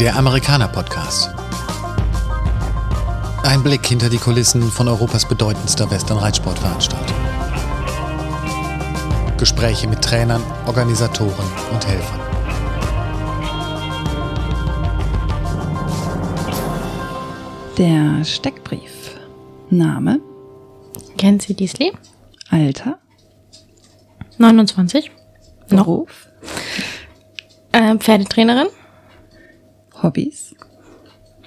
Der Amerikaner Podcast. Ein Blick hinter die Kulissen von Europas bedeutendster Western-Reitsportveranstaltung. Gespräche mit Trainern, Organisatoren und Helfern. Der Steckbrief. Name, Kennt sie Diesley? Alter, 29. Noch. Beruf, Äh, Pferdetrainerin. Hobbys,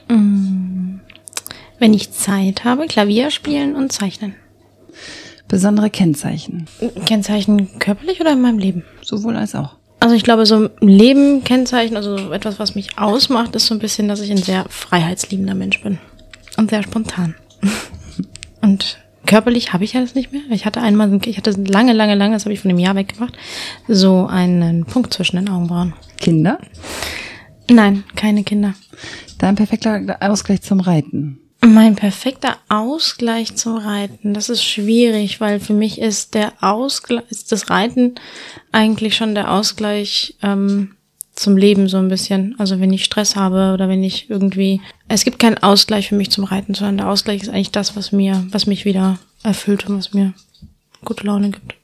Wenn ich Zeit habe, Klavier spielen und zeichnen. besondere Kennzeichen. Kennzeichen körperlich oder in meinem Leben? Sowohl als auch. Also ich glaube, so im Leben Kennzeichen, also so etwas, was mich ausmacht, ist so ein bisschen, dass ich ein sehr freiheitsliebender Mensch bin. Und sehr spontan. Und körperlich habe ich ja das nicht mehr. Ich hatte einmal, ich hatte lange, lange, lange, das habe ich von einem Jahr weggemacht, so einen Punkt zwischen den Augenbrauen. Kinder, Nein, keine Kinder. dein perfekter Ausgleich zum Reiten. Mein perfekter Ausgleich zum Reiten, das ist schwierig, weil für mich ist der Ausgleich, ist das Reiten eigentlich schon der Ausgleich ähm, zum Leben so ein bisschen. Also wenn ich Stress habe oder wenn ich irgendwie, es gibt keinen Ausgleich für mich zum Reiten, sondern der Ausgleich ist eigentlich das, was mir, was mich wieder erfüllt und was mir gute Laune gibt.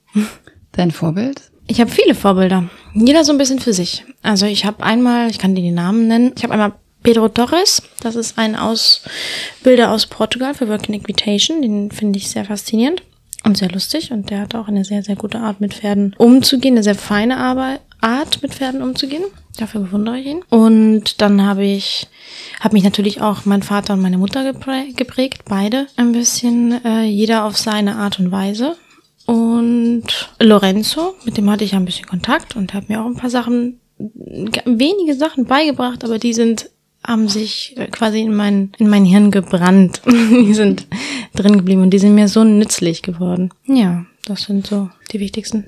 Dein Vorbild? Ich habe viele Vorbilder. Jeder so ein bisschen für sich. Also ich habe einmal, ich kann dir die Namen nennen. Ich habe einmal Pedro Torres. Das ist ein Ausbilder aus Portugal für Working Equitation. Den finde ich sehr faszinierend und sehr lustig. Und der hat auch eine sehr, sehr gute Art mit Pferden umzugehen. Eine sehr feine Art mit Pferden umzugehen. Dafür bewundere ich ihn. Und dann habe ich, habe mich natürlich auch mein Vater und meine Mutter geprä geprägt. Beide ein bisschen, äh, jeder auf seine Art und Weise. Und Lorenzo, mit dem hatte ich ja ein bisschen Kontakt und hat mir auch ein paar Sachen, wenige Sachen beigebracht, aber die sind, haben sich quasi in mein, in mein Hirn gebrannt. die sind drin geblieben und die sind mir so nützlich geworden. Ja, das sind so die wichtigsten.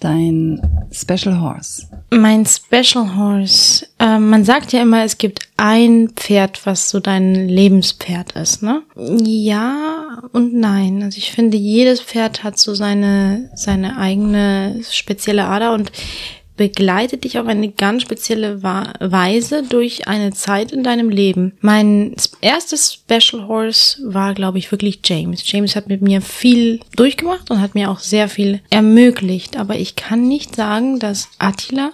Dein Special Horse. Mein Special Horse. Ähm, man sagt ja immer, es gibt ein Pferd, was so dein Lebenspferd ist, ne? Ja und nein. Also ich finde, jedes Pferd hat so seine, seine eigene spezielle Ader und begleitet dich auf eine ganz spezielle Weise durch eine Zeit in deinem Leben. Mein erstes Special Horse war, glaube ich, wirklich James. James hat mit mir viel durchgemacht und hat mir auch sehr viel ermöglicht. Aber ich kann nicht sagen, dass Attila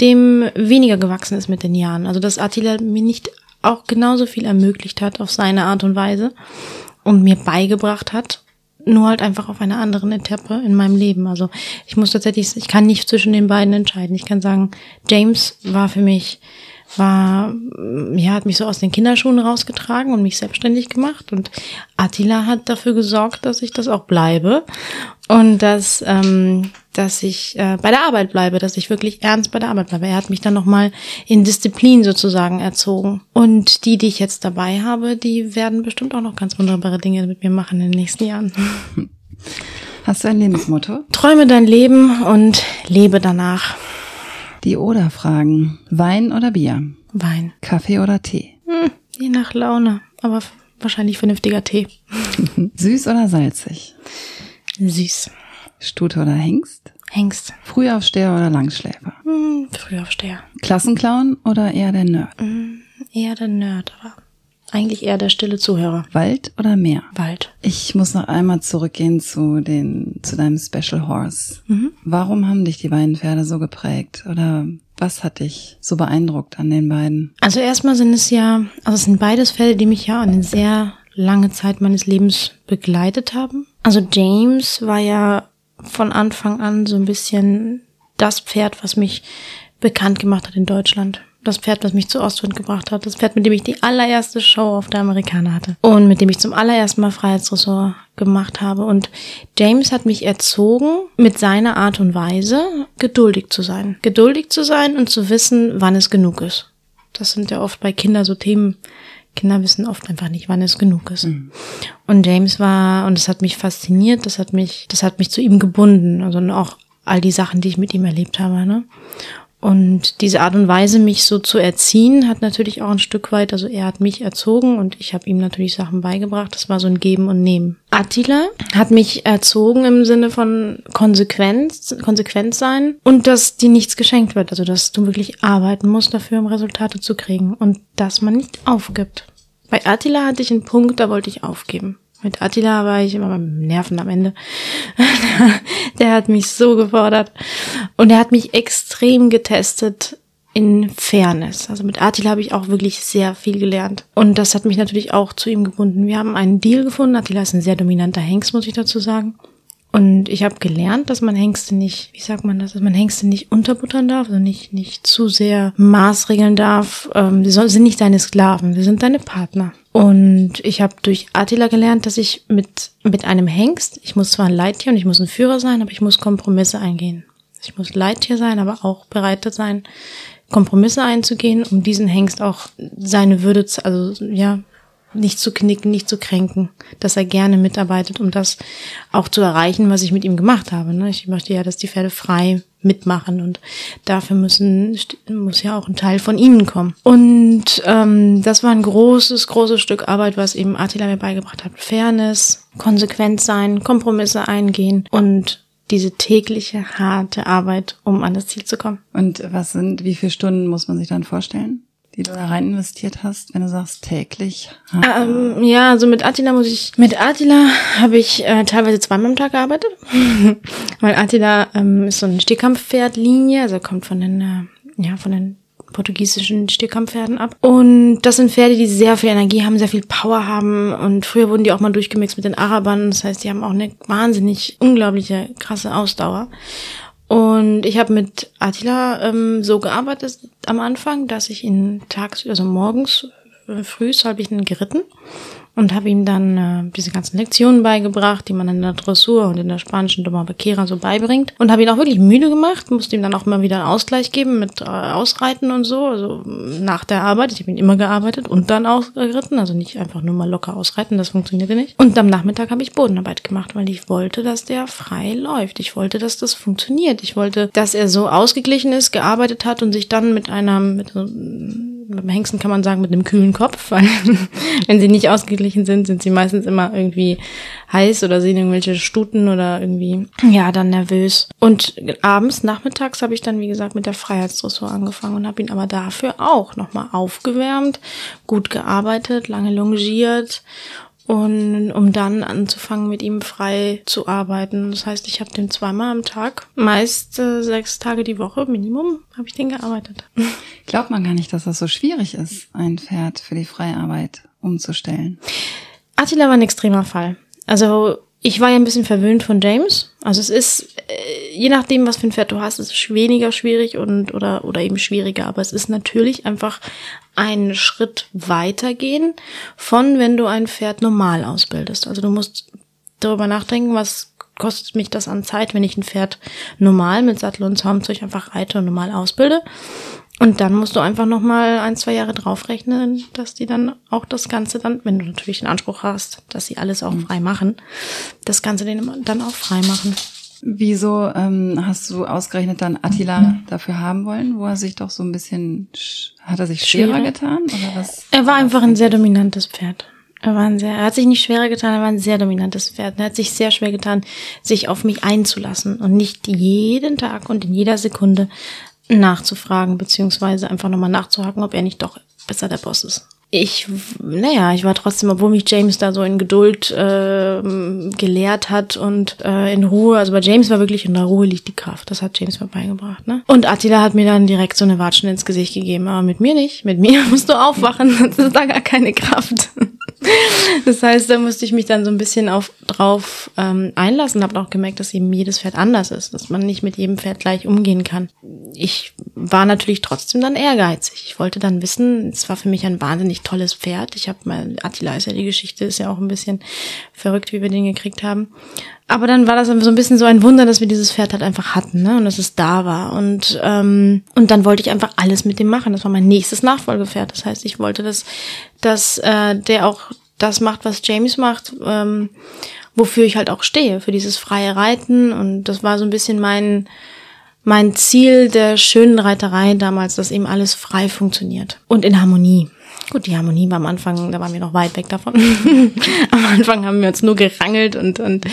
dem weniger gewachsen ist mit den Jahren. Also dass Attila mir nicht auch genauso viel ermöglicht hat auf seine Art und Weise und mir beigebracht hat, nur halt einfach auf einer anderen Etappe in meinem Leben. Also ich muss tatsächlich, ich kann nicht zwischen den beiden entscheiden. Ich kann sagen, James war für mich, war, ja, hat mich so aus den Kinderschuhen rausgetragen und mich selbstständig gemacht und Attila hat dafür gesorgt, dass ich das auch bleibe und dass, ähm, dass ich äh, bei der Arbeit bleibe, dass ich wirklich ernst bei der Arbeit bleibe. Er hat mich dann nochmal in Disziplin sozusagen erzogen. Und die, die ich jetzt dabei habe, die werden bestimmt auch noch ganz wunderbare Dinge mit mir machen in den nächsten Jahren. Hast du ein Lebensmotto? Träume dein Leben und lebe danach. Die Oder-Fragen. Wein oder Bier? Wein. Kaffee oder Tee? Hm, je nach Laune, aber wahrscheinlich vernünftiger Tee. Süß oder salzig? Süß. Stute oder Hengst? Hengst. Frühaufsteher oder Langschläfer? Hm, Frühaufsteher. Klassenclown oder eher der Nerd? Eher der Nerd, aber eigentlich eher der stille Zuhörer. Wald oder Meer? Wald. Ich muss noch einmal zurückgehen zu den, zu deinem Special Horse. Warum haben dich die beiden Pferde so geprägt? Oder was hat dich so beeindruckt an den beiden? Also erstmal sind es ja, also es sind beides Fälle, die mich ja eine sehr lange Zeit meines Lebens begleitet haben. Also James war ja von Anfang an so ein bisschen das Pferd, was mich bekannt gemacht hat in Deutschland. Das Pferd, was mich zu Ostwind gebracht hat. Das Pferd, mit dem ich die allererste Show auf der Amerikaner hatte. Und mit dem ich zum allerersten Mal Freiheitsressort gemacht habe. Und James hat mich erzogen, mit seiner Art und Weise geduldig zu sein. Geduldig zu sein und zu wissen, wann es genug ist. Das sind ja oft bei Kindern so Themen. Kinder wissen oft einfach nicht, wann es genug ist. Und James war, und das hat mich fasziniert, das hat mich, das hat mich zu ihm gebunden. Also auch all die Sachen, die ich mit ihm erlebt habe, ne? Und diese Art und Weise, mich so zu erziehen, hat natürlich auch ein Stück weit, also er hat mich erzogen und ich habe ihm natürlich Sachen beigebracht. Das war so ein Geben und Nehmen. Attila hat mich erzogen im Sinne von Konsequenz, konsequent sein und dass dir nichts geschenkt wird. Also dass du wirklich arbeiten musst dafür, um Resultate zu kriegen und dass man nicht aufgibt. Bei Attila hatte ich einen Punkt, da wollte ich aufgeben. Mit Attila war ich immer beim Nerven am Ende. der hat mich so gefordert. Und er hat mich extrem getestet in Fairness. Also mit Attila habe ich auch wirklich sehr viel gelernt. Und das hat mich natürlich auch zu ihm gebunden. Wir haben einen Deal gefunden. Attila ist ein sehr dominanter Hengst, muss ich dazu sagen. Und ich habe gelernt, dass man Hengste nicht, wie sagt man das, dass man Hengste nicht unterbuttern darf, also nicht, nicht zu sehr maßregeln darf. Ähm, sie sind nicht deine Sklaven, wir sind deine Partner. Und ich habe durch Attila gelernt, dass ich mit, mit einem Hengst, ich muss zwar ein Leittier und ich muss ein Führer sein, aber ich muss Kompromisse eingehen. Ich muss Leittier sein, aber auch bereit sein, Kompromisse einzugehen, um diesen Hengst auch seine Würde, also ja, nicht zu knicken, nicht zu kränken, dass er gerne mitarbeitet, um das auch zu erreichen, was ich mit ihm gemacht habe. Ne? Ich möchte ja, dass die Pferde frei mitmachen und dafür müssen muss ja auch ein Teil von ihnen kommen. Und ähm, das war ein großes, großes Stück Arbeit, was eben Attila mir beigebracht hat. Fairness, konsequent sein, Kompromisse eingehen und diese tägliche harte Arbeit, um an das Ziel zu kommen. Und was sind, wie viele Stunden muss man sich dann vorstellen? Die du da rein investiert hast, wenn du sagst täglich? Ähm, ja, also mit Attila muss ich, mit Attila habe ich äh, teilweise zweimal am Tag gearbeitet, weil Attila ähm, ist so ein Stehkampfpferdlinie, also kommt von den, äh, ja, von den portugiesischen Stehkampfpferden ab. Und das sind Pferde, die sehr viel Energie haben, sehr viel Power haben. Und früher wurden die auch mal durchgemixt mit den Arabern. Das heißt, die haben auch eine wahnsinnig unglaubliche, krasse Ausdauer. Und ich habe mit Attila ähm, so gearbeitet am Anfang, dass ich ihn tags, also morgens äh, früh habe ich ihn geritten und habe ihm dann äh, diese ganzen Lektionen beigebracht, die man in der Dressur und in der spanischen Doma Bequera so beibringt und habe ihn auch wirklich müde gemacht, musste ihm dann auch immer wieder einen Ausgleich geben mit äh, Ausreiten und so, also nach der Arbeit, ich habe ihn immer gearbeitet und dann ausgeritten, also nicht einfach nur mal locker ausreiten, das funktionierte nicht. Und am Nachmittag habe ich Bodenarbeit gemacht, weil ich wollte, dass der frei läuft. Ich wollte, dass das funktioniert. Ich wollte, dass er so ausgeglichen ist, gearbeitet hat und sich dann mit einer mit so beim Hengsten kann man sagen mit einem kühlen Kopf, weil wenn sie nicht ausgeglichen sind, sind sie meistens immer irgendwie heiß oder sehen irgendwelche Stuten oder irgendwie, ja, dann nervös. Und abends, nachmittags habe ich dann, wie gesagt, mit der Freiheitsdressur angefangen und habe ihn aber dafür auch nochmal aufgewärmt, gut gearbeitet, lange longiert und um dann anzufangen, mit ihm frei zu arbeiten. Das heißt, ich habe den zweimal am Tag, meist äh, sechs Tage die Woche, Minimum, habe ich den gearbeitet. Glaubt man gar nicht, dass das so schwierig ist, ein Pferd für die Freiarbeit umzustellen. Attila war ein extremer Fall. Also ich war ja ein bisschen verwöhnt von James. Also es ist, äh, je nachdem, was für ein Pferd du hast, ist es weniger schwierig und oder oder eben schwieriger. Aber es ist natürlich einfach einen Schritt weitergehen von, wenn du ein Pferd normal ausbildest. Also du musst darüber nachdenken, was kostet mich das an Zeit, wenn ich ein Pferd normal mit Sattel und Zaumzeug einfach reite und normal ausbilde. Und dann musst du einfach noch mal ein, zwei Jahre draufrechnen, dass die dann auch das Ganze dann, wenn du natürlich den Anspruch hast, dass sie alles auch mhm. frei machen, das Ganze dann auch frei machen. Wieso ähm, hast du ausgerechnet dann Attila dafür haben wollen, wo er sich doch so ein bisschen, hat er sich schwerer, schwerer getan oder was? Er war einfach ein sehr dominantes Pferd. Er war ein sehr, er hat sich nicht schwerer getan, er war ein sehr dominantes Pferd. Er hat sich sehr schwer getan, sich auf mich einzulassen und nicht jeden Tag und in jeder Sekunde nachzufragen, beziehungsweise einfach nochmal nachzuhaken, ob er nicht doch besser der Boss ist. Ich, naja, ich war trotzdem, obwohl mich James da so in Geduld äh, gelehrt hat und äh, in Ruhe, also bei James war wirklich in der Ruhe liegt die Kraft. Das hat James mir beigebracht, ne? Und Attila hat mir dann direkt so eine Watschen ins Gesicht gegeben, aber mit mir nicht. Mit mir musst du aufwachen, sonst ist da gar keine Kraft. Das heißt, da musste ich mich dann so ein bisschen auf, drauf ähm, einlassen, habe auch gemerkt, dass eben jedes Pferd anders ist, dass man nicht mit jedem Pferd gleich umgehen kann. Ich war natürlich trotzdem dann ehrgeizig. Ich wollte dann wissen, es war für mich ein wahnsinnig tolles Pferd. Ich habe mal, Attila ist ja die Geschichte, ist ja auch ein bisschen verrückt, wie wir den gekriegt haben. Aber dann war das so ein bisschen so ein Wunder, dass wir dieses Pferd halt einfach hatten, ne? Und dass es da war. Und, ähm, und dann wollte ich einfach alles mit dem machen. Das war mein nächstes Nachfolgepferd. Das heißt, ich wollte, dass, dass äh, der auch das macht, was James macht, ähm, wofür ich halt auch stehe, für dieses freie Reiten. Und das war so ein bisschen mein, mein Ziel der schönen Reiterei damals, dass eben alles frei funktioniert und in Harmonie. Gut, die Harmonie war am Anfang, da waren wir noch weit weg davon. am Anfang haben wir uns nur gerangelt und, und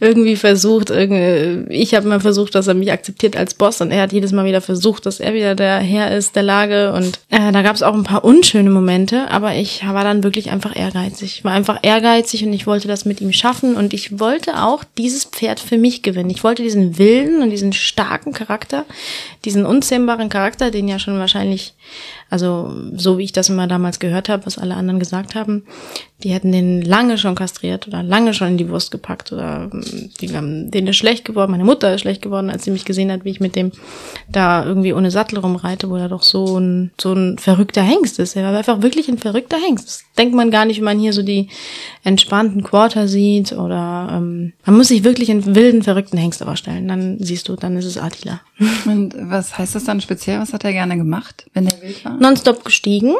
irgendwie versucht, irgendwie, ich habe mal versucht, dass er mich akzeptiert als Boss und er hat jedes Mal wieder versucht, dass er wieder der Herr ist der Lage und äh, da gab es auch ein paar unschöne Momente, aber ich war dann wirklich einfach ehrgeizig. Ich war einfach ehrgeizig und ich wollte das mit ihm schaffen und ich wollte auch dieses Pferd für mich gewinnen. Ich wollte diesen wilden und diesen starken Charakter, diesen unzähmbaren Charakter, den ja schon wahrscheinlich also so wie ich das immer damals gehört habe, was alle anderen gesagt haben, die hätten den lange schon kastriert oder lange schon in die Wurst gepackt oder ähm, die haben, denen ist schlecht geworden. Meine Mutter ist schlecht geworden, als sie mich gesehen hat, wie ich mit dem da irgendwie ohne Sattel rumreite, wo er doch so ein so ein verrückter Hengst ist. Er war einfach wirklich ein verrückter Hengst. Das denkt man gar nicht, wenn man hier so die entspannten Quarter sieht oder ähm, man muss sich wirklich einen wilden verrückten Hengst vorstellen. Dann siehst du, dann ist es Attila. Und was heißt das dann speziell? Was hat er gerne gemacht, wenn er wild war? nonstop gestiegen,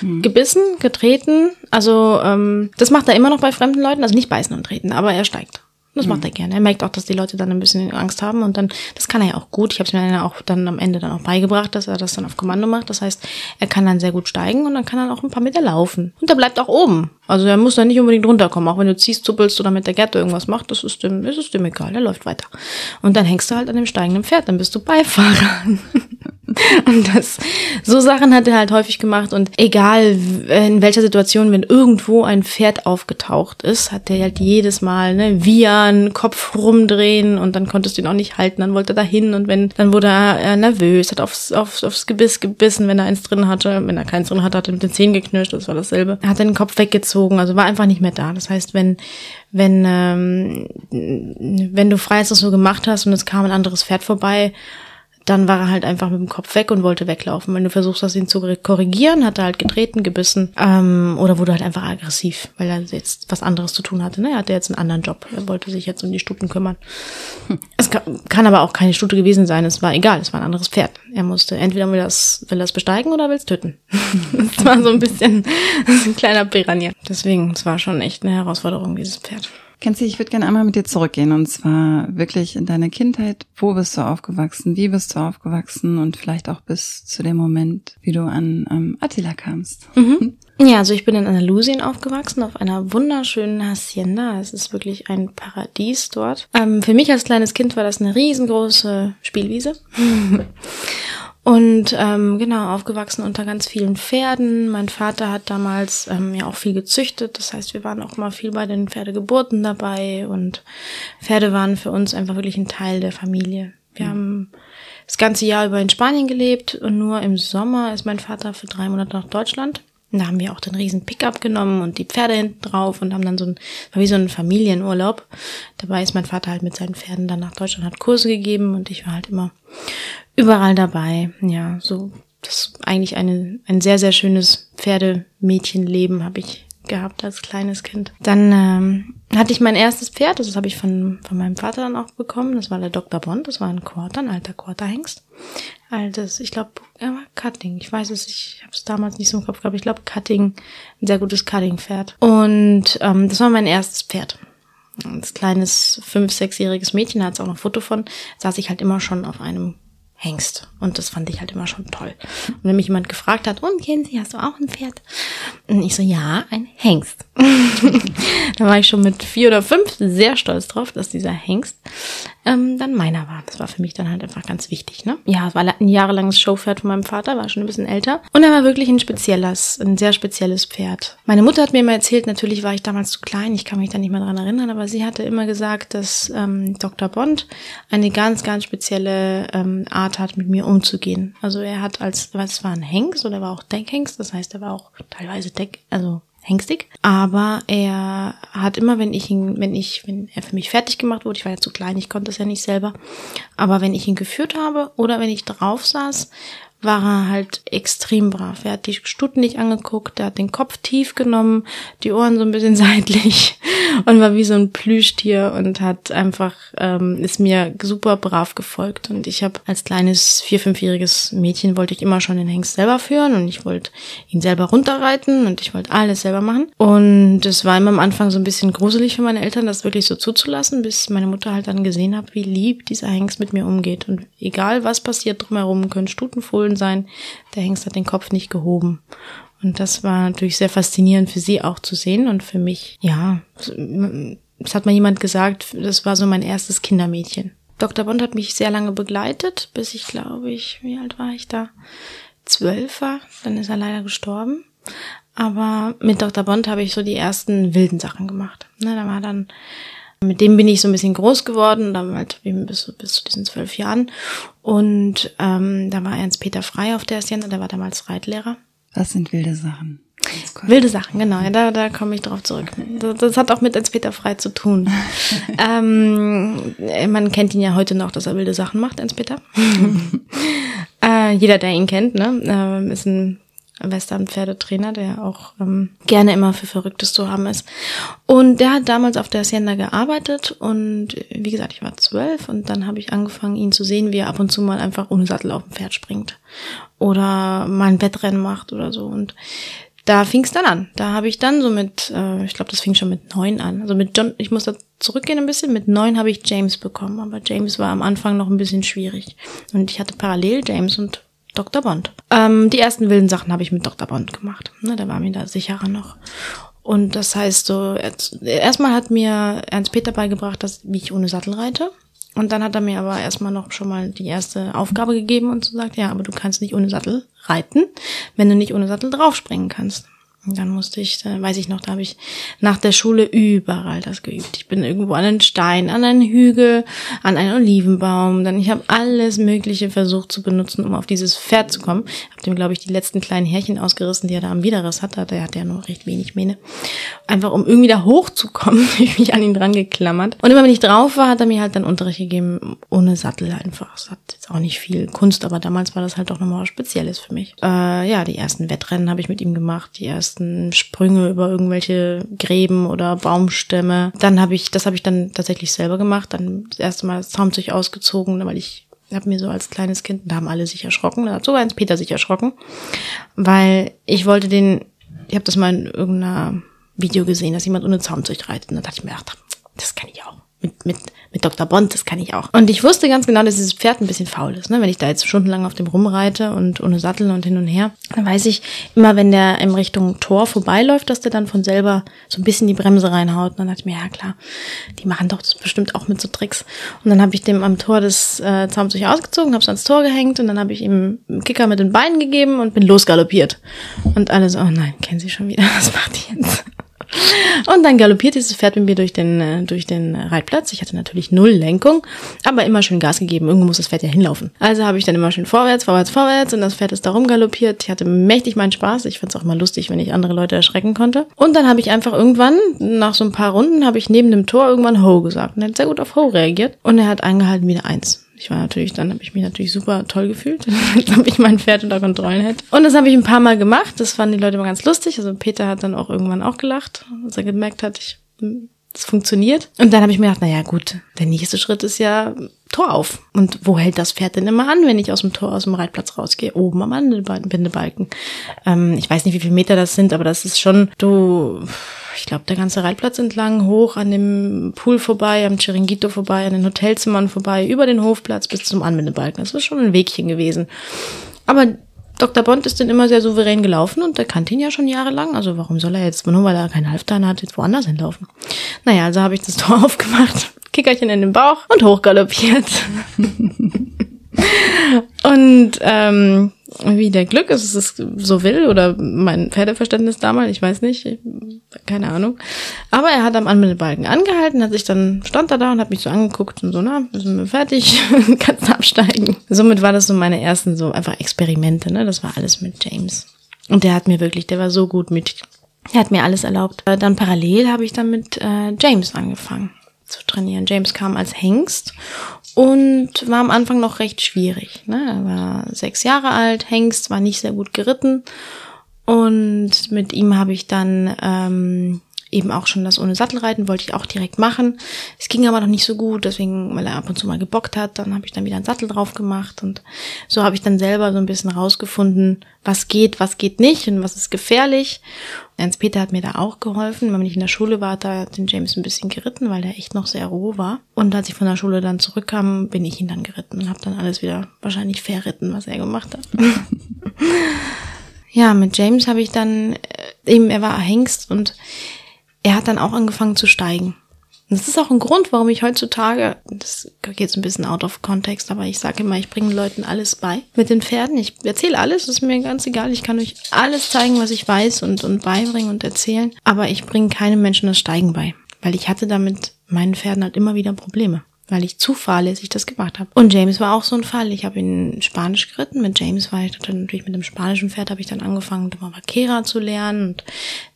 mhm. gebissen, getreten. Also ähm, das macht er immer noch bei fremden Leuten, also nicht beißen und treten, aber er steigt. Das macht er mhm. gerne. Er merkt auch, dass die Leute dann ein bisschen Angst haben und dann, das kann er ja auch gut. Ich habe es mir dann auch dann am Ende dann auch beigebracht, dass er das dann auf Kommando macht. Das heißt, er kann dann sehr gut steigen und dann kann er auch ein paar Meter laufen. Und er bleibt auch oben. Also er muss dann nicht unbedingt runterkommen. Auch wenn du ziehst, zuppelst oder mit der Gerte irgendwas macht, das ist dem, ist es dem egal. Er läuft weiter. Und dann hängst du halt an dem steigenden Pferd, dann bist du Beifahrer. Und das, so Sachen hat er halt häufig gemacht und egal in welcher Situation, wenn irgendwo ein Pferd aufgetaucht ist, hat er halt jedes Mal, ne, wiehern, Kopf rumdrehen und dann konntest du ihn auch nicht halten, dann wollte er dahin und wenn, dann wurde er nervös, hat aufs, aufs, aufs Gebiss gebissen, wenn er eins drin hatte, wenn er keins drin hatte, hat er mit den Zähnen geknirscht, das war dasselbe. Er hat den Kopf weggezogen, also war einfach nicht mehr da. Das heißt, wenn, wenn, ähm, wenn du Freies das so gemacht hast und es kam ein anderes Pferd vorbei, dann war er halt einfach mit dem Kopf weg und wollte weglaufen. Wenn du versuchst, das ihn zu korrigieren, hat er halt getreten, gebissen ähm, oder wurde halt einfach aggressiv, weil er jetzt was anderes zu tun hatte. Ne? Er hatte jetzt einen anderen Job. Er wollte sich jetzt um die Stuten kümmern. Hm. Es kann, kann, aber auch keine Stute gewesen sein. Es war egal. Es war ein anderes Pferd. Er musste entweder will das, will das besteigen oder will es töten. das war so ein bisschen ein kleiner Piranha. Deswegen, es war schon echt eine Herausforderung, dieses Pferd. Kenzi, ich würde gerne einmal mit dir zurückgehen und zwar wirklich in deine Kindheit. Wo bist du aufgewachsen? Wie bist du aufgewachsen? Und vielleicht auch bis zu dem Moment, wie du an ähm, Attila kamst. Mhm. Ja, also ich bin in Andalusien aufgewachsen, auf einer wunderschönen Hacienda. Es ist wirklich ein Paradies dort. Ähm, für mich als kleines Kind war das eine riesengroße Spielwiese. Und ähm, genau, aufgewachsen unter ganz vielen Pferden. Mein Vater hat damals ähm, ja auch viel gezüchtet. Das heißt, wir waren auch mal viel bei den Pferdegeburten dabei und Pferde waren für uns einfach wirklich ein Teil der Familie. Wir mhm. haben das ganze Jahr über in Spanien gelebt und nur im Sommer ist mein Vater für drei Monate nach Deutschland. Und da haben wir auch den riesen Pickup genommen und die Pferde hinten drauf und haben dann so ein, war wie so ein Familienurlaub. Dabei ist mein Vater halt mit seinen Pferden dann nach Deutschland, hat Kurse gegeben und ich war halt immer überall dabei. Ja, so, das ist eigentlich eine, ein sehr, sehr schönes Pferdemädchenleben habe ich gehabt als kleines Kind. Dann ähm, hatte ich mein erstes Pferd, das habe ich von, von meinem Vater dann auch bekommen. Das war der Dr. Bond, das war ein Quarter, ein alter Quarterhengst. Altes, ich glaube, er war Cutting. Ich weiß es, ich habe es damals nicht so im Kopf gehabt. Ich glaube, Cutting, ein sehr gutes Cutting-Pferd. Und ähm, das war mein erstes Pferd. Als kleines, fünf-, sechsjähriges Mädchen, da hat es auch noch ein Foto von, saß ich halt immer schon auf einem Hengst. Und das fand ich halt immer schon toll. Und wenn mich jemand gefragt hat, und Kenzie, hast du auch ein Pferd? Und ich so, ja, ein Hengst. da war ich schon mit vier oder fünf sehr stolz drauf, dass dieser Hengst ähm, dann meiner war. Das war für mich dann halt einfach ganz wichtig. Ne? Ja, es war ein jahrelanges Showpferd von meinem Vater, war schon ein bisschen älter. Und er war wirklich ein spezielles, ein sehr spezielles Pferd. Meine Mutter hat mir immer erzählt, natürlich war ich damals zu klein, ich kann mich da nicht mehr dran erinnern, aber sie hatte immer gesagt, dass ähm, Dr. Bond eine ganz, ganz spezielle ähm, Art hat, mit mir umzugehen. Also er hat als, was war ein Hengst oder war auch Deckhengst, das heißt, er war auch teilweise Deck, also hengstig. Aber er hat immer, wenn ich ihn, wenn ich, wenn er für mich fertig gemacht wurde, ich war ja zu klein, ich konnte es ja nicht selber, aber wenn ich ihn geführt habe oder wenn ich drauf saß, war er halt extrem brav. Er hat die Stuten nicht angeguckt, er hat den Kopf tief genommen, die Ohren so ein bisschen seitlich und war wie so ein Plüschtier und hat einfach, ähm, ist mir super brav gefolgt. Und ich habe als kleines vier-, fünfjähriges Mädchen wollte ich immer schon den Hengst selber führen und ich wollte ihn selber runterreiten und ich wollte alles selber machen. Und es war immer am Anfang so ein bisschen gruselig für meine Eltern, das wirklich so zuzulassen, bis meine Mutter halt dann gesehen hat, wie lieb dieser Hengst mit mir umgeht. Und egal was passiert drumherum, können Stutenfohlen sein, der Hengst hat den Kopf nicht gehoben. Und das war natürlich sehr faszinierend für sie auch zu sehen und für mich, ja, es hat mal jemand gesagt, das war so mein erstes Kindermädchen. Dr. Bond hat mich sehr lange begleitet, bis ich glaube ich, wie alt war ich da? Zwölf war, dann ist er leider gestorben. Aber mit Dr. Bond habe ich so die ersten wilden Sachen gemacht. Ne, da war dann, mit dem bin ich so ein bisschen groß geworden, dann halt eben bis, bis zu diesen zwölf Jahren. Und ähm, da war Ernst Peter Frei auf der Hacienda, der war damals Reitlehrer. Was sind wilde Sachen? Wilde Sachen, genau, ja, da, da komme ich drauf zurück. Das, das hat auch mit Ernst-Peter Frei zu tun. ähm, man kennt ihn ja heute noch, dass er wilde Sachen macht, Ernst-Peter. äh, jeder, der ihn kennt, ne, äh, ist ein Western-Pferdetrainer, der auch ähm, gerne immer für Verrücktes zu haben ist. Und der hat damals auf der Hacienda gearbeitet und wie gesagt, ich war zwölf und dann habe ich angefangen, ihn zu sehen, wie er ab und zu mal einfach ohne Sattel auf dem Pferd springt oder mal ein Wettrennen macht oder so. Und da fing es dann an. Da habe ich dann so mit, äh, ich glaube, das fing schon mit neun an. Also mit John, ich muss da zurückgehen ein bisschen. Mit neun habe ich James bekommen, aber James war am Anfang noch ein bisschen schwierig. Und ich hatte parallel James und Dr. Bond. Ähm, die ersten wilden Sachen habe ich mit Dr. Bond gemacht. Ne, der war mir da sicherer noch. Und das heißt so, erstmal hat mir Ernst Peter beigebracht, dass, wie ich ohne Sattel reite. Und dann hat er mir aber erstmal noch schon mal die erste Aufgabe gegeben und so sagt, ja, aber du kannst nicht ohne Sattel reiten, wenn du nicht ohne Sattel draufspringen kannst. Und dann musste ich, da weiß ich noch, da habe ich nach der Schule überall das geübt. Ich bin irgendwo an einen Stein, an einen Hügel, an einen Olivenbaum. Dann ich habe alles Mögliche versucht zu benutzen, um auf dieses Pferd zu kommen. Hab dem, glaube ich, die letzten kleinen Härchen ausgerissen, die er da am Widerriss hat. Der hat ja nur recht wenig Mähne. Einfach um irgendwie da hochzukommen, ich mich an ihn dran geklammert. Und immer wenn ich drauf war, hat er mir halt dann Unterricht gegeben, ohne Sattel einfach. Es hat jetzt auch nicht viel Kunst, aber damals war das halt auch nochmal was Spezielles für mich. Äh, ja, die ersten Wettrennen habe ich mit ihm gemacht, die ersten ersten Sprünge über irgendwelche Gräben oder Baumstämme. Dann habe ich, das habe ich dann tatsächlich selber gemacht, dann das erste Mal das Zaumzeug ausgezogen, weil ich habe mir so als kleines Kind, da haben alle sich erschrocken, da hat sogar eins Peter sich erschrocken, weil ich wollte den, ich habe das mal in irgendeiner Video gesehen, dass jemand ohne Zaumzeug reitet und dann dachte ich mir, ach, das kann ich auch mit, mit, mit Dr. Bond, das kann ich auch. Und ich wusste ganz genau, dass dieses Pferd ein bisschen faul ist. Ne? Wenn ich da jetzt stundenlang auf dem rumreite und ohne Sattel und hin und her, dann weiß ich immer, wenn der in Richtung Tor vorbeiläuft, dass der dann von selber so ein bisschen die Bremse reinhaut. Und dann dachte ich mir, ja klar, die machen doch das bestimmt auch mit so Tricks. Und dann habe ich dem am Tor das äh, Zaumzeug ausgezogen, habe es ans Tor gehängt und dann habe ich ihm einen Kicker mit den Beinen gegeben und bin losgaloppiert. Und alle so, oh nein, kennen Sie schon wieder, was macht die jetzt? Und dann galoppiert dieses Pferd mit mir durch den, äh, durch den Reitplatz. Ich hatte natürlich null Lenkung, aber immer schön Gas gegeben. Irgendwo muss das Pferd ja hinlaufen. Also habe ich dann immer schön vorwärts, vorwärts, vorwärts und das Pferd ist da rumgaloppiert. Ich hatte mächtig meinen Spaß. Ich fand es auch immer lustig, wenn ich andere Leute erschrecken konnte. Und dann habe ich einfach irgendwann, nach so ein paar Runden, habe ich neben dem Tor irgendwann Ho gesagt. Und er hat sehr gut auf Ho reagiert. Und er hat eingehalten wie eine Eins. Ich war natürlich, dann habe ich mich natürlich super toll gefühlt, ob ich mein Pferd unter Kontrolle hätte. Und das habe ich ein paar Mal gemacht. Das fanden die Leute immer ganz lustig. Also Peter hat dann auch irgendwann auch gelacht, als er gemerkt hat, ich das funktioniert. Und dann habe ich mir gedacht, naja gut, der nächste Schritt ist ja Tor auf. Und wo hält das Pferd denn immer an, wenn ich aus dem Tor, aus dem Reitplatz rausgehe? Oben am Bindebalken. Ähm, ich weiß nicht, wie viele Meter das sind, aber das ist schon, du, ich glaube, der ganze Reitplatz entlang, hoch an dem Pool vorbei, am Chiringuito vorbei, an den Hotelzimmern vorbei, über den Hofplatz bis zum Anbindebalken. Das ist schon ein Wegchen gewesen. Aber Dr. Bond ist dann immer sehr souverän gelaufen und der kannte ihn ja schon jahrelang. Also warum soll er jetzt, nur weil er keinen Halftan hat, jetzt woanders hinlaufen? Naja, also habe ich das Tor aufgemacht, Kickerchen in den Bauch und hochgaloppiert. und ähm, wie der Glück ist, es so will oder mein Pferdeverständnis damals, ich weiß nicht, keine Ahnung. Aber er hat am Anmeldebalken angehalten, hat sich dann, stand er da und hat mich so angeguckt und so, na, sind wir fertig, kannst absteigen. Somit war das so meine ersten so einfach Experimente, ne, das war alles mit James. Und der hat mir wirklich, der war so gut mit, er hat mir alles erlaubt. Dann parallel habe ich dann mit äh, James angefangen zu trainieren. James kam als Hengst und war am Anfang noch recht schwierig. Ne? Er war sechs Jahre alt, Hengst war nicht sehr gut geritten und mit ihm habe ich dann ähm, eben auch schon das ohne Sattelreiten wollte ich auch direkt machen. Es ging aber noch nicht so gut, deswegen, weil er ab und zu mal gebockt hat, dann habe ich dann wieder einen Sattel drauf gemacht und so habe ich dann selber so ein bisschen rausgefunden, was geht, was geht nicht und was ist gefährlich. Ernst Peter hat mir da auch geholfen. Wenn ich in der Schule war, da hat den James ein bisschen geritten, weil der echt noch sehr roh war. Und als ich von der Schule dann zurückkam, bin ich ihn dann geritten und habe dann alles wieder wahrscheinlich verritten, was er gemacht hat. ja, mit James habe ich dann äh, eben, er war Hengst und er hat dann auch angefangen zu steigen. Und das ist auch ein Grund, warum ich heutzutage, das geht jetzt ein bisschen out of context, aber ich sage immer, ich bringe Leuten alles bei mit den Pferden. Ich erzähle alles, ist mir ganz egal. Ich kann euch alles zeigen, was ich weiß und, und beibringen und erzählen. Aber ich bringe keinem Menschen das Steigen bei, weil ich hatte damit meinen Pferden halt immer wieder Probleme weil ich zu fahrlässig das gemacht habe. Und James war auch so ein Fall. Ich habe ihn Spanisch geritten. Mit James war ich dann natürlich mit dem spanischen Pferd habe ich dann angefangen, Doma Vaquera zu lernen. Und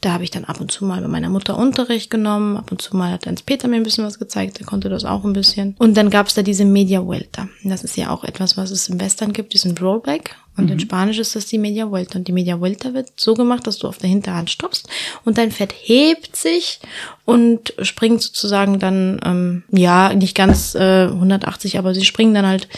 da habe ich dann ab und zu mal bei meiner Mutter Unterricht genommen. Ab und zu mal hat Hans Peter mir ein bisschen was gezeigt. Der konnte das auch ein bisschen. Und dann gab es da diese Media Vuelta. Das ist ja auch etwas, was es im Western gibt, diesen Rollback. Und mhm. in Spanisch ist das die Media Vuelta. Und die Media Vuelta wird so gemacht, dass du auf der Hinterhand stoppst und dein Pferd hebt sich und springt sozusagen dann, ähm, ja, nicht ganz äh, 180, aber sie springen dann halt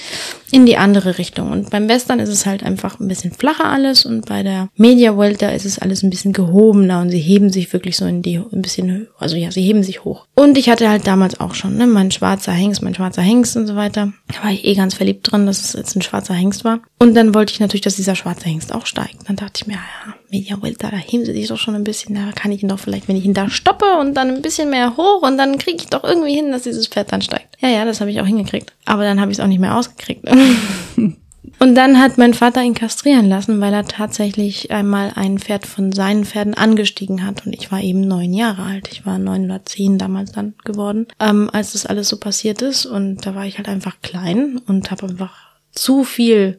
in die andere Richtung. Und beim Western ist es halt einfach ein bisschen flacher alles und bei der Media Vuelta ist es alles ein bisschen gehobener und sie heben sich wirklich so in die, ein bisschen, also ja, sie heben sich hoch. Und ich hatte halt damals auch schon, ne, mein schwarzer Hengst, mein schwarzer Hengst und so weiter. Da war ich eh ganz verliebt drin, dass es jetzt ein schwarzer Hengst war. Und dann wollte ich natürlich, dass dieser schwarze Hengst auch steigt. Dann dachte ich mir, ja, Media Welter, da heben sie sich doch schon ein bisschen, da kann ich ihn doch vielleicht, wenn ich ihn da stoppe und dann ein bisschen mehr hoch und dann kriege ich doch irgendwie hin, dass dieses Pferd dann steigt. Ja, ja, das habe ich auch hingekriegt. Aber dann habe ich es auch nicht mehr ausgekriegt. Und dann hat mein Vater ihn kastrieren lassen, weil er tatsächlich einmal ein Pferd von seinen Pferden angestiegen hat. Und ich war eben neun Jahre alt. Ich war neun oder zehn damals dann geworden, ähm, als das alles so passiert ist. Und da war ich halt einfach klein und habe einfach zu viel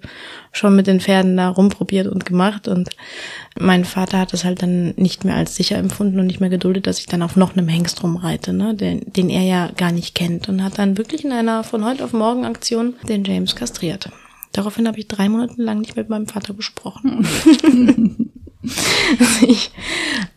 schon mit den Pferden da rumprobiert und gemacht und mein Vater hat es halt dann nicht mehr als sicher empfunden und nicht mehr geduldet, dass ich dann auf noch einem Hengst rumreite, ne, den, den er ja gar nicht kennt und hat dann wirklich in einer von heute auf morgen Aktion den James kastriert. Daraufhin habe ich drei Monate lang nicht mit meinem Vater gesprochen. ich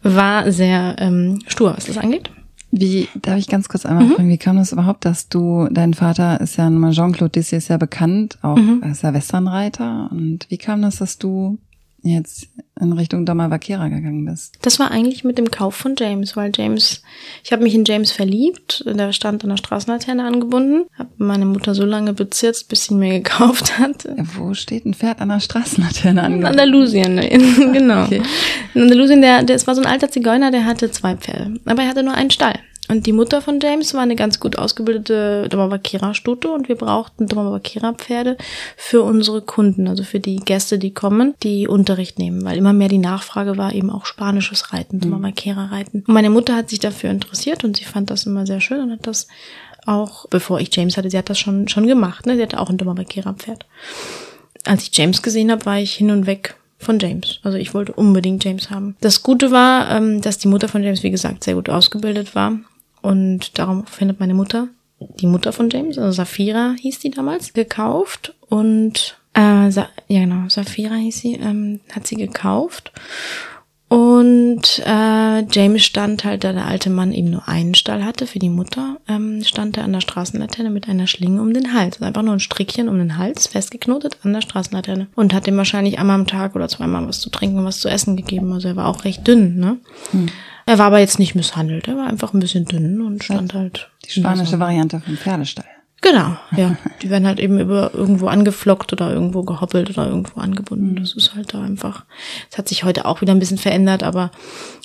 war sehr ähm, stur, was das angeht. Wie, darf ich ganz kurz einmal mhm. fragen, wie kam das überhaupt, dass du, dein Vater ist ja nun Jean-Claude Dissy ist ja bekannt, auch mhm. ist ja Westernreiter. Und wie kam das, dass du jetzt in Richtung Doma Vaquera gegangen bist? Das war eigentlich mit dem Kauf von James, weil James, ich habe mich in James verliebt, der stand an der Straßenlaterne angebunden, habe meine Mutter so lange bezirzt, bis sie mir gekauft hat. Wo steht ein Pferd an der Straßenlaterne angebunden? In Andalusien, genau. Okay. In Andalusien, der, der, es war so ein alter Zigeuner, der hatte zwei Pferde, aber er hatte nur einen Stall. Und die Mutter von James war eine ganz gut ausgebildete Domavakira-Stute und wir brauchten Domavakira-Pferde für unsere Kunden, also für die Gäste, die kommen, die Unterricht nehmen, weil immer mehr die Nachfrage war eben auch spanisches Reiten, mhm. Domavakira-Reiten. Und meine Mutter hat sich dafür interessiert und sie fand das immer sehr schön und hat das auch, bevor ich James hatte, sie hat das schon, schon gemacht, ne? Sie hatte auch ein Domavakira-Pferd. Als ich James gesehen habe, war ich hin und weg von James. Also ich wollte unbedingt James haben. Das Gute war, ähm, dass die Mutter von James, wie gesagt, sehr gut ausgebildet war und darum findet meine Mutter, die Mutter von James, also Safira hieß die damals, gekauft. Und äh, Sa ja genau, Safira hieß sie, ähm, hat sie gekauft. Und äh, James stand halt, da der alte Mann eben nur einen Stall hatte für die Mutter, ähm, stand er an der Straßenlaterne mit einer Schlinge um den Hals. Also einfach nur ein Strickchen um den Hals, festgeknotet an der Straßenlaterne. Und hat ihm wahrscheinlich einmal am Tag oder zweimal was zu trinken und was zu essen gegeben. Also er war auch recht dünn, ne? Hm. Er war aber jetzt nicht misshandelt, er war einfach ein bisschen dünn und stand halt. Die spanische Variante vom Pferdestall. Genau, ja. Die werden halt eben über irgendwo angeflockt oder irgendwo gehoppelt oder irgendwo angebunden. Das ist halt da einfach. Es hat sich heute auch wieder ein bisschen verändert, aber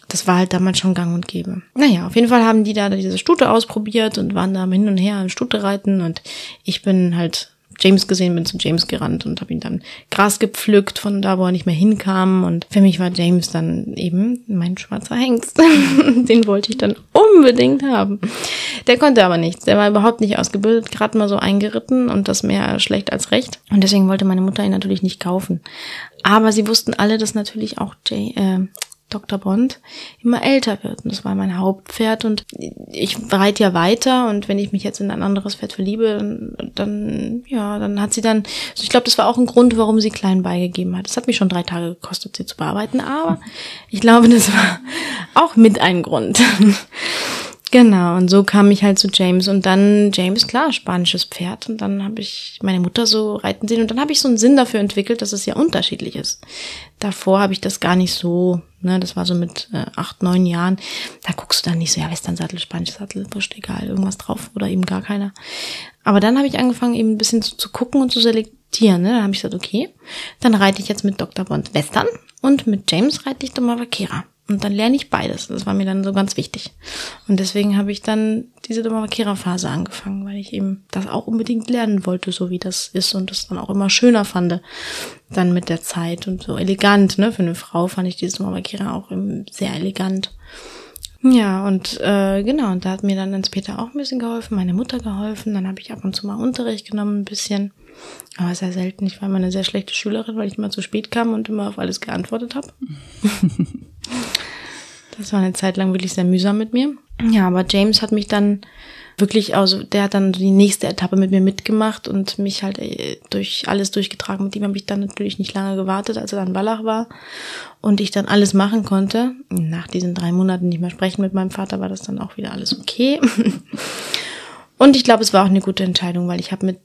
das war halt damals schon gang und gäbe. Naja, auf jeden Fall haben die da diese Stute ausprobiert und waren da hin und her an Stute reiten und ich bin halt James gesehen, bin zu James gerannt und habe ihn dann Gras gepflückt von da, wo er nicht mehr hinkam. Und für mich war James dann eben mein schwarzer Hengst. Den wollte ich dann unbedingt haben. Der konnte aber nichts. Der war überhaupt nicht ausgebildet, gerade mal so eingeritten und das mehr schlecht als recht. Und deswegen wollte meine Mutter ihn natürlich nicht kaufen. Aber sie wussten alle, dass natürlich auch Jay, äh, Dr. Bond immer älter wird. Und das war mein Hauptpferd und ich reite ja weiter und wenn ich mich jetzt in ein anderes Pferd verliebe, dann, ja, dann hat sie dann, also ich glaube, das war auch ein Grund, warum sie klein beigegeben hat. Es hat mich schon drei Tage gekostet, sie zu bearbeiten, aber ich glaube, das war auch mit ein Grund. Genau, und so kam ich halt zu James. Und dann, James, klar, spanisches Pferd. Und dann habe ich meine Mutter so reiten sehen. Und dann habe ich so einen Sinn dafür entwickelt, dass es ja unterschiedlich ist. Davor habe ich das gar nicht so, ne, das war so mit äh, acht, neun Jahren. Da guckst du dann nicht so, ja, Westernsattel, spanisches Sattel, wurscht, egal, irgendwas drauf oder eben gar keiner. Aber dann habe ich angefangen, eben ein bisschen zu, zu gucken und zu selektieren. Ne? Dann habe ich gesagt, okay, dann reite ich jetzt mit Dr. Bond Western und mit James reite ich Doma Vaquera. Und dann lerne ich beides. Das war mir dann so ganz wichtig. Und deswegen habe ich dann diese Domamakera-Phase angefangen, weil ich eben das auch unbedingt lernen wollte, so wie das ist und das dann auch immer schöner fand, dann mit der Zeit und so elegant, ne? Für eine Frau fand ich dieses Domamakera auch sehr elegant. Ja, und äh, genau, und da hat mir dann ganz Peter auch ein bisschen geholfen, meine Mutter geholfen, dann habe ich ab und zu mal Unterricht genommen, ein bisschen. Aber sehr selten. Ich war immer eine sehr schlechte Schülerin, weil ich immer zu spät kam und immer auf alles geantwortet habe. das war eine Zeit lang wirklich sehr mühsam mit mir. Ja, aber James hat mich dann wirklich, also der hat dann die nächste Etappe mit mir mitgemacht und mich halt äh, durch alles durchgetragen. Mit ihm habe ich dann natürlich nicht lange gewartet, als er dann Wallach war und ich dann alles machen konnte. Nach diesen drei Monaten nicht mehr sprechen mit meinem Vater war das dann auch wieder alles okay. und ich glaube, es war auch eine gute Entscheidung, weil ich habe mit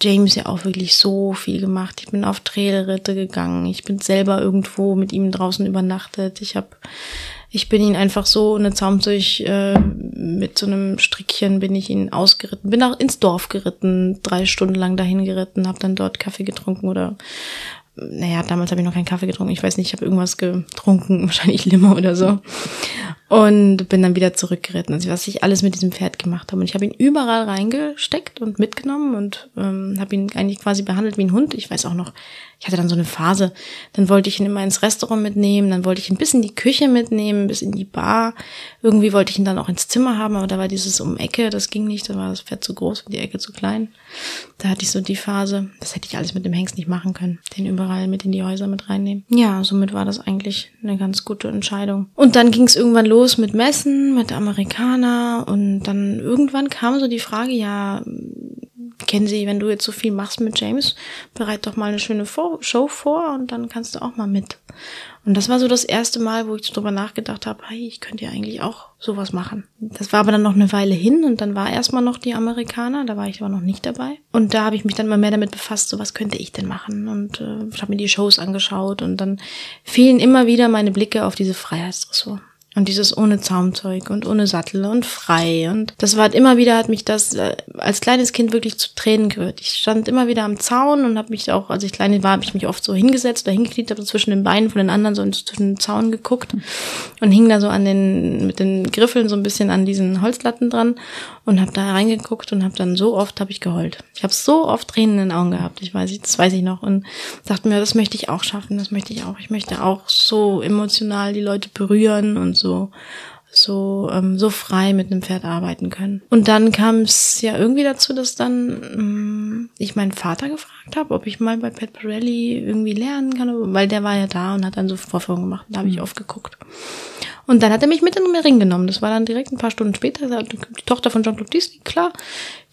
James ja auch wirklich so viel gemacht. Ich bin auf Trailritte gegangen. Ich bin selber irgendwo mit ihm draußen übernachtet. Ich habe ich bin ihn einfach so eine Zaumzeug äh, mit so einem Strickchen bin ich ihn ausgeritten, bin auch ins Dorf geritten, drei Stunden lang dahin geritten, habe dann dort Kaffee getrunken oder naja, damals habe ich noch keinen Kaffee getrunken. Ich weiß nicht, ich habe irgendwas getrunken, wahrscheinlich Limo oder so. Und bin dann wieder zurückgeritten. Also was ich alles mit diesem Pferd gemacht habe. Und ich habe ihn überall reingesteckt und mitgenommen und ähm, habe ihn eigentlich quasi behandelt wie ein Hund. Ich weiß auch noch, ich hatte dann so eine Phase, dann wollte ich ihn immer ins Restaurant mitnehmen, dann wollte ich ihn bis in die Küche mitnehmen, bis in die Bar. Irgendwie wollte ich ihn dann auch ins Zimmer haben, aber da war dieses um Ecke, das ging nicht, da war das Pferd zu groß und die Ecke zu klein. Da hatte ich so die Phase, das hätte ich alles mit dem Hengst nicht machen können, den überall mit in die Häuser mit reinnehmen. Ja, somit war das eigentlich eine ganz gute Entscheidung. Und dann ging es irgendwann los los mit Messen, mit Amerikaner und dann irgendwann kam so die Frage, ja, kennen Sie, wenn du jetzt so viel machst mit James, bereit doch mal eine schöne Show vor und dann kannst du auch mal mit. Und das war so das erste Mal, wo ich darüber nachgedacht habe, hey, ich könnte ja eigentlich auch sowas machen. Das war aber dann noch eine Weile hin und dann war erstmal noch die Amerikaner, da war ich aber noch nicht dabei. Und da habe ich mich dann mal mehr damit befasst, so was könnte ich denn machen und äh, ich habe mir die Shows angeschaut und dann fielen immer wieder meine Blicke auf diese Freiheitsdressur. Und dieses ohne Zaumzeug und ohne Sattel und frei. Und das war halt immer wieder, hat mich das äh, als kleines Kind wirklich zu Tränen gehört. Ich stand immer wieder am Zaun und habe mich auch, als ich klein war, habe ich mich oft so hingesetzt oder hingekniet, habe zwischen den Beinen von den anderen so zwischen den Zaun geguckt und hing da so an den, mit den Griffeln so ein bisschen an diesen Holzlatten dran und habe da reingeguckt und habe dann so oft habe ich geheult. Ich habe so oft Tränen in den Augen gehabt. Ich weiß, das weiß ich noch und dachte mir, das möchte ich auch schaffen, das möchte ich auch. Ich möchte auch so emotional die Leute berühren und so so ähm, so frei mit einem Pferd arbeiten können. Und dann kam es ja irgendwie dazu, dass dann ähm, ich meinen Vater gefragt habe, ob ich mal bei Pat Pirelli irgendwie lernen kann, weil der war ja da und hat dann so Vorführungen gemacht. Da habe ich mhm. oft geguckt. Und dann hat er mich mit in den Ring genommen. Das war dann direkt ein paar Stunden später. Die Tochter von Jean-Claude Disney, klar,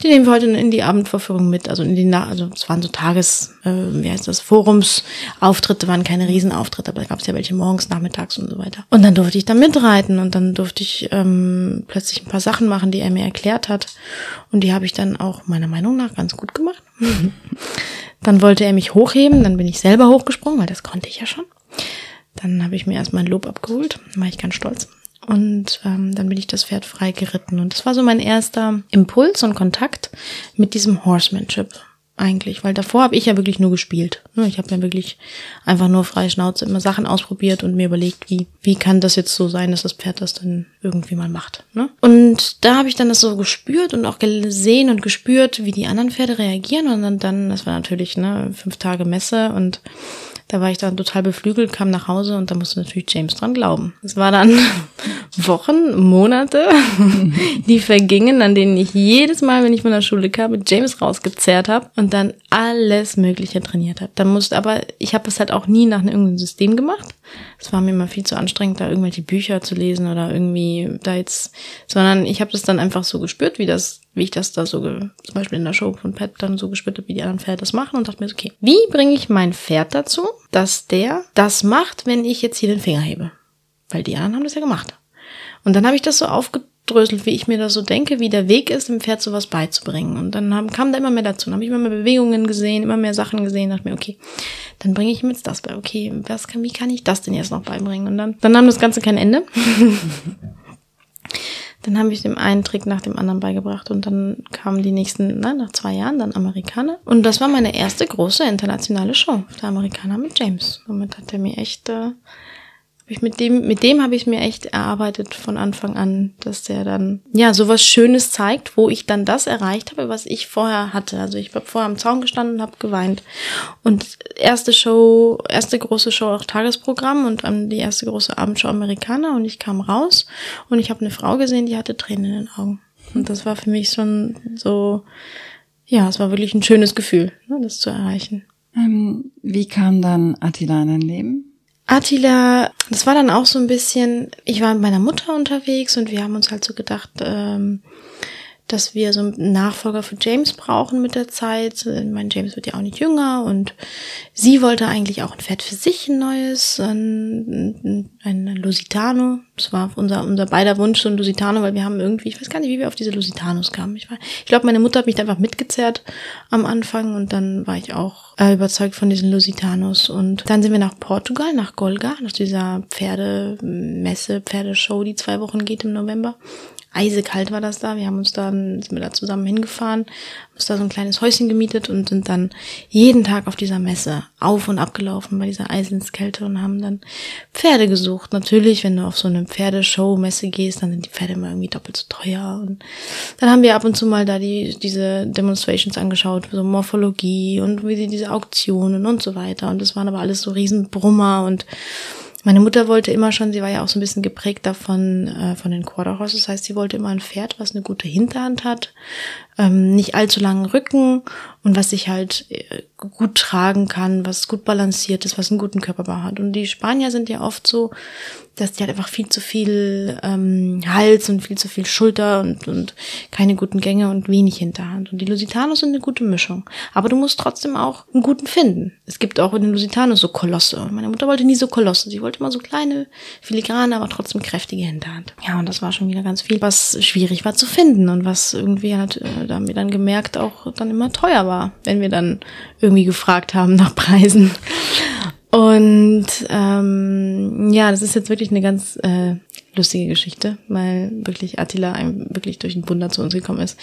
die nehmen wir heute in die Abendvorführung mit. Also in die, also es waren so Tages, äh, wie heißt das, Forumsauftritte, waren keine Riesenauftritte, aber da gab es ja welche morgens, nachmittags und so weiter. Und dann durfte ich da mitreiten und dann durfte ich ähm, plötzlich ein paar Sachen machen, die er mir erklärt hat. Und die habe ich dann auch meiner Meinung nach ganz gut gemacht. dann wollte er mich hochheben, dann bin ich selber hochgesprungen, weil das konnte ich ja schon. Dann habe ich mir erstmal ein Lob abgeholt, war ich ganz stolz. Und ähm, dann bin ich das Pferd frei geritten. Und das war so mein erster Impuls und Kontakt mit diesem Horsemanship eigentlich, weil davor habe ich ja wirklich nur gespielt. Ne, ich habe ja wirklich einfach nur freie Schnauze immer Sachen ausprobiert und mir überlegt, wie wie kann das jetzt so sein, dass das Pferd das dann irgendwie mal macht. Ne? Und da habe ich dann das so gespürt und auch gesehen und gespürt, wie die anderen Pferde reagieren und dann, dann das war natürlich ne fünf Tage Messe und da war ich dann total beflügelt, kam nach Hause und da musste natürlich James dran glauben. Es war dann Wochen, Monate, die vergingen, an denen ich jedes Mal, wenn ich von der Schule kam, mit James rausgezerrt habe und dann alles Mögliche trainiert habe. Dann musste aber, ich habe das halt auch nie nach irgendeinem System gemacht. Es war mir immer viel zu anstrengend, da irgendwelche Bücher zu lesen oder irgendwie da jetzt, sondern ich habe das dann einfach so gespürt, wie das, wie ich das da so, zum Beispiel in der Show von Pat dann so gespürt habe, wie die anderen Pferde das machen und dachte mir so, okay, wie bringe ich mein Pferd dazu, dass der das macht, wenn ich jetzt hier den Finger hebe? Weil die anderen haben das ja gemacht. Und dann habe ich das so aufgedröselt, wie ich mir das so denke, wie der Weg ist, dem Pferd sowas beizubringen. Und dann haben, kam da immer mehr dazu. Dann habe ich immer mehr Bewegungen gesehen, immer mehr Sachen gesehen, dachte mir, okay, dann bringe ich ihm jetzt das bei. Okay, was kann, wie kann ich das denn jetzt noch beibringen? Und dann, dann nahm das Ganze kein Ende. dann habe ich dem einen Trick nach dem anderen beigebracht und dann kamen die nächsten, na, nach zwei Jahren, dann Amerikaner. Und das war meine erste große internationale Show, der Amerikaner mit James. Somit hat er mir echt äh, ich mit dem, mit dem habe ich mir echt erarbeitet von Anfang an, dass der dann ja sowas Schönes zeigt, wo ich dann das erreicht habe, was ich vorher hatte. Also ich habe vorher am Zaun gestanden und habe geweint. Und erste Show, erste große Show auch Tagesprogramm und dann die erste große Abendshow Amerikaner und ich kam raus und ich habe eine Frau gesehen, die hatte Tränen in den Augen. Und das war für mich schon so, ja, es war wirklich ein schönes Gefühl, ne, das zu erreichen. Ähm, wie kam dann Attila in dein Leben? Attila, das war dann auch so ein bisschen, ich war mit meiner Mutter unterwegs und wir haben uns halt so gedacht, ähm, dass wir so einen Nachfolger für James brauchen mit der Zeit. Mein James wird ja auch nicht jünger und sie wollte eigentlich auch ein Pferd für sich, ein neues, ein, ein Lusitano. Das war unser, unser beider Wunsch, so ein Lusitano, weil wir haben irgendwie, ich weiß gar nicht, wie wir auf diese Lusitanos kamen. Ich, ich glaube, meine Mutter hat mich da einfach mitgezerrt am Anfang und dann war ich auch äh, überzeugt von diesen Lusitanos. Und dann sind wir nach Portugal, nach Golga, nach dieser Pferdemesse, Pferdeshow, die zwei Wochen geht im November eisekalt war das da. Wir haben uns dann, sind wir da zusammen hingefahren, haben uns da so ein kleines Häuschen gemietet und sind dann jeden Tag auf dieser Messe auf und abgelaufen bei dieser Eisenskälte und haben dann Pferde gesucht. Natürlich, wenn du auf so eine Pferdeshow-Messe gehst, dann sind die Pferde immer irgendwie doppelt so teuer. Und dann haben wir ab und zu mal da die, diese Demonstrations angeschaut, so Morphologie und wie sie diese Auktionen und so weiter. Und das waren aber alles so Riesenbrummer und meine Mutter wollte immer schon, sie war ja auch so ein bisschen geprägt davon, äh, von den Quarter Horses, das heißt, sie wollte immer ein Pferd, was eine gute Hinterhand hat, ähm, nicht allzu langen Rücken und was sich halt äh, gut tragen kann, was gut balanciert ist, was einen guten Körperbau hat. Und die Spanier sind ja oft so, dass die halt einfach viel zu viel ähm, Hals und viel zu viel Schulter und, und keine guten Gänge und wenig Hinterhand. Und die Lusitanos sind eine gute Mischung. Aber du musst trotzdem auch einen guten finden. Es gibt auch in den Lusitanos so Kolosse. Meine Mutter wollte nie so Kolosse. Sie wollte immer so kleine, filigrane, aber trotzdem kräftige Hinterhand. Ja, und das war schon wieder ganz viel, was schwierig war zu finden und was irgendwie halt, äh, da haben wir dann gemerkt, auch dann immer teuer war, wenn wir dann irgendwie gefragt haben nach Preisen. Und ähm, ja, das ist jetzt wirklich eine ganz äh, lustige Geschichte, weil wirklich Attila einem wirklich durch ein Wunder zu uns gekommen ist.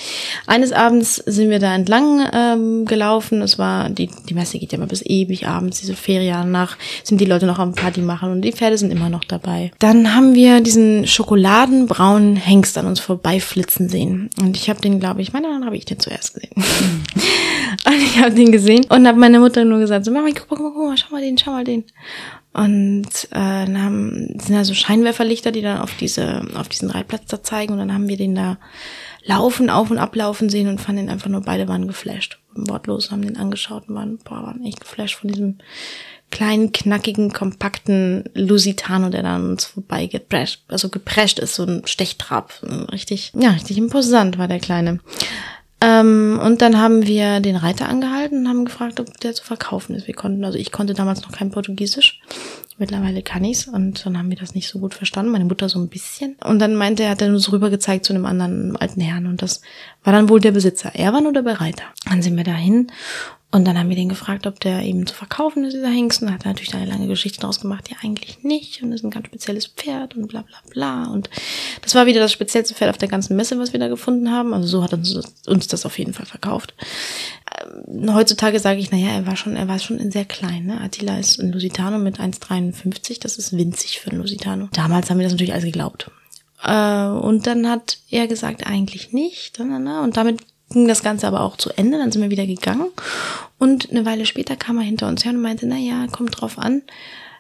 Eines Abends sind wir da entlang ähm, gelaufen. Es war, die, die Messe geht ja immer bis ewig abends, diese Ferien nach, sind die Leute noch am Party machen und die Pferde sind immer noch dabei. Dann haben wir diesen schokoladenbraunen Hengst an uns vorbeiflitzen sehen. Und ich habe den, glaube ich, meine dann habe ich den zuerst gesehen. und ich habe den gesehen und habe meine Mutter nur gesagt, so, Mama, guck mal, guck mal, schau mal den, schau mal den. Und äh, dann haben, sind da so Scheinwerferlichter, die dann auf diese, auf diesen Reitplatz da zeigen. Und dann haben wir den da laufen, auf und ablaufen sehen und fanden ihn einfach nur, beide waren geflasht. Wortlos haben den angeschaut und waren, boah, waren echt geflasht von diesem kleinen, knackigen, kompakten Lusitano, der dann uns vorbei geprescht, also geprescht ist, so ein Stechtrab. Richtig, ja, richtig imposant war der Kleine. Ähm, und dann haben wir den Reiter angehalten und haben gefragt, ob der zu verkaufen ist. Wir konnten, also ich konnte damals noch kein Portugiesisch. Mittlerweile kann ich's und dann haben wir das nicht so gut verstanden. Meine Mutter so ein bisschen. Und dann meinte er, hat er uns rüber gezeigt zu einem anderen alten Herrn und das war dann wohl der Besitzer. Er war nur der Bereiter. Dann sind wir dahin und dann haben wir den gefragt, ob der eben zu verkaufen ist, dieser Hengst. Und hat er natürlich eine lange Geschichte daraus gemacht. Ja, eigentlich nicht. Und das ist ein ganz spezielles Pferd und bla bla bla. Und das war wieder das speziellste Pferd auf der ganzen Messe, was wir da gefunden haben. Also so hat uns, uns das auf jeden Fall verkauft. Ähm, heutzutage sage ich, naja, er war schon, er war schon sehr klein. Ne? Attila ist ein Lusitano mit 1,53. Das ist winzig für ein Lusitano. Damals haben wir das natürlich alles geglaubt. Äh, und dann hat er gesagt, eigentlich nicht. Und damit ging das Ganze aber auch zu Ende, dann sind wir wieder gegangen und eine Weile später kam er hinter uns her und meinte, na ja, kommt drauf an,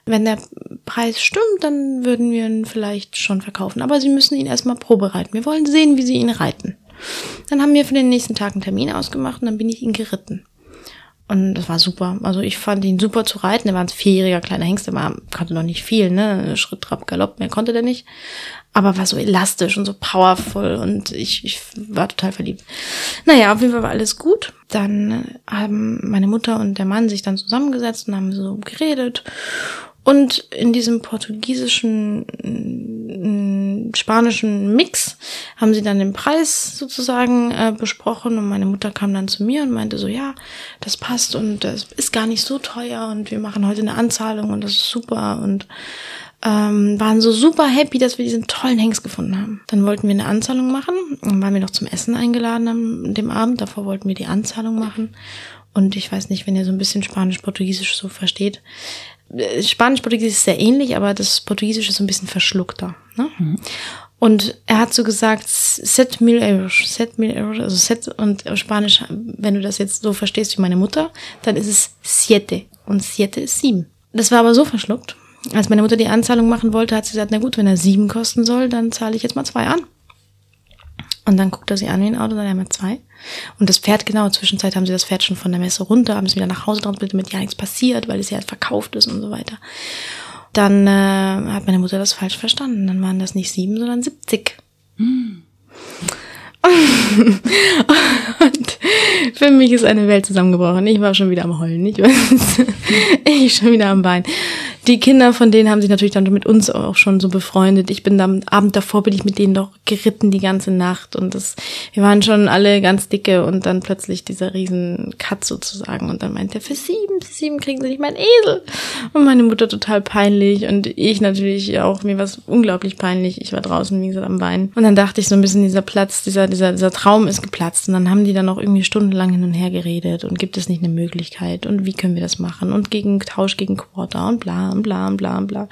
Wenn der Preis stimmt, dann würden wir ihn vielleicht schon verkaufen. Aber Sie müssen ihn erstmal probereiten. Wir wollen sehen, wie Sie ihn reiten. Dann haben wir für den nächsten Tag einen Termin ausgemacht und dann bin ich ihn geritten. Und das war super. Also ich fand ihn super zu reiten. Er war ein vierjähriger kleiner Hengst, der war, konnte noch nicht viel, ne? Schritt, Trab, Galopp, mehr konnte der nicht. Aber war so elastisch und so powerful und ich, ich war total verliebt. Naja, auf jeden Fall war alles gut. Dann haben meine Mutter und der Mann sich dann zusammengesetzt und haben so geredet. Und in diesem portugiesischen, mm, spanischen Mix haben sie dann den Preis sozusagen äh, besprochen und meine Mutter kam dann zu mir und meinte so, ja, das passt und das ist gar nicht so teuer und wir machen heute eine Anzahlung und das ist super und ähm, waren so super happy, dass wir diesen tollen Hengst gefunden haben. Dann wollten wir eine Anzahlung machen dann waren wir noch zum Essen eingeladen am dem Abend. Davor wollten wir die Anzahlung machen und ich weiß nicht, wenn ihr so ein bisschen Spanisch-Portugiesisch so versteht, Spanisch-Portugiesisch ist sehr ähnlich, aber das Portugiesische ist so ein bisschen verschluckter. Ne? Mhm. Und er hat so gesagt, set mil euros, set mil euros, also set und Spanisch, wenn du das jetzt so verstehst wie meine Mutter, dann ist es siete und siete ist sieben. Das war aber so verschluckt. Als meine Mutter die Anzahlung machen wollte, hat sie gesagt, na gut, wenn er sieben kosten soll, dann zahle ich jetzt mal zwei an. Und dann guckt er sie an wie ein Auto, dann wir zwei. Und das Pferd, genau, zwischenzeit haben sie das Pferd schon von der Messe runter, haben es wieder nach Hause transportiert, damit ja nichts passiert, weil es ja halt verkauft ist und so weiter. Dann äh, hat meine Mutter das falsch verstanden. Dann waren das nicht sieben, sondern 70. Hm. und für mich ist eine Welt zusammengebrochen. Ich war schon wieder am Heulen, nicht? ich schon wieder am Bein die Kinder von denen haben sich natürlich dann mit uns auch schon so befreundet. Ich bin am Abend davor bin ich mit denen doch geritten die ganze Nacht und das, wir waren schon alle ganz dicke und dann plötzlich dieser riesen Cut sozusagen und dann meint er, für sieben, für sieben kriegen sie nicht meinen Esel. Und meine Mutter total peinlich und ich natürlich auch, mir war es unglaublich peinlich. Ich war draußen, wie gesagt, am Wein. Und dann dachte ich so ein bisschen, dieser Platz, dieser, dieser, dieser Traum ist geplatzt und dann haben die dann auch irgendwie stundenlang hin und her geredet und gibt es nicht eine Möglichkeit und wie können wir das machen und gegen Tausch gegen Quarter und bla und bla und bla und bla.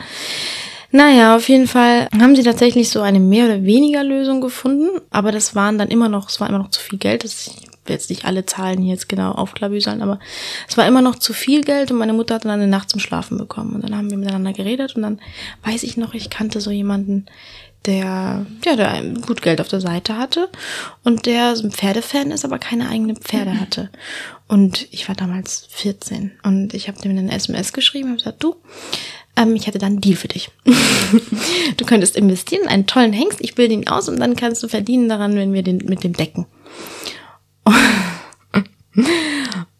Naja, auf jeden Fall haben sie tatsächlich so eine mehr oder weniger Lösung gefunden, aber das waren dann immer noch, es war immer noch zu viel Geld. Das, ich will jetzt nicht alle Zahlen hier jetzt genau aufklabüseln, aber es war immer noch zu viel Geld und meine Mutter hat dann eine Nacht zum Schlafen bekommen. Und dann haben wir miteinander geredet und dann weiß ich noch, ich kannte so jemanden, der, ja, der gut Geld auf der Seite hatte und der so ein Pferdefan ist, aber keine eigenen Pferde hatte. Und ich war damals 14 und ich habe dem eine SMS geschrieben und gesagt, du, ähm, ich hätte dann einen Deal für dich. du könntest investieren in einen tollen Hengst, ich bilde ihn aus und dann kannst du verdienen daran, wenn wir den mit dem decken.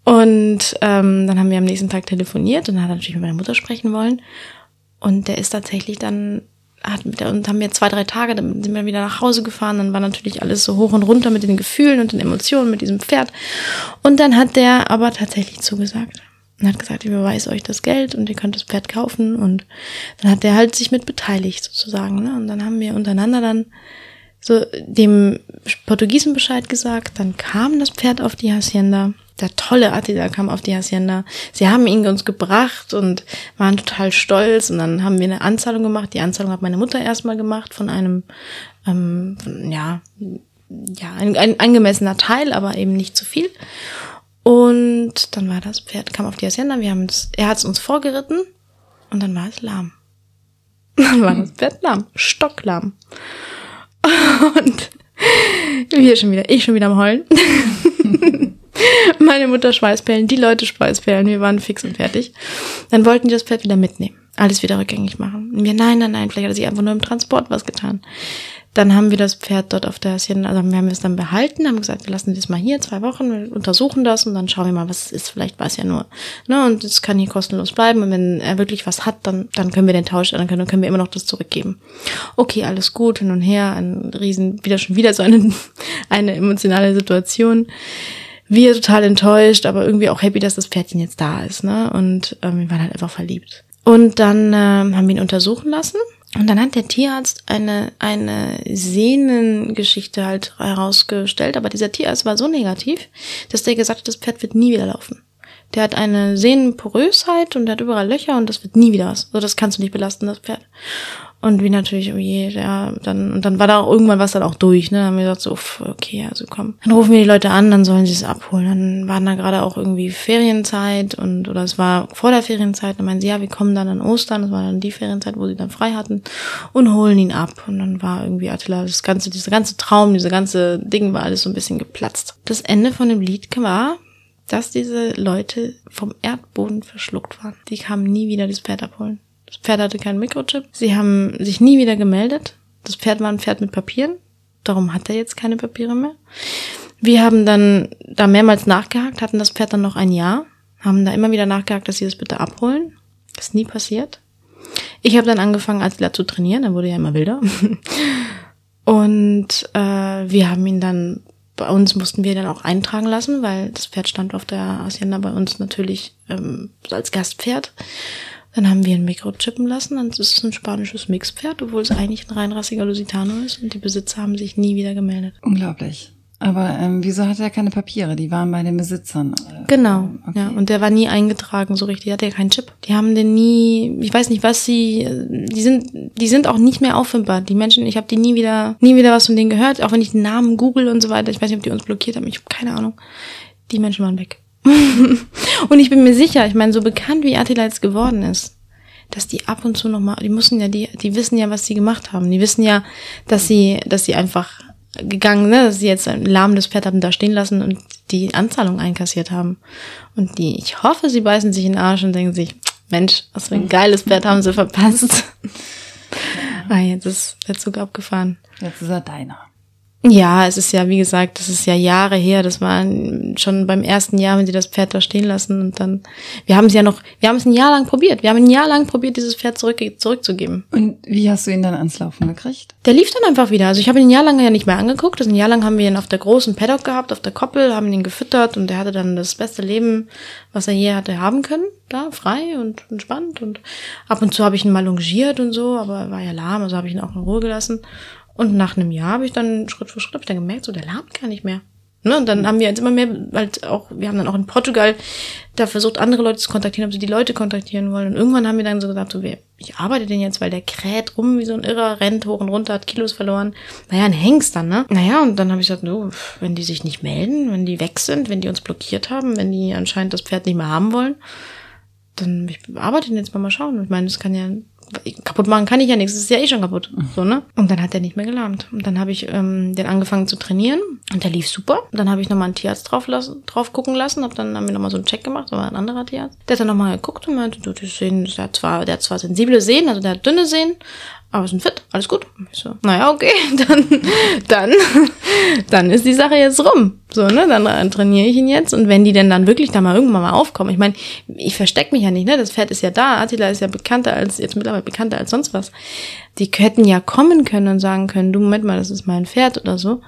und ähm, dann haben wir am nächsten Tag telefoniert und dann hat er natürlich mit meiner Mutter sprechen wollen. Und der ist tatsächlich dann hat, und haben wir zwei, drei Tage, dann sind wir wieder nach Hause gefahren, dann war natürlich alles so hoch und runter mit den Gefühlen und den Emotionen mit diesem Pferd. Und dann hat der aber tatsächlich zugesagt. Und hat gesagt, ich überweise euch das Geld und ihr könnt das Pferd kaufen. Und dann hat der halt sich mit beteiligt sozusagen. Ne? Und dann haben wir untereinander dann so dem Portugiesen Bescheid gesagt. Dann kam das Pferd auf die Hacienda der tolle Attila kam auf die Hacienda. Sie haben ihn uns gebracht und waren total stolz. Und dann haben wir eine Anzahlung gemacht. Die Anzahlung hat meine Mutter erstmal gemacht von einem, ähm, ja, ja, ein, ein angemessener Teil, aber eben nicht zu viel. Und dann war das Pferd, kam auf die Hacienda. Wir haben es, er hat es uns vorgeritten und dann war es lahm. Dann war das Pferd lahm, stocklahm. Und wir schon wieder, ich schon wieder am Heulen. Meine Mutter Schweißperlen, die Leute Schweißperlen, wir waren fix und fertig. Dann wollten die das Pferd wieder mitnehmen, alles wieder rückgängig machen. Und wir, nein, nein, nein, vielleicht hat sie einfach nur im Transport was getan. Dann haben wir das Pferd dort auf der Hacienda, also wir haben es dann behalten, haben gesagt, wir lassen das mal hier zwei Wochen, wir untersuchen das und dann schauen wir mal, was es ist. Vielleicht war es ja nur, ne, und es kann hier kostenlos bleiben und wenn er wirklich was hat, dann, dann können wir den tauschen, dann können, dann können wir immer noch das zurückgeben. Okay, alles gut, hin und her, ein riesen, wieder schon wieder so eine, eine emotionale Situation wir total enttäuscht, aber irgendwie auch happy, dass das Pferdchen jetzt da ist, ne? Und ähm, wir waren halt einfach verliebt. Und dann ähm, haben wir ihn untersuchen lassen. Und dann hat der Tierarzt eine, eine Sehnengeschichte halt herausgestellt, aber dieser Tierarzt war so negativ, dass der gesagt hat, das Pferd wird nie wieder laufen. Der hat eine Sehnenporösheit und der hat überall Löcher und das wird nie wieder was. Also das kannst du nicht belasten, das Pferd. Und wie natürlich, oh je, ja, dann, und dann war da auch irgendwann was dann auch durch, ne? Dann haben wir gesagt, so, okay, also komm. Dann rufen wir die Leute an, dann sollen sie es abholen. Dann waren da gerade auch irgendwie Ferienzeit und, oder es war vor der Ferienzeit, dann meinen sie, ja, wir kommen dann an Ostern, das war dann die Ferienzeit, wo sie dann frei hatten und holen ihn ab. Und dann war irgendwie Attila, das ganze, dieser ganze Traum, diese ganze Ding war alles so ein bisschen geplatzt. Das Ende von dem Lied war, dass diese Leute vom Erdboden verschluckt waren. Die kamen nie wieder das Pferd abholen. Das Pferd hatte keinen Mikrochip. Sie haben sich nie wieder gemeldet. Das Pferd war ein Pferd mit Papieren. Darum hat er jetzt keine Papiere mehr. Wir haben dann da mehrmals nachgehakt, hatten das Pferd dann noch ein Jahr, haben da immer wieder nachgehakt, dass sie das bitte abholen. Das ist nie passiert. Ich habe dann angefangen, Attila zu trainieren, er wurde ja immer wilder. Und äh, wir haben ihn dann, bei uns mussten wir dann auch eintragen lassen, weil das Pferd stand auf der Hacienda bei uns natürlich ähm, als Gastpferd. Dann haben wir ein Mikro chippen lassen und es ist ein spanisches Mixpferd, obwohl es eigentlich ein reinrassiger Lusitano ist und die Besitzer haben sich nie wieder gemeldet. Unglaublich. Aber ähm, wieso hatte er keine Papiere? Die waren bei den Besitzern. Äh, genau, okay. ja. Und der war nie eingetragen so richtig. Hatte ja keinen Chip. Die haben den nie, ich weiß nicht, was sie, die sind, die sind auch nicht mehr auffindbar. Die Menschen, ich habe die nie wieder, nie wieder was von denen gehört. Auch wenn ich den Namen google und so weiter. Ich weiß nicht, ob die uns blockiert haben. Ich habe keine Ahnung. Die Menschen waren weg. und ich bin mir sicher, ich meine, so bekannt wie Attila jetzt geworden ist, dass die ab und zu nochmal, die müssen ja, die, die wissen ja, was sie gemacht haben. Die wissen ja, dass sie, dass sie einfach gegangen, ne, dass sie jetzt ein lahmendes Pferd haben da stehen lassen und die Anzahlung einkassiert haben. Und die, ich hoffe, sie beißen sich in den Arsch und denken sich, Mensch, was für ein geiles Pferd haben sie verpasst. ah, jetzt ist der Zug abgefahren. Jetzt ist er deiner. Ja, es ist ja, wie gesagt, das ist ja Jahre her. Das war schon beim ersten Jahr, wenn sie das Pferd da stehen lassen und dann, wir haben es ja noch, wir haben es ein Jahr lang probiert. Wir haben ein Jahr lang probiert, dieses Pferd zurück, zurückzugeben. Und wie hast du ihn dann ans Laufen gekriegt? Der lief dann einfach wieder. Also ich habe ihn ein Jahr lang ja nicht mehr angeguckt. Also ein Jahr lang haben wir ihn auf der großen Paddock gehabt, auf der Koppel, haben ihn gefüttert und er hatte dann das beste Leben, was er je hatte haben können. Da, frei und entspannt und ab und zu habe ich ihn mal longiert und so, aber er war ja lahm, also habe ich ihn auch in Ruhe gelassen. Und nach einem Jahr habe ich dann Schritt für Schritt dann gemerkt, so der lahmt gar nicht mehr. Ne? Und dann haben wir jetzt immer mehr, halt auch, wir haben dann auch in Portugal da versucht, andere Leute zu kontaktieren, ob sie die Leute kontaktieren wollen. Und irgendwann haben wir dann so gesagt, so, ich arbeite den jetzt, weil der kräht rum wie so ein Irrer, rennt hoch und runter, hat Kilos verloren. Naja, ein Hengst dann, ne? Naja, und dann habe ich gesagt, no, wenn die sich nicht melden, wenn die weg sind, wenn die uns blockiert haben, wenn die anscheinend das Pferd nicht mehr haben wollen, dann ich arbeite den jetzt mal mal schauen. Ich meine, das kann ja kaputt machen kann ich ja nichts, es ist ja eh schon kaputt. So, ne? Und dann hat er nicht mehr gelahmt. Und dann habe ich ähm, den angefangen zu trainieren und der lief super. Und dann habe ich nochmal einen Tierarzt drauf, lassen, drauf gucken lassen, hab dann haben wir nochmal so einen Check gemacht, da war ein anderer Tierarzt. Der hat dann nochmal geguckt und meinte, du, die Sehnen, der hat zwar, der hat zwar sensible Sehnen, also der hat dünne Sehnen, aber sind fit, alles gut. Ich so, naja, okay, dann, dann, dann ist die Sache jetzt rum. So, ne, dann trainiere ich ihn jetzt. Und wenn die denn dann wirklich da mal irgendwann mal aufkommen, ich meine, ich verstecke mich ja nicht, ne? Das Pferd ist ja da, Attila ist ja bekannter als, jetzt mittlerweile bekannter als sonst was. Die hätten ja kommen können und sagen können, du Moment mal, das ist mein Pferd oder so.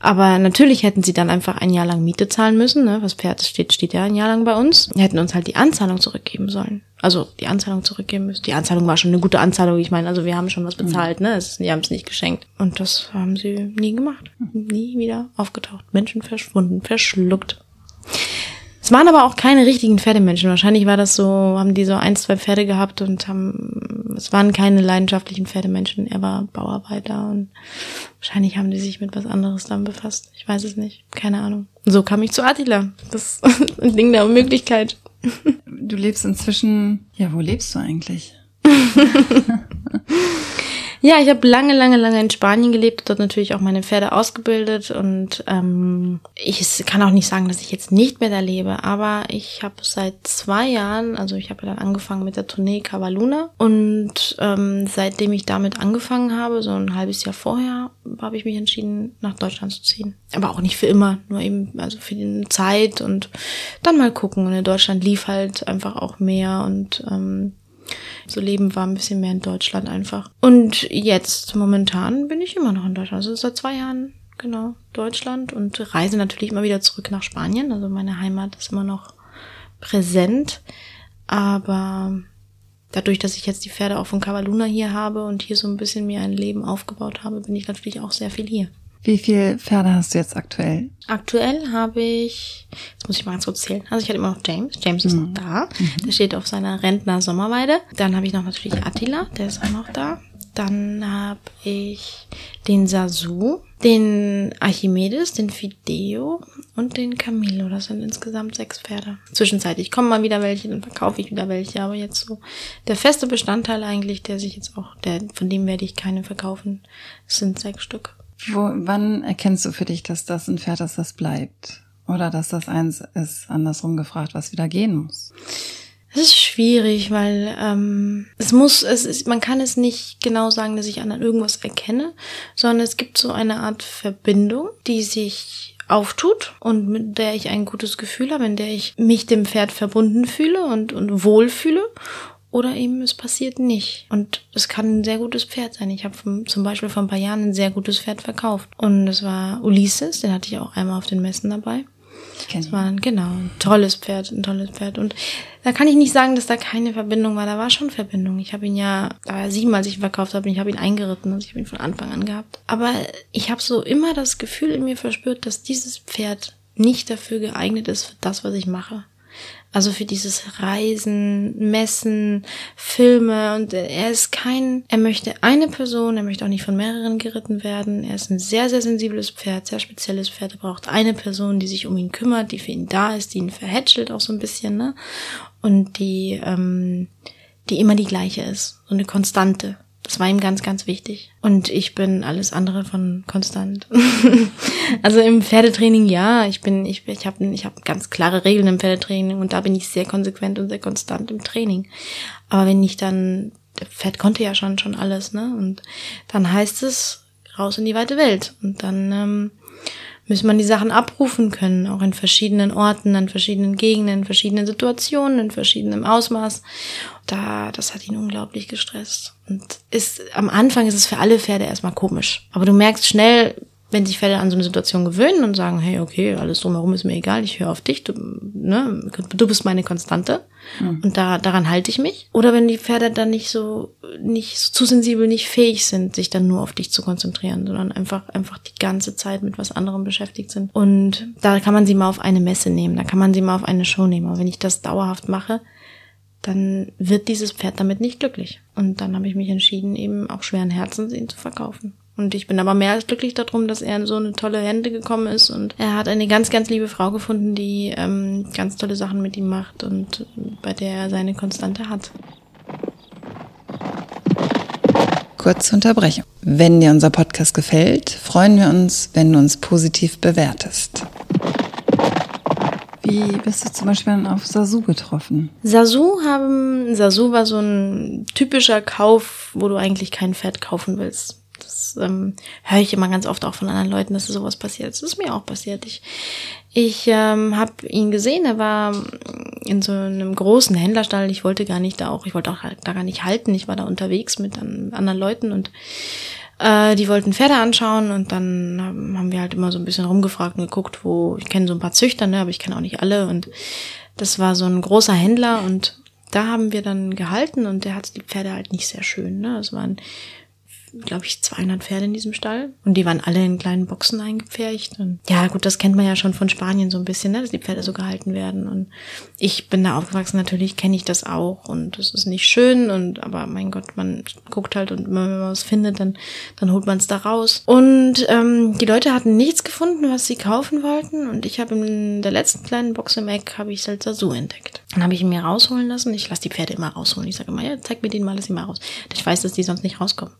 Aber natürlich hätten sie dann einfach ein Jahr lang Miete zahlen müssen, ne? Was Pferd steht, steht ja ein Jahr lang bei uns. Die hätten uns halt die Anzahlung zurückgeben sollen. Also die Anzahlung zurückgeben müssen. Die Anzahlung war schon eine gute Anzahlung. Ich meine, also wir haben schon was bezahlt, ne? Es, die haben es nicht geschenkt. Und das haben sie nie gemacht. Nie wieder aufgetaucht. Menschen verschwunden, verschluckt. Es waren aber auch keine richtigen Pferdemenschen. Wahrscheinlich war das so, haben die so ein, zwei Pferde gehabt und haben, es waren keine leidenschaftlichen Pferdemenschen. Er war Bauarbeiter und wahrscheinlich haben die sich mit was anderes dann befasst. Ich weiß es nicht. Keine Ahnung. So kam ich zu Attila. Das Ding der Möglichkeit. Du lebst inzwischen, ja, wo lebst du eigentlich? Ja, ich habe lange, lange, lange in Spanien gelebt, dort natürlich auch meine Pferde ausgebildet und ähm, ich kann auch nicht sagen, dass ich jetzt nicht mehr da lebe, aber ich habe seit zwei Jahren, also ich habe ja dann angefangen mit der Tournee Cavaluna und ähm, seitdem ich damit angefangen habe, so ein halbes Jahr vorher, habe ich mich entschieden, nach Deutschland zu ziehen. Aber auch nicht für immer, nur eben also für die Zeit und dann mal gucken. Und in Deutschland lief halt einfach auch mehr und ähm, so Leben war ein bisschen mehr in Deutschland einfach. Und jetzt, momentan, bin ich immer noch in Deutschland. Also seit zwei Jahren, genau, Deutschland und reise natürlich immer wieder zurück nach Spanien. Also meine Heimat ist immer noch präsent. Aber dadurch, dass ich jetzt die Pferde auch von Cavaluna hier habe und hier so ein bisschen mir ein Leben aufgebaut habe, bin ich natürlich auch sehr viel hier. Wie viele Pferde hast du jetzt aktuell? Aktuell habe ich, jetzt muss ich mal ganz kurz zählen. Also ich hatte immer noch James. James ist noch da. Der steht auf seiner Rentner-Sommerweide. Dann habe ich noch natürlich Attila, der ist auch noch da. Dann habe ich den Sasu, den Archimedes, den Fideo und den Camillo. Das sind insgesamt sechs Pferde. Zwischenzeitlich kommen mal wieder welche, dann verkaufe ich wieder welche. Aber jetzt so der feste Bestandteil eigentlich, der sich jetzt auch, der, von dem werde ich keine verkaufen, sind sechs Stück. Wo, wann erkennst du für dich, dass das ein Pferd ist, das bleibt? Oder dass das eins ist, andersrum gefragt, was wieder gehen muss? Es ist schwierig, weil ähm, es muss, es ist, man kann es nicht genau sagen, dass ich an irgendwas erkenne, sondern es gibt so eine Art Verbindung, die sich auftut und mit der ich ein gutes Gefühl habe, in der ich mich dem Pferd verbunden fühle und, und wohlfühle. Oder eben es passiert nicht. Und es kann ein sehr gutes Pferd sein. Ich habe zum Beispiel vor ein paar Jahren ein sehr gutes Pferd verkauft. Und es war Ulysses, den hatte ich auch einmal auf den Messen dabei. Das war ein, genau, ein tolles Pferd, ein tolles Pferd. Und da kann ich nicht sagen, dass da keine Verbindung war. Da war schon Verbindung. Ich habe ihn ja, da war sieben, als ich ihn verkauft habe, ich habe ihn eingeritten, also ich habe ihn von Anfang an gehabt. Aber ich habe so immer das Gefühl in mir verspürt, dass dieses Pferd nicht dafür geeignet ist für das, was ich mache. Also für dieses Reisen, Messen, Filme und er ist kein, er möchte eine Person, er möchte auch nicht von mehreren geritten werden. Er ist ein sehr, sehr sensibles Pferd, sehr spezielles Pferd. Er braucht eine Person, die sich um ihn kümmert, die für ihn da ist, die ihn verhätschelt auch so ein bisschen, ne? Und die, ähm, die immer die gleiche ist. So eine Konstante. Das war ihm ganz, ganz wichtig. Und ich bin alles andere von konstant. also im Pferdetraining ja, ich bin, ich, ich habe ich hab ganz klare Regeln im Pferdetraining und da bin ich sehr konsequent und sehr konstant im Training. Aber wenn ich dann, der Pferd konnte ja schon schon alles, ne? Und dann heißt es raus in die weite Welt. Und dann ähm, muss man die Sachen abrufen können, auch in verschiedenen Orten, in verschiedenen Gegenden, in verschiedenen Situationen, in verschiedenem Ausmaß. Da, das hat ihn unglaublich gestresst. Und ist, am Anfang ist es für alle Pferde erstmal komisch. Aber du merkst schnell, wenn sich Pferde an so eine Situation gewöhnen und sagen, hey, okay, alles drumherum ist mir egal, ich höre auf dich, du, ne, du bist meine Konstante mhm. und da, daran halte ich mich. Oder wenn die Pferde dann nicht so, nicht so zu sensibel, nicht fähig sind, sich dann nur auf dich zu konzentrieren, sondern einfach, einfach die ganze Zeit mit was anderem beschäftigt sind. Und da kann man sie mal auf eine Messe nehmen, da kann man sie mal auf eine Show nehmen. Aber wenn ich das dauerhaft mache, dann wird dieses Pferd damit nicht glücklich. Und dann habe ich mich entschieden, eben auch schweren Herzens ihn zu verkaufen. Und ich bin aber mehr als glücklich darum, dass er in so eine tolle Hände gekommen ist und er hat eine ganz, ganz liebe Frau gefunden, die ähm, ganz tolle Sachen mit ihm macht und bei der er seine Konstante hat. Kurze Unterbrechung. Wenn dir unser Podcast gefällt, freuen wir uns, wenn du uns positiv bewertest. Wie bist du zum Beispiel auf Sasu getroffen? Sasu haben, Sasu war so ein typischer Kauf, wo du eigentlich kein Pferd kaufen willst. Das ähm, höre ich immer ganz oft auch von anderen Leuten, dass sowas passiert. Das ist mir auch passiert. Ich, ich ähm, habe ihn gesehen, er war in so einem großen Händlerstall. Ich wollte gar nicht da auch, ich wollte auch da gar nicht halten. Ich war da unterwegs mit anderen Leuten und äh, die wollten Pferde anschauen und dann haben wir halt immer so ein bisschen rumgefragt und geguckt, wo ich kenne so ein paar Züchter, ne, aber ich kenne auch nicht alle und das war so ein großer Händler und da haben wir dann gehalten und der hatte die Pferde halt nicht sehr schön. Ne? Es waren glaube ich, 200 Pferde in diesem Stall. Und die waren alle in kleinen Boxen eingepfercht. Und ja, gut, das kennt man ja schon von Spanien so ein bisschen, ne, dass die Pferde so gehalten werden. Und ich bin da aufgewachsen, natürlich kenne ich das auch. Und das ist nicht schön. Und aber mein Gott, man guckt halt und wenn man was findet, dann, dann holt man es da raus. Und ähm, die Leute hatten nichts gefunden, was sie kaufen wollten. Und ich habe in der letzten kleinen Box im Eck habe ich Salsasu entdeckt. Dann habe ich ihn mir rausholen lassen. Ich lasse die Pferde immer rausholen. Ich sage immer, ja, zeig mir den mal, lass ihn mal raus. Ich weiß, dass die sonst nicht rauskommen.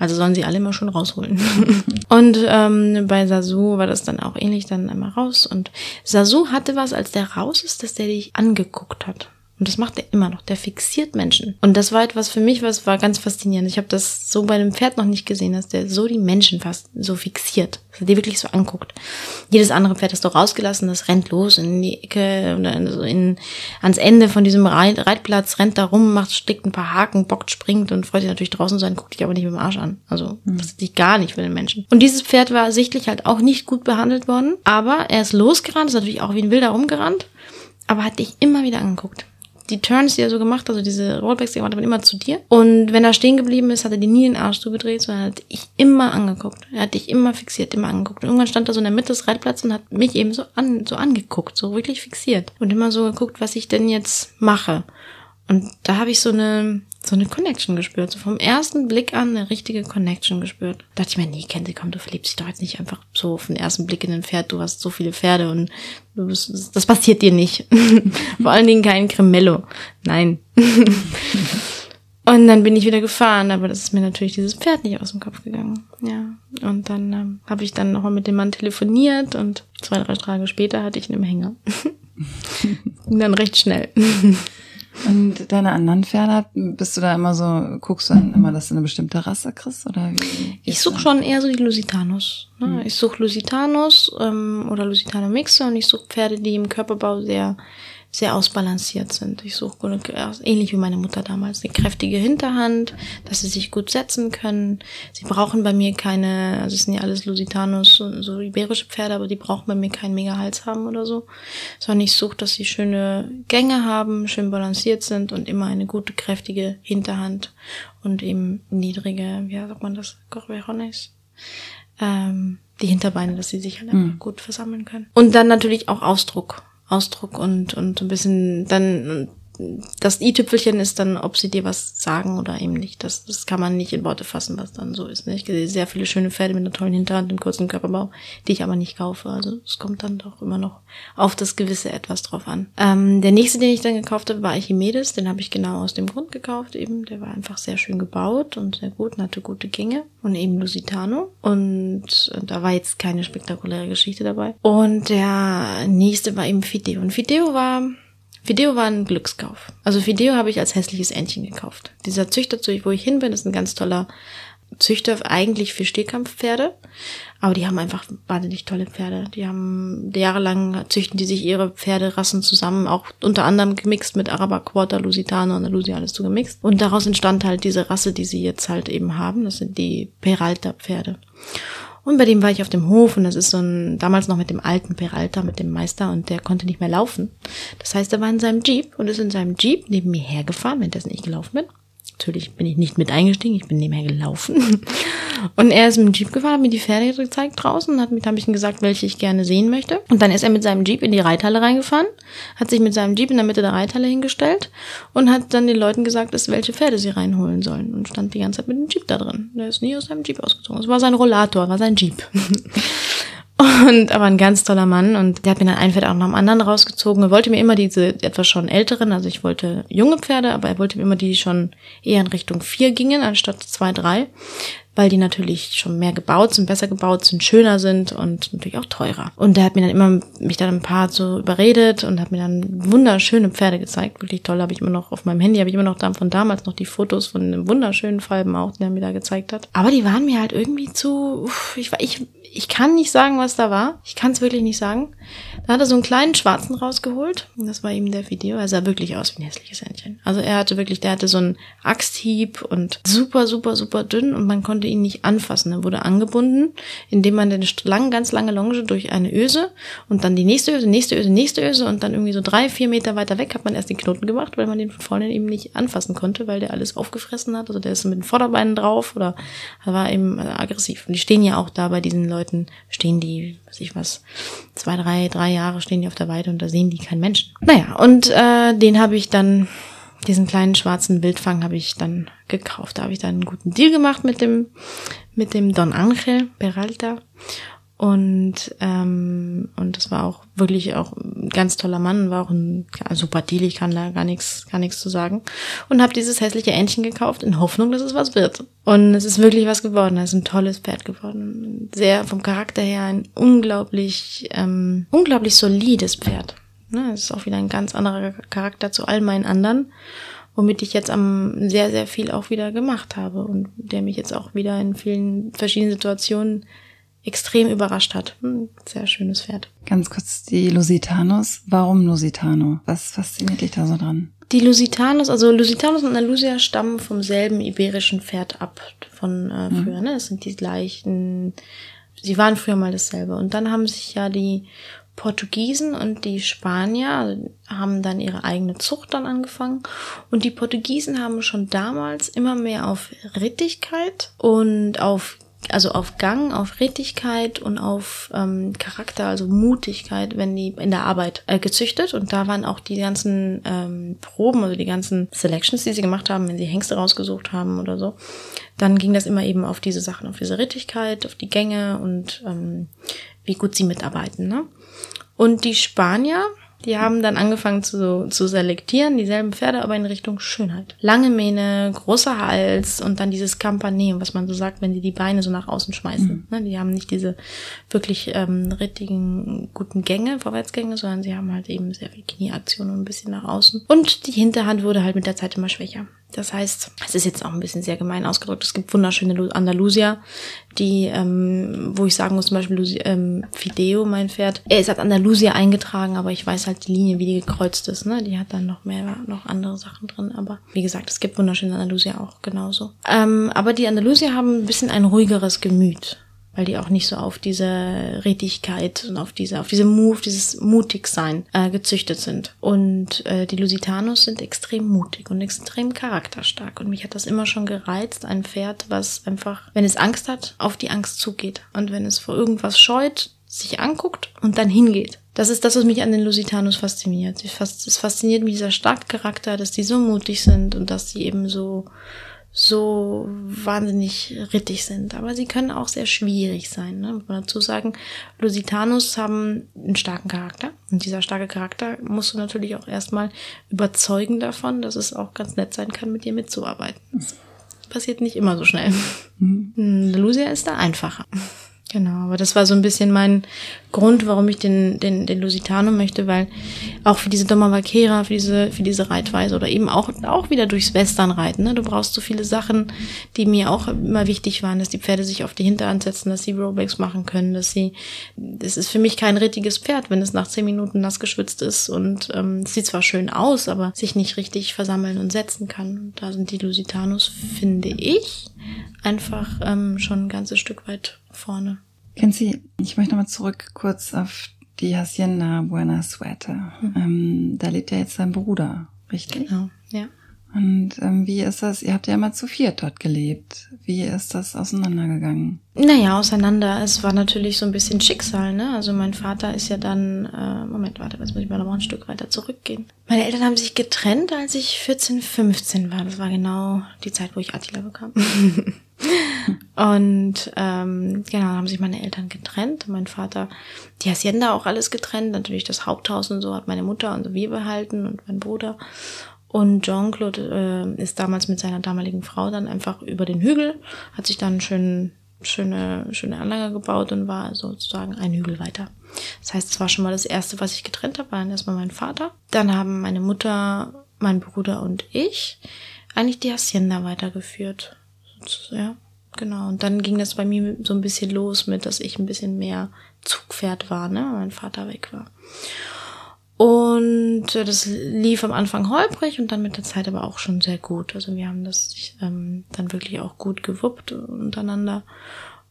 Also sollen sie alle immer schon rausholen. und ähm, bei Sasu war das dann auch ähnlich, dann einmal raus. Und Sasu hatte was, als der raus ist, dass der dich angeguckt hat. Und das macht er immer noch. Der fixiert Menschen. Und das war etwas für mich, was war ganz faszinierend. Ich habe das so bei einem Pferd noch nicht gesehen, dass der so die Menschen fast so fixiert. Dass er die wirklich so anguckt. Jedes andere Pferd ist doch rausgelassen, das rennt los in die Ecke oder so in, ans Ende von diesem Reit Reitplatz, rennt da rum, macht, stickt ein paar Haken, bockt, springt und freut sich natürlich draußen sein, guckt dich aber nicht mit dem Arsch an. Also, mhm. das ist gar nicht für den Menschen. Und dieses Pferd war sichtlich halt auch nicht gut behandelt worden, aber er ist losgerannt, ist natürlich auch wie ein Wilder rumgerannt, aber hat dich immer wieder angeguckt die Turns, die er so gemacht hat, also diese Rollbacks, die er gemacht hat, immer zu dir. Und wenn er stehen geblieben ist, hat er dir nie den Arsch zugedreht, sondern hat dich immer angeguckt. Er hat dich immer fixiert, immer angeguckt. Und irgendwann stand er so in der Mitte des Reitplatzes und hat mich eben so an, so angeguckt, so wirklich fixiert. Und immer so geguckt, was ich denn jetzt mache. Und da habe ich so eine, so eine Connection gespürt. So vom ersten Blick an eine richtige Connection gespürt. Da dachte ich mir, nee, Kenzie, komm, du verliebst dich doch jetzt nicht einfach so auf ersten Blick in ein Pferd. Du hast so viele Pferde und du bist, das passiert dir nicht. Vor allen Dingen kein Cremello. Nein. und dann bin ich wieder gefahren, aber das ist mir natürlich dieses Pferd nicht aus dem Kopf gegangen. Ja. Und dann ähm, habe ich dann nochmal mit dem Mann telefoniert und zwei, drei Tage später hatte ich einen Hänger. und dann recht schnell. Und deine anderen Pferde, bist du da immer so, guckst du dann immer, dass du eine bestimmte Rasse kriegst? Oder wie ich suche schon eher so die Lusitanos. Ne? Mhm. Ich suche Lusitanos ähm, oder Lusitano Mixe und ich suche Pferde, die im Körperbau sehr sehr ausbalanciert sind. Ich suche ähnlich wie meine Mutter damals eine kräftige Hinterhand, dass sie sich gut setzen können. Sie brauchen bei mir keine, also es sind ja alles Lusitanos, so, so iberische Pferde, aber die brauchen bei mir keinen Mega-Hals haben oder so, sondern ich suche, dass sie schöne Gänge haben, schön balanciert sind und immer eine gute kräftige Hinterhand und eben niedrige, wie sagt man das, Corbejones. Ähm, die Hinterbeine, dass sie sich halt einfach mhm. gut versammeln können. Und dann natürlich auch Ausdruck. Ausdruck und, und ein bisschen dann das i-Tüpfelchen ist dann, ob sie dir was sagen oder eben nicht. Das, das kann man nicht in Worte fassen, was dann so ist. Ne? Ich sehe sehr viele schöne Pferde mit einer tollen Hinterhand und kurzen Körperbau, die ich aber nicht kaufe. Also es kommt dann doch immer noch auf das gewisse etwas drauf an. Ähm, der nächste, den ich dann gekauft habe, war Archimedes. Den habe ich genau aus dem Grund gekauft. Eben, der war einfach sehr schön gebaut und sehr gut und hatte gute Gänge. Und eben Lusitano. Und da war jetzt keine spektakuläre Geschichte dabei. Und der nächste war eben Fideo. Und Fideo war Fideo war ein Glückskauf. Also Fideo habe ich als hässliches Entchen gekauft. Dieser Züchter, wo ich hin bin, ist ein ganz toller Züchter eigentlich für Stehkampfpferde. Aber die haben einfach wahnsinnig tolle Pferde. Die haben jahrelang züchten die sich ihre Pferderassen zusammen, auch unter anderem gemixt mit Araber Quarter, Lusitano, Andalusia, alles zu gemixt. Und daraus entstand halt diese Rasse, die sie jetzt halt eben haben. Das sind die Peralta Pferde. Und bei dem war ich auf dem Hof und das ist so ein, damals noch mit dem alten Peralta, mit dem Meister und der konnte nicht mehr laufen. Das heißt, er war in seinem Jeep und ist in seinem Jeep neben mir hergefahren, wenn das nicht gelaufen bin. Natürlich bin ich nicht mit eingestiegen, ich bin nebenher gelaufen. Und er ist mit dem Jeep gefahren, hat mir die Pferde gezeigt draußen hat mir, habe ich ihm gesagt, welche ich gerne sehen möchte. Und dann ist er mit seinem Jeep in die Reithalle reingefahren, hat sich mit seinem Jeep in der Mitte der Reithalle hingestellt und hat dann den Leuten gesagt, dass welche Pferde sie reinholen sollen. Und stand die ganze Zeit mit dem Jeep da drin. Der ist nie aus seinem Jeep ausgezogen. Es war sein Rollator, war sein Jeep. Und aber ein ganz toller Mann und der hat mir dann ein Pferd auch nach dem anderen rausgezogen. Er wollte mir immer diese etwas schon älteren, also ich wollte junge Pferde, aber er wollte mir immer die, die schon eher in Richtung vier gingen, anstatt zwei, drei, weil die natürlich schon mehr gebaut sind, besser gebaut sind, schöner sind und natürlich auch teurer. Und der hat mir dann immer mich dann ein paar so überredet und hat mir dann wunderschöne Pferde gezeigt, wirklich toll. Habe ich immer noch auf meinem Handy, habe ich immer noch von damals noch die Fotos von den wunderschönen Falben auch, die er mir da gezeigt hat. Aber die waren mir halt irgendwie zu, ich war ich ich kann nicht sagen, was da war. Ich kann es wirklich nicht sagen. Da hat er so einen kleinen schwarzen rausgeholt. Das war eben der Video. Er sah wirklich aus wie ein hässliches Händchen. Also er hatte wirklich, der hatte so einen Axthieb und super, super, super dünn und man konnte ihn nicht anfassen. Er wurde angebunden, indem man eine lang, ganz lange Longe durch eine Öse und dann die nächste Öse, nächste Öse, nächste Öse und dann irgendwie so drei, vier Meter weiter weg hat man erst den Knoten gemacht, weil man den von vorne eben nicht anfassen konnte, weil der alles aufgefressen hat. Also der ist mit den Vorderbeinen drauf oder er war eben aggressiv. Und die stehen ja auch da bei diesen Leuten Leuten stehen die, weiß ich was, zwei, drei, drei Jahre stehen die auf der Weide und da sehen die keinen Menschen. Naja, und äh, den habe ich dann, diesen kleinen schwarzen Wildfang habe ich dann gekauft. Da habe ich dann einen guten Deal gemacht mit dem, mit dem Don Angel Peralta. Und, ähm, und das war auch wirklich auch ein ganz toller Mann, war auch ein super Deal, ich kann da gar nichts, gar nichts zu sagen. Und habe dieses hässliche Entchen gekauft in Hoffnung, dass es was wird. Und es ist wirklich was geworden. Es ist ein tolles Pferd geworden. Sehr vom Charakter her ein unglaublich, ähm, unglaublich solides Pferd. Ne, es ist auch wieder ein ganz anderer Charakter zu all meinen anderen womit ich jetzt am sehr, sehr viel auch wieder gemacht habe und der mich jetzt auch wieder in vielen verschiedenen Situationen extrem überrascht hat. Hm, sehr schönes Pferd. Ganz kurz die Lusitanos. Warum Lusitano? Was fasziniert dich da so dran? Die Lusitanos, also Lusitanos und Andalusia stammen vom selben iberischen Pferd ab von äh, mhm. früher. Mhm. Ne? Das sind die gleichen. Sie waren früher mal dasselbe. Und dann haben sich ja die Portugiesen und die Spanier haben dann ihre eigene Zucht dann angefangen und die Portugiesen haben schon damals immer mehr auf Rittigkeit und auf also auf Gang, auf Rittigkeit und auf ähm, Charakter, also Mutigkeit, wenn die in der Arbeit äh, gezüchtet. Und da waren auch die ganzen ähm, Proben, also die ganzen Selections, die sie gemacht haben, wenn sie Hengste rausgesucht haben oder so, dann ging das immer eben auf diese Sachen, auf diese Rittigkeit, auf die Gänge und ähm, wie gut sie mitarbeiten. Ne? Und die Spanier, die haben dann angefangen zu, zu selektieren, dieselben Pferde, aber in Richtung Schönheit. Lange Mähne, großer Hals und dann dieses Campané, was man so sagt, wenn die die Beine so nach außen schmeißen. Mhm. Die haben nicht diese wirklich ähm, richtigen guten Gänge, Vorwärtsgänge, sondern sie haben halt eben sehr viel Knieaktion und ein bisschen nach außen. Und die Hinterhand wurde halt mit der Zeit immer schwächer. Das heißt, es ist jetzt auch ein bisschen sehr gemein ausgedrückt. Es gibt wunderschöne Andalusier, die, ähm, wo ich sagen muss, zum Beispiel Lusi, ähm, Fideo, mein Pferd, er ist als Andalusier eingetragen, aber ich weiß halt die Linie, wie die gekreuzt ist, ne? Die hat dann noch mehr, noch andere Sachen drin. Aber wie gesagt, es gibt wunderschöne Andalusier auch genauso. Ähm, aber die Andalusier haben ein bisschen ein ruhigeres Gemüt weil die auch nicht so auf diese Redigkeit und auf diese, auf diese Move, dieses Mutigsein äh, gezüchtet sind. Und äh, die Lusitanos sind extrem mutig und extrem charakterstark. Und mich hat das immer schon gereizt, ein Pferd, was einfach, wenn es Angst hat, auf die Angst zugeht. Und wenn es vor irgendwas scheut, sich anguckt und dann hingeht. Das ist das, was mich an den Lusitanos fasziniert. Es fasziniert mich dieser starke Charakter, dass die so mutig sind und dass sie eben so so wahnsinnig rittig sind. Aber sie können auch sehr schwierig sein. Ne? Muss man dazu sagen, Lusitanus haben einen starken Charakter. Und dieser starke Charakter musst du natürlich auch erstmal überzeugen davon, dass es auch ganz nett sein kann, mit dir mitzuarbeiten. Das passiert nicht immer so schnell. Mhm. Lucia ist da einfacher. Genau, aber das war so ein bisschen mein Grund, warum ich den, den, den Lusitano möchte, weil auch für diese Doma Vaquera, für diese, für diese Reitweise oder eben auch, auch wieder durchs Westernreiten, ne? Du brauchst so viele Sachen, die mir auch immer wichtig waren, dass die Pferde sich auf die Hinterhand setzen, dass sie Rollbacks machen können, dass sie, das ist für mich kein rittiges Pferd, wenn es nach zehn Minuten nass geschwitzt ist und ähm, sieht zwar schön aus, aber sich nicht richtig versammeln und setzen kann. Da sind die Lusitanos, finde ich, einfach ähm, schon ein ganzes Stück weit vorne. Kenzi, ich möchte nochmal zurück kurz auf die Hacienda Buena Suerte. Mhm. Ähm, da lebt ja jetzt dein Bruder, richtig? Genau, ja. Und ähm, wie ist das? Ihr habt ja immer zu viert dort gelebt. Wie ist das auseinandergegangen? Naja, auseinander. Es war natürlich so ein bisschen Schicksal, ne? Also mein Vater ist ja dann, äh, Moment, warte, jetzt muss ich mal noch ein Stück weiter zurückgehen. Meine Eltern haben sich getrennt, als ich 14, 15 war. Das war genau die Zeit, wo ich Attila bekam. Und ähm, genau, haben sich meine Eltern getrennt. Mein Vater, die Hacienda auch alles getrennt. Natürlich das Haupthaus und so hat meine Mutter und wir behalten und mein Bruder. Und Jean-Claude äh, ist damals mit seiner damaligen Frau dann einfach über den Hügel, hat sich dann schön, schöne, schöne Anlage gebaut und war sozusagen ein Hügel weiter. Das heißt, es war schon mal das erste, was ich getrennt habe, war dann erstmal mein Vater. Dann haben meine Mutter, mein Bruder und ich eigentlich die Hacienda weitergeführt. Ja, genau. Und dann ging das bei mir so ein bisschen los mit, dass ich ein bisschen mehr Zugpferd war, ne, mein Vater weg war. Und äh, das lief am Anfang holprig und dann mit der Zeit aber auch schon sehr gut. Also wir haben das ähm, dann wirklich auch gut gewuppt untereinander.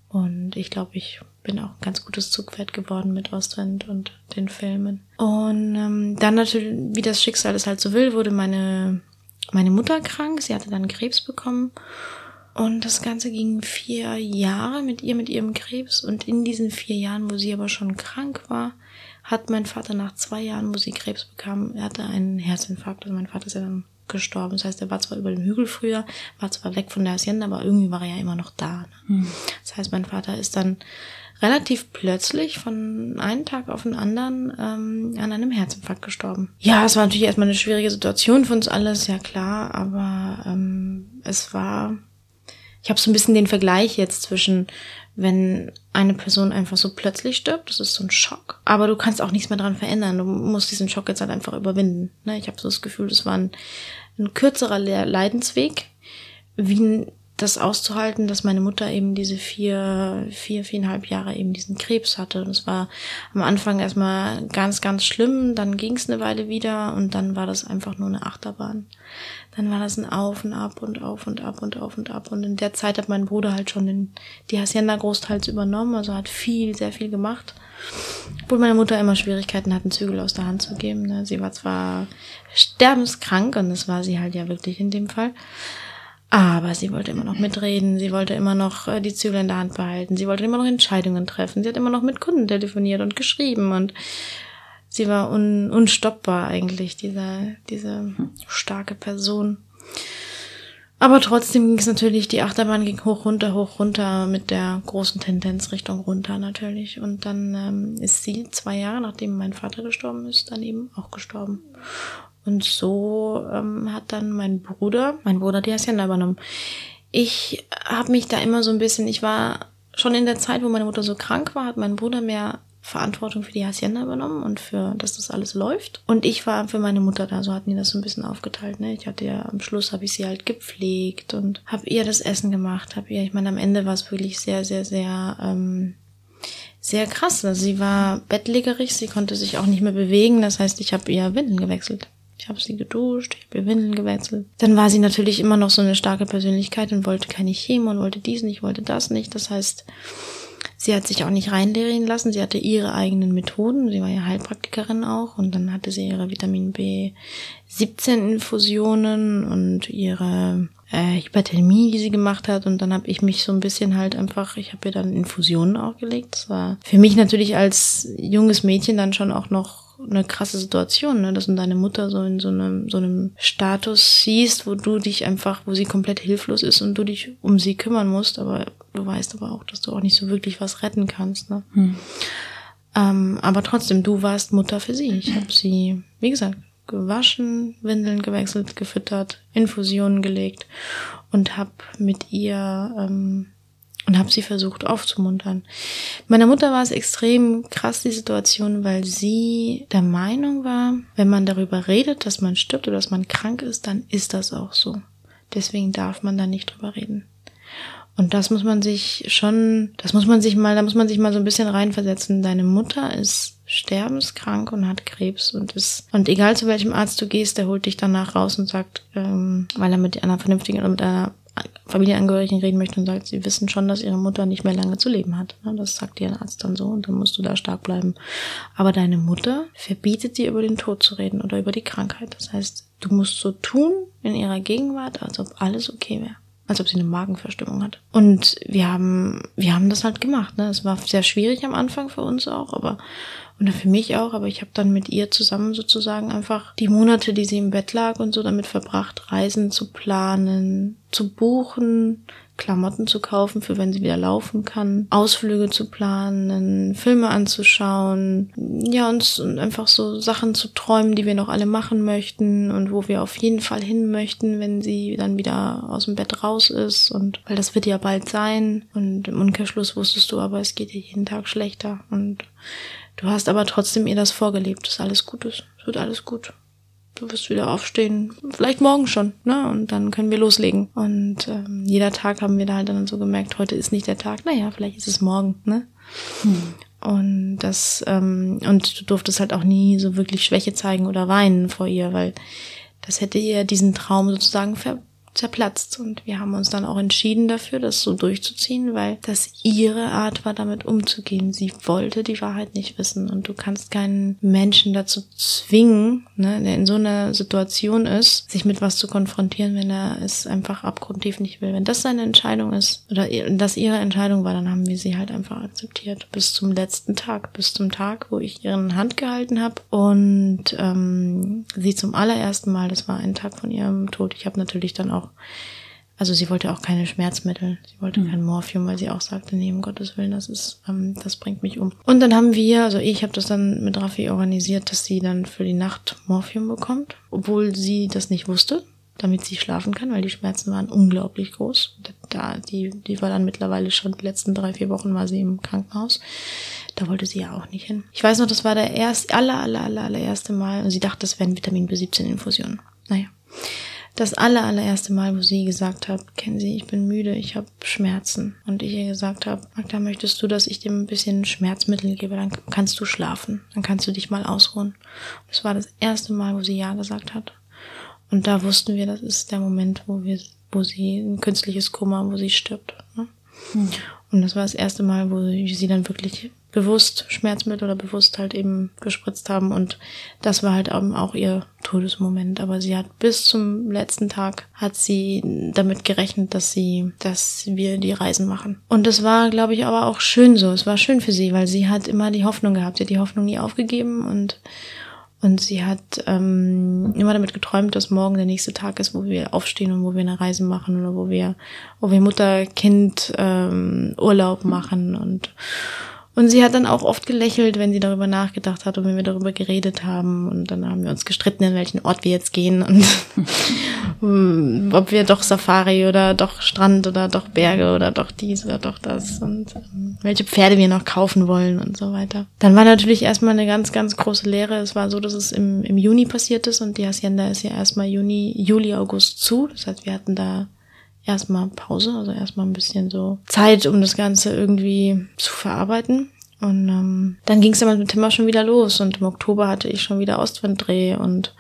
Und ich glaube, ich bin auch ein ganz gutes Zugpferd geworden mit Ostwind und den Filmen. Und ähm, dann natürlich, wie das Schicksal es halt so will, wurde meine, meine Mutter krank. Sie hatte dann Krebs bekommen. Und das Ganze ging vier Jahre mit ihr, mit ihrem Krebs. Und in diesen vier Jahren, wo sie aber schon krank war, hat mein Vater nach zwei Jahren, wo sie Krebs bekam, er hatte einen Herzinfarkt. Also mein Vater ist ja dann gestorben. Das heißt, er war zwar über dem Hügel früher, war zwar weg von der Hacienda, aber irgendwie war er ja immer noch da. Ne? Mhm. Das heißt, mein Vater ist dann relativ plötzlich von einem Tag auf den anderen ähm, an einem Herzinfarkt gestorben. Ja, es war natürlich erstmal eine schwierige Situation für uns alles, ja klar, aber ähm, es war, ich habe so ein bisschen den Vergleich jetzt zwischen wenn eine Person einfach so plötzlich stirbt, das ist so ein Schock. Aber du kannst auch nichts mehr dran verändern. Du musst diesen Schock jetzt halt einfach überwinden. Ne? Ich habe so das Gefühl, das war ein, ein kürzerer Leidensweg, wie das auszuhalten, dass meine Mutter eben diese vier, vier, viereinhalb Jahre eben diesen Krebs hatte. Und es war am Anfang erstmal ganz, ganz schlimm, dann ging es eine Weile wieder und dann war das einfach nur eine Achterbahn. Dann war das ein Auf und Ab und Auf und Ab und Auf und Ab. Und in der Zeit hat mein Bruder halt schon den, die Hacienda großteils übernommen, also hat viel, sehr viel gemacht. Obwohl meine Mutter immer Schwierigkeiten hat, einen Zügel aus der Hand zu geben. Ne? Sie war zwar sterbenskrank und das war sie halt ja wirklich in dem Fall. Aber sie wollte immer noch mitreden, sie wollte immer noch äh, die Zügel in der Hand behalten, sie wollte immer noch Entscheidungen treffen, sie hat immer noch mit Kunden telefoniert und geschrieben und sie war un unstoppbar eigentlich, diese, diese starke Person. Aber trotzdem ging es natürlich, die Achterbahn ging hoch, runter, hoch, runter mit der großen Tendenz Richtung runter natürlich. Und dann ähm, ist sie zwei Jahre, nachdem mein Vater gestorben ist, dann eben auch gestorben. Und so ähm, hat dann mein Bruder, mein Bruder die Hacienda übernommen. Ich habe mich da immer so ein bisschen, ich war schon in der Zeit, wo meine Mutter so krank war, hat mein Bruder mehr Verantwortung für die Hacienda übernommen und für, dass das alles läuft. Und ich war für meine Mutter da, so hatten die das so ein bisschen aufgeteilt. Ne? Ich hatte ja am Schluss habe ich sie halt gepflegt und habe ihr das Essen gemacht, habe ihr, ich meine, am Ende war es wirklich sehr, sehr, sehr ähm, sehr krass. Also sie war bettlägerig, sie konnte sich auch nicht mehr bewegen. Das heißt, ich habe ihr Windeln gewechselt. Ich habe sie geduscht, ich habe ihr Windeln gewechselt. Dann war sie natürlich immer noch so eine starke Persönlichkeit und wollte keine Chemo und wollte dies nicht, wollte das nicht. Das heißt, sie hat sich auch nicht reinlehren lassen. Sie hatte ihre eigenen Methoden. Sie war ja Heilpraktikerin auch und dann hatte sie ihre Vitamin B17 Infusionen und ihre äh, Hyperthermie, die sie gemacht hat. Und dann habe ich mich so ein bisschen halt einfach, ich habe ihr dann Infusionen auch gelegt. Das war für mich natürlich als junges Mädchen dann schon auch noch eine krasse Situation, ne? dass du deine Mutter so in so einem, so einem Status siehst, wo du dich einfach, wo sie komplett hilflos ist und du dich um sie kümmern musst, aber du weißt aber auch, dass du auch nicht so wirklich was retten kannst. Ne? Hm. Ähm, aber trotzdem, du warst Mutter für sie. Ich habe sie, wie gesagt, gewaschen, Windeln gewechselt, gefüttert, Infusionen gelegt und habe mit ihr ähm, und habe sie versucht aufzumuntern. Meiner Mutter war es extrem krass, die Situation, weil sie der Meinung war, wenn man darüber redet, dass man stirbt oder dass man krank ist, dann ist das auch so. Deswegen darf man da nicht drüber reden. Und das muss man sich schon, das muss man sich mal, da muss man sich mal so ein bisschen reinversetzen. Deine Mutter ist sterbenskrank und hat Krebs und ist, und egal zu welchem Arzt du gehst, der holt dich danach raus und sagt, ähm, weil er mit einer vernünftigen oder mit einer Familienangehörigen reden möchte und sagt, sie wissen schon, dass ihre Mutter nicht mehr lange zu leben hat. Das sagt ihr Arzt dann so und dann musst du da stark bleiben. Aber deine Mutter verbietet dir über den Tod zu reden oder über die Krankheit. Das heißt, du musst so tun in ihrer Gegenwart, als ob alles okay wäre als ob sie eine Magenverstimmung hat. Und wir haben, wir haben das halt gemacht. Ne? Es war sehr schwierig am Anfang für uns auch, aber und für mich auch, aber ich habe dann mit ihr zusammen sozusagen einfach die Monate, die sie im Bett lag und so damit verbracht, Reisen zu planen, zu buchen, Klamotten zu kaufen, für wenn sie wieder laufen kann, Ausflüge zu planen, Filme anzuschauen, ja, uns einfach so Sachen zu träumen, die wir noch alle machen möchten und wo wir auf jeden Fall hin möchten, wenn sie dann wieder aus dem Bett raus ist. Und weil das wird ja bald sein. Und im Umkehrschluss wusstest du aber, es geht ihr jeden Tag schlechter. Und Du hast aber trotzdem ihr das vorgelebt, dass alles gut ist. Es wird alles gut. Du wirst wieder aufstehen, vielleicht morgen schon, ne? Und dann können wir loslegen. Und ähm, jeder Tag haben wir da halt dann so gemerkt, heute ist nicht der Tag. Naja, vielleicht ist es morgen, ne? Hm. Und das, ähm, und du durftest halt auch nie so wirklich Schwäche zeigen oder weinen vor ihr, weil das hätte ihr diesen Traum sozusagen ver zerplatzt. Und wir haben uns dann auch entschieden dafür, das so durchzuziehen, weil das ihre Art war, damit umzugehen. Sie wollte die Wahrheit nicht wissen. Und du kannst keinen Menschen dazu zwingen, ne, der in so einer Situation ist, sich mit was zu konfrontieren, wenn er es einfach abgrundtief nicht will. Wenn das seine Entscheidung ist, oder das ihre Entscheidung war, dann haben wir sie halt einfach akzeptiert. Bis zum letzten Tag, bis zum Tag, wo ich ihren Hand gehalten habe und ähm, sie zum allerersten Mal, das war ein Tag von ihrem Tod, ich habe natürlich dann auch also sie wollte auch keine Schmerzmittel, sie wollte mhm. kein Morphium, weil sie auch sagte, nee, um Gottes Willen, das ist, ähm, das bringt mich um. Und dann haben wir, also ich habe das dann mit Raffi organisiert, dass sie dann für die Nacht Morphium bekommt, obwohl sie das nicht wusste, damit sie schlafen kann, weil die Schmerzen waren unglaublich groß. Da, die, die war dann mittlerweile schon die letzten drei, vier Wochen war sie im Krankenhaus. Da wollte sie ja auch nicht hin. Ich weiß noch, das war der erste, aller, aller, aller, allererste Mal und sie dachte, das wären Vitamin B17-Infusionen. Naja. Das aller, allererste Mal, wo sie gesagt hat, kennen Sie, ich bin müde, ich habe Schmerzen. Und ich ihr gesagt habe, Magda, möchtest du, dass ich dir ein bisschen Schmerzmittel gebe, dann kannst du schlafen, dann kannst du dich mal ausruhen. Das war das erste Mal, wo sie Ja gesagt hat. Und da wussten wir, das ist der Moment, wo wir, wo sie ein künstliches Kummer, wo sie stirbt. Ne? Hm. Und das war das erste Mal, wo sie dann wirklich bewusst Schmerzmittel oder bewusst halt eben gespritzt haben und das war halt auch ihr Todesmoment. Aber sie hat bis zum letzten Tag hat sie damit gerechnet, dass sie, dass wir die Reisen machen. Und das war, glaube ich, aber auch schön so. Es war schön für sie, weil sie hat immer die Hoffnung gehabt. Sie hat die Hoffnung nie aufgegeben und und sie hat ähm, immer damit geträumt, dass morgen der nächste Tag ist, wo wir aufstehen und wo wir eine Reise machen oder wo wir, wo wir Mutter-Kind ähm, Urlaub machen und und sie hat dann auch oft gelächelt, wenn sie darüber nachgedacht hat und wenn wir darüber geredet haben. Und dann haben wir uns gestritten, in welchen Ort wir jetzt gehen und ob wir doch Safari oder doch Strand oder doch Berge oder doch dies oder doch das und ähm, welche Pferde wir noch kaufen wollen und so weiter. Dann war natürlich erstmal eine ganz, ganz große Lehre. Es war so, dass es im, im Juni passiert ist und die Hacienda ist ja erstmal Juni, Juli, August zu. Das heißt, wir hatten da erstmal Pause, also erstmal ein bisschen so Zeit, um das Ganze irgendwie zu verarbeiten. Und ähm, dann ging es dann mit Timmer schon wieder los und im Oktober hatte ich schon wieder Ostwinddreh und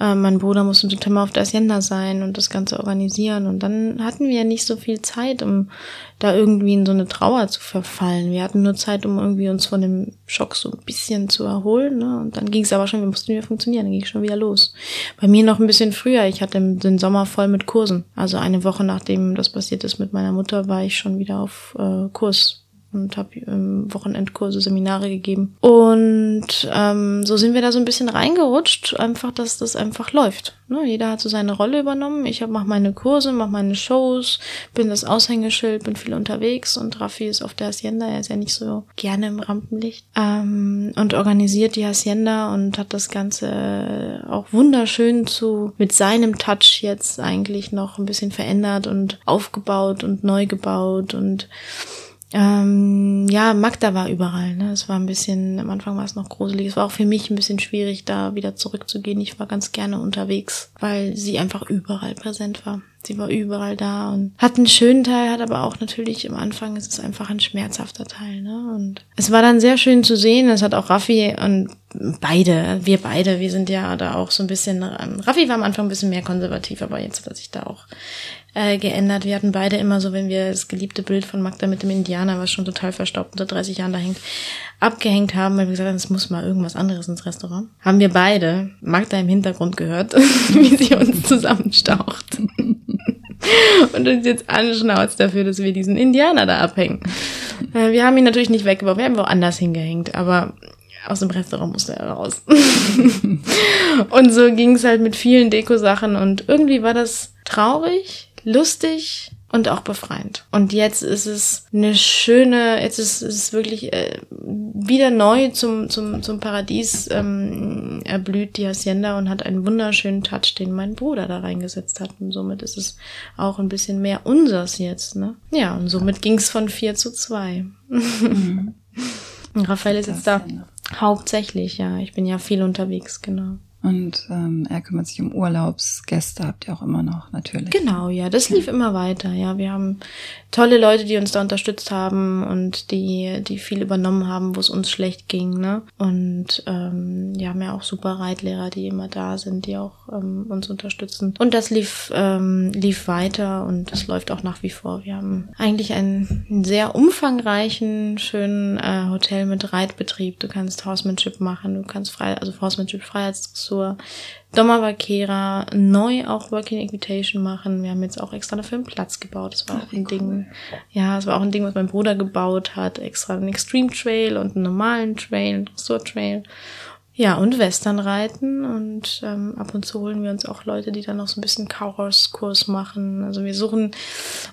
äh, mein Bruder musste im September auf der Hacienda sein und das Ganze organisieren. Und dann hatten wir ja nicht so viel Zeit, um da irgendwie in so eine Trauer zu verfallen. Wir hatten nur Zeit, um irgendwie uns von dem Schock so ein bisschen zu erholen. Ne? Und dann ging es aber schon, wir mussten wieder funktionieren, dann ging es schon wieder los. Bei mir noch ein bisschen früher. Ich hatte den Sommer voll mit Kursen. Also eine Woche nachdem das passiert ist mit meiner Mutter, war ich schon wieder auf äh, Kurs und habe ähm, Wochenendkurse, Seminare gegeben. Und ähm, so sind wir da so ein bisschen reingerutscht, einfach, dass das einfach läuft. Ne? Jeder hat so seine Rolle übernommen. Ich mache meine Kurse, mache meine Shows, bin das Aushängeschild, bin viel unterwegs und Raffi ist auf der Hacienda, er ist ja nicht so gerne im Rampenlicht. Ähm, und organisiert die Hacienda und hat das Ganze auch wunderschön zu mit seinem Touch jetzt eigentlich noch ein bisschen verändert und aufgebaut und neu gebaut und ähm, ja, Magda war überall. Ne? Es war ein bisschen, am Anfang war es noch gruselig. Es war auch für mich ein bisschen schwierig, da wieder zurückzugehen. Ich war ganz gerne unterwegs, weil sie einfach überall präsent war. Sie war überall da und hat einen schönen Teil, hat aber auch natürlich am Anfang ist es einfach ein schmerzhafter Teil. Ne? Und es war dann sehr schön zu sehen. Es hat auch Raffi und beide, wir beide, wir sind ja da auch so ein bisschen. Raffi war am Anfang ein bisschen mehr konservativ, aber jetzt hat er sich da auch äh, geändert. Wir hatten beide immer so, wenn wir das geliebte Bild von Magda mit dem Indianer, was schon total verstaubt unter 30 Jahren da hängt, abgehängt haben, weil wir gesagt haben, es muss mal irgendwas anderes ins Restaurant. Haben wir beide Magda im Hintergrund gehört, wie sie uns zusammenstaucht. und uns jetzt anschnauzt dafür, dass wir diesen Indianer da abhängen. Äh, wir haben ihn natürlich nicht weggeworfen, wir haben ihn woanders hingehängt, aber aus dem Restaurant musste er raus. und so ging es halt mit vielen Deko-Sachen und irgendwie war das traurig, lustig und auch befreiend. Und jetzt ist es eine schöne, jetzt ist es wirklich äh, wieder neu zum, zum, zum Paradies ähm, erblüht die Hacienda und hat einen wunderschönen Touch, den mein Bruder da reingesetzt hat. Und somit ist es auch ein bisschen mehr unsers jetzt. Ne? Ja, und somit ging es von vier zu zwei. Mhm. Raphael ist jetzt da hauptsächlich, ja. Ich bin ja viel unterwegs, genau. Und ähm, er kümmert sich um Urlaubsgäste, habt ihr auch immer noch, natürlich. Genau, ja, das lief ja. immer weiter. Ja, wir haben tolle Leute, die uns da unterstützt haben und die, die viel übernommen haben, wo es uns schlecht ging. Ne? Und ähm, wir haben ja auch super Reitlehrer, die immer da sind, die auch ähm, uns unterstützen. Und das lief, ähm, lief weiter und das läuft auch nach wie vor. Wir haben eigentlich einen sehr umfangreichen, schönen äh, Hotel mit Reitbetrieb. Du kannst Horsemanship machen, du kannst frei, also Horsemanship Freiheitsdressur Doma Vaquera neu auch Working Equitation machen. Wir haben jetzt auch extra dafür einen Platz gebaut. Das war Ach, auch ein Ding. Cool. Ja, es war auch ein Ding, was mein Bruder gebaut hat. Extra einen Extreme Trail und einen normalen Trail, einen Dressur Trail. Ja, und Western reiten und ähm, ab und zu holen wir uns auch Leute, die dann noch so ein bisschen Cowhorse-Kurs machen. Also wir suchen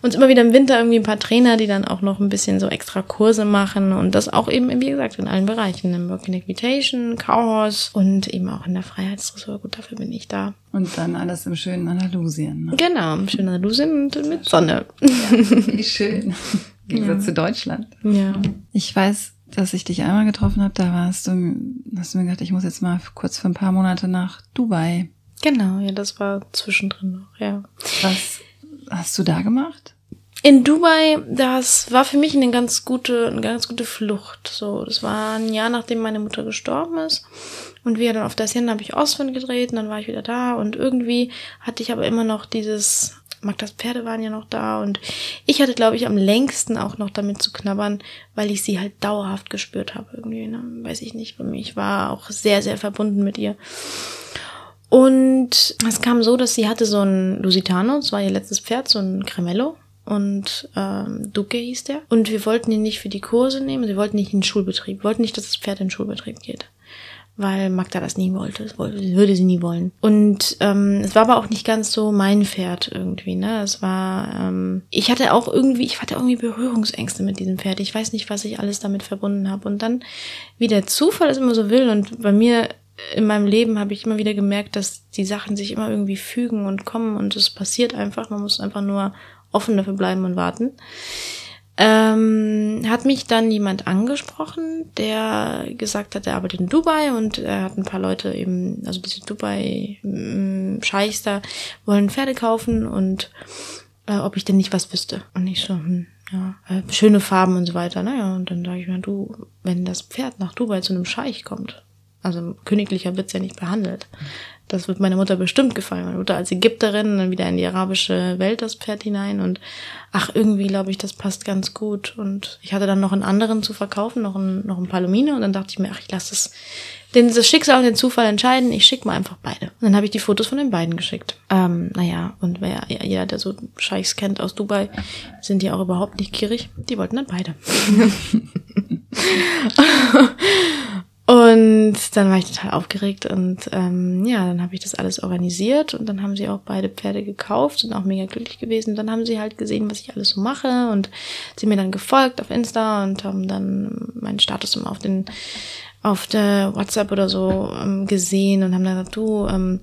uns immer wieder im Winter irgendwie ein paar Trainer, die dann auch noch ein bisschen so extra Kurse machen und das auch eben, wie gesagt, in allen Bereichen, im Working Equitation, Cowhorse und eben auch in der Freiheitsdressur. Gut, dafür bin ich da. Und dann alles im schönen Andalusien. Ne? Genau, im schönen Andalusien und mit Sonne. Ja, wie schön. Im Gegensatz ja. zu Deutschland. Ja. Ich weiß, dass ich dich einmal getroffen habe, da warst du, hast du mir gedacht, ich muss jetzt mal kurz für ein paar Monate nach Dubai. Genau, ja, das war zwischendrin noch, ja. Was hast du da gemacht? In Dubai, das war für mich eine ganz gute, eine ganz gute Flucht. So, das war ein Jahr nachdem meine Mutter gestorben ist. Und wir dann auf der Szene habe ich Oswin gedreht und dann war ich wieder da und irgendwie hatte ich aber immer noch dieses, Magdas Pferde waren ja noch da und ich hatte, glaube ich, am längsten auch noch damit zu knabbern, weil ich sie halt dauerhaft gespürt habe irgendwie, ne? weiß ich nicht. Ich war auch sehr, sehr verbunden mit ihr. Und es kam so, dass sie hatte so ein Lusitano, das war ihr letztes Pferd, so ein Cremello. Und ähm, Duque hieß der. Und wir wollten ihn nicht für die Kurse nehmen, sie wollten nicht in den Schulbetrieb, wollten nicht, dass das Pferd in den Schulbetrieb geht weil Magda das nie wollte. Das würde sie nie wollen. Und ähm, es war aber auch nicht ganz so mein Pferd irgendwie. Ne, es war. Ähm, ich hatte auch irgendwie, ich hatte irgendwie Berührungsängste mit diesem Pferd. Ich weiß nicht, was ich alles damit verbunden habe. Und dann, wie der Zufall es immer so will, und bei mir in meinem Leben habe ich immer wieder gemerkt, dass die Sachen sich immer irgendwie fügen und kommen und es passiert einfach. Man muss einfach nur offen dafür bleiben und warten ähm, hat mich dann jemand angesprochen, der gesagt hat, er arbeitet in Dubai und er hat ein paar Leute eben, also diese Dubai-Scheichs da, wollen Pferde kaufen und äh, ob ich denn nicht was wüsste. Und ich so, hm, ja, äh, schöne Farben und so weiter. Naja, und dann sage ich mir, du, wenn das Pferd nach Dubai zu einem Scheich kommt, also königlicher wird's ja nicht behandelt, das wird meiner Mutter bestimmt gefallen. Meine Mutter als Ägypterin, dann wieder in die arabische Welt das Pferd hinein und ach, irgendwie glaube ich, das passt ganz gut. Und ich hatte dann noch einen anderen zu verkaufen, noch ein, noch ein Palomine und dann dachte ich mir, ach, ich lasse das, den, das Schicksal und den Zufall entscheiden, ich schicke mal einfach beide. Und dann habe ich die Fotos von den beiden geschickt. Ähm, naja, und wer, ja, jeder, der so Scheichs kennt aus Dubai, sind die auch überhaupt nicht gierig. Die wollten dann beide. Und dann war ich total aufgeregt und ähm, ja, dann habe ich das alles organisiert und dann haben sie auch beide Pferde gekauft, sind auch mega glücklich gewesen. Und dann haben sie halt gesehen, was ich alles so mache und sie mir dann gefolgt auf Insta und haben dann meinen Status immer auf den auf der WhatsApp oder so ähm, gesehen und haben dann gesagt, du, ähm,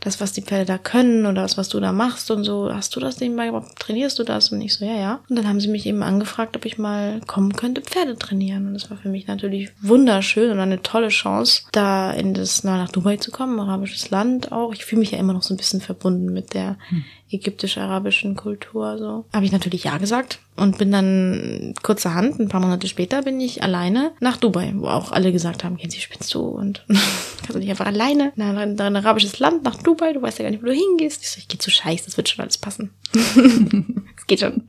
das, was die Pferde da können oder das, was du da machst und so, hast du das nebenbei überhaupt, trainierst du das? Und ich so, ja, ja. Und dann haben sie mich eben angefragt, ob ich mal kommen könnte, Pferde trainieren. Und das war für mich natürlich wunderschön und eine tolle Chance, da in das, nach Dubai zu kommen, arabisches Land auch. Ich fühle mich ja immer noch so ein bisschen verbunden mit der hm ägyptisch-arabischen Kultur so. Habe ich natürlich ja gesagt und bin dann kurzerhand, ein paar Monate später, bin ich alleine nach Dubai, wo auch alle gesagt haben, gehen Sie spinnst du und kannst du nicht einfach alleine in ein, ein, arabisches Land nach Dubai, du weißt ja gar nicht, wo du hingehst. Ich so, ich gehe zu Scheiß, das wird schon alles passen. Es geht schon.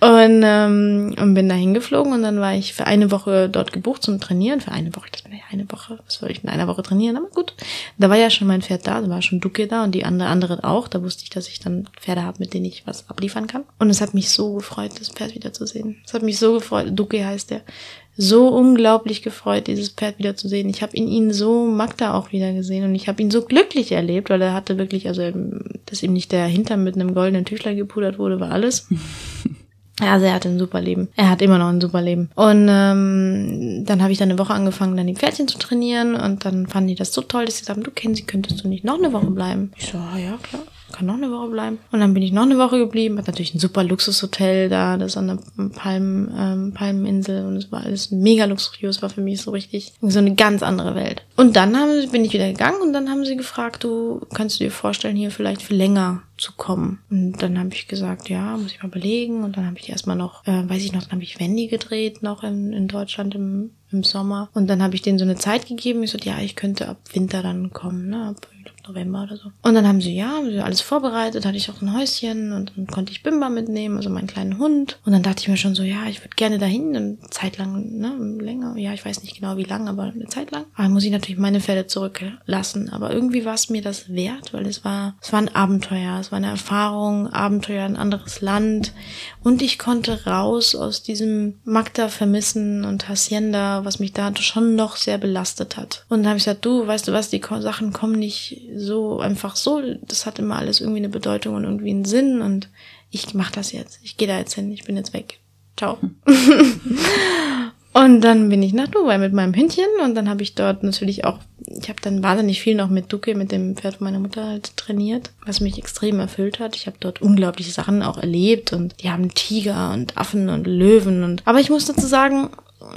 Und, ähm, und bin da hingeflogen und dann war ich für eine Woche dort gebucht zum Trainieren. Für eine Woche, das war ja eine Woche, was soll ich in einer Woche trainieren? Aber gut. Da war ja schon mein Pferd da, da war schon Duke da und die andere, andere auch. Da wusste ich, dass ich dann Pferde habe, mit denen ich was abliefern kann. Und es hat mich so gefreut, das Pferd wiederzusehen. Es hat mich so gefreut, Duke heißt der, so unglaublich gefreut, dieses Pferd wiederzusehen. Ich habe in ihn so Magda auch wieder gesehen und ich habe ihn so glücklich erlebt, weil er hatte wirklich, also dass ihm nicht der Hintern mit einem goldenen Tüchler gepudert wurde, war alles. Ja, also er hatte ein super Leben. Er hat immer noch ein super Leben. Und ähm, dann habe ich dann eine Woche angefangen, dann die Pferdchen zu trainieren. Und dann fanden die das so toll, dass sie sagen, du kennst sie, könntest du nicht noch eine Woche bleiben? Ich so, ah, ja, klar kann noch eine Woche bleiben. Und dann bin ich noch eine Woche geblieben, hat natürlich ein super Luxushotel da, das an der Palm, ähm, Palmeninsel und es war alles mega luxuriös, war für mich so richtig so eine ganz andere Welt. Und dann haben, bin ich wieder gegangen und dann haben sie gefragt, du kannst du dir vorstellen, hier vielleicht für länger zu kommen. Und dann habe ich gesagt, ja, muss ich mal überlegen. Und dann habe ich erstmal noch, äh, weiß ich noch, dann habe ich Wendy gedreht, noch in, in Deutschland im, im Sommer. Und dann habe ich denen so eine Zeit gegeben. Ich so, ja, ich könnte ab Winter dann kommen, ne? Ab November oder so. Und dann haben sie, ja, haben sie alles vorbereitet, hatte ich auch ein Häuschen und dann konnte ich Bimba mitnehmen, also meinen kleinen Hund. Und dann dachte ich mir schon so, ja, ich würde gerne dahin, eine Zeit lang, ne, länger, ja, ich weiß nicht genau wie lang, aber eine Zeit lang. Aber muss ich natürlich meine Pferde zurücklassen. Aber irgendwie war es mir das wert, weil es war, es war ein Abenteuer, es war eine Erfahrung, Abenteuer, ein anderes Land. Und ich konnte raus aus diesem Magda vermissen und Hacienda, was mich da schon noch sehr belastet hat. Und dann habe ich gesagt, du, weißt du was, die Sachen kommen nicht so einfach so. Das hat immer alles irgendwie eine Bedeutung und irgendwie einen Sinn und ich mach das jetzt. Ich gehe da jetzt hin. Ich bin jetzt weg. Ciao. und dann bin ich nach Dubai mit meinem Hündchen und dann habe ich dort natürlich auch, ich habe dann wahnsinnig viel noch mit Duke, mit dem Pferd meiner Mutter halt trainiert, was mich extrem erfüllt hat. Ich habe dort unglaubliche Sachen auch erlebt und die haben Tiger und Affen und Löwen und aber ich muss dazu sagen,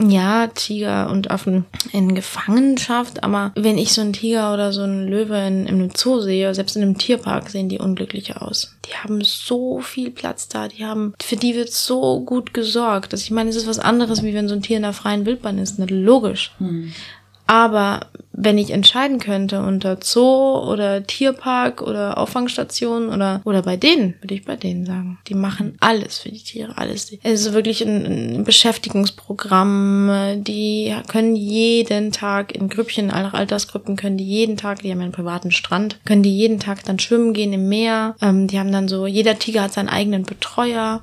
ja, Tiger und Affen in Gefangenschaft, aber wenn ich so einen Tiger oder so einen Löwe in, in einem Zoo sehe, selbst in einem Tierpark, sehen die unglücklich aus. Die haben so viel Platz da, die haben, für die wird so gut gesorgt. Also ich meine, es ist was anderes, wie wenn so ein Tier in der freien Wildbahn ist, nicht logisch. Hm. Aber wenn ich entscheiden könnte unter Zoo oder Tierpark oder Auffangstation oder oder bei denen, würde ich bei denen sagen. Die machen alles für die Tiere, alles. Es ist wirklich ein, ein Beschäftigungsprogramm. Die können jeden Tag in Grüppchen, alle Altersgruppen können die jeden Tag, die haben einen privaten Strand, können die jeden Tag dann schwimmen gehen im Meer. Ähm, die haben dann so, jeder Tiger hat seinen eigenen Betreuer.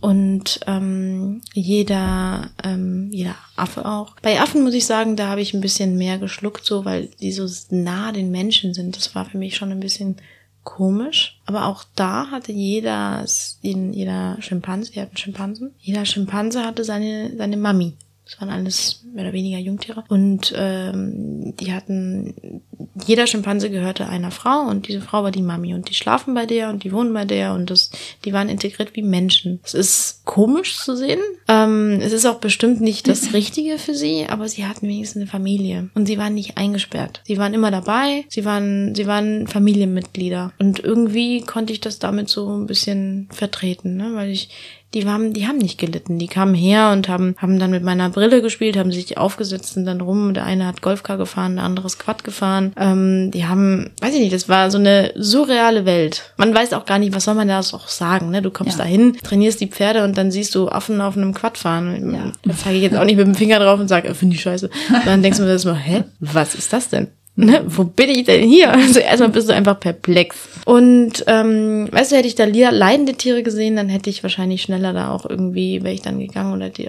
Und ähm, jeder, ähm, jeder Affe auch. Bei Affen muss ich sagen, da habe ich ein bisschen mehr geschluckt, so weil die so nah den Menschen sind. Das war für mich schon ein bisschen komisch. Aber auch da hatte jeder, jeder Schimpanse, wir hatten Schimpansen, jeder Schimpanse hatte seine, seine Mami. Das waren alles mehr oder weniger Jungtiere. Und ähm, die hatten, jeder Schimpanse gehörte einer Frau und diese Frau war die Mami. Und die schlafen bei der und die wohnen bei der und das, die waren integriert wie Menschen. Es ist komisch zu sehen. Ähm, es ist auch bestimmt nicht das Richtige für sie, aber sie hatten wenigstens eine Familie. Und sie waren nicht eingesperrt. Sie waren immer dabei, sie waren, sie waren Familienmitglieder. Und irgendwie konnte ich das damit so ein bisschen vertreten, ne? weil ich die waren, die haben nicht gelitten. Die kamen her und haben, haben dann mit meiner Brille gespielt, haben sich aufgesetzt und dann rum. Der eine hat Golfcar gefahren, der andere ist Quad gefahren. Ähm, die haben, weiß ich nicht, das war so eine surreale Welt. Man weiß auch gar nicht, was soll man da auch sagen. Ne? Du kommst ja. dahin, trainierst die Pferde und dann siehst du Affen auf einem Quad fahren. Ja. Da zeige ich jetzt auch nicht mit dem Finger drauf und sage, äh, finde ich scheiße. Und dann denkst du mir das mal, hä, was ist das denn? Ne, wo bin ich denn hier? Also erstmal bist du einfach perplex. Und ähm, weißt du, hätte ich da leidende Tiere gesehen, dann hätte ich wahrscheinlich schneller da auch irgendwie, wäre ich dann gegangen oder die,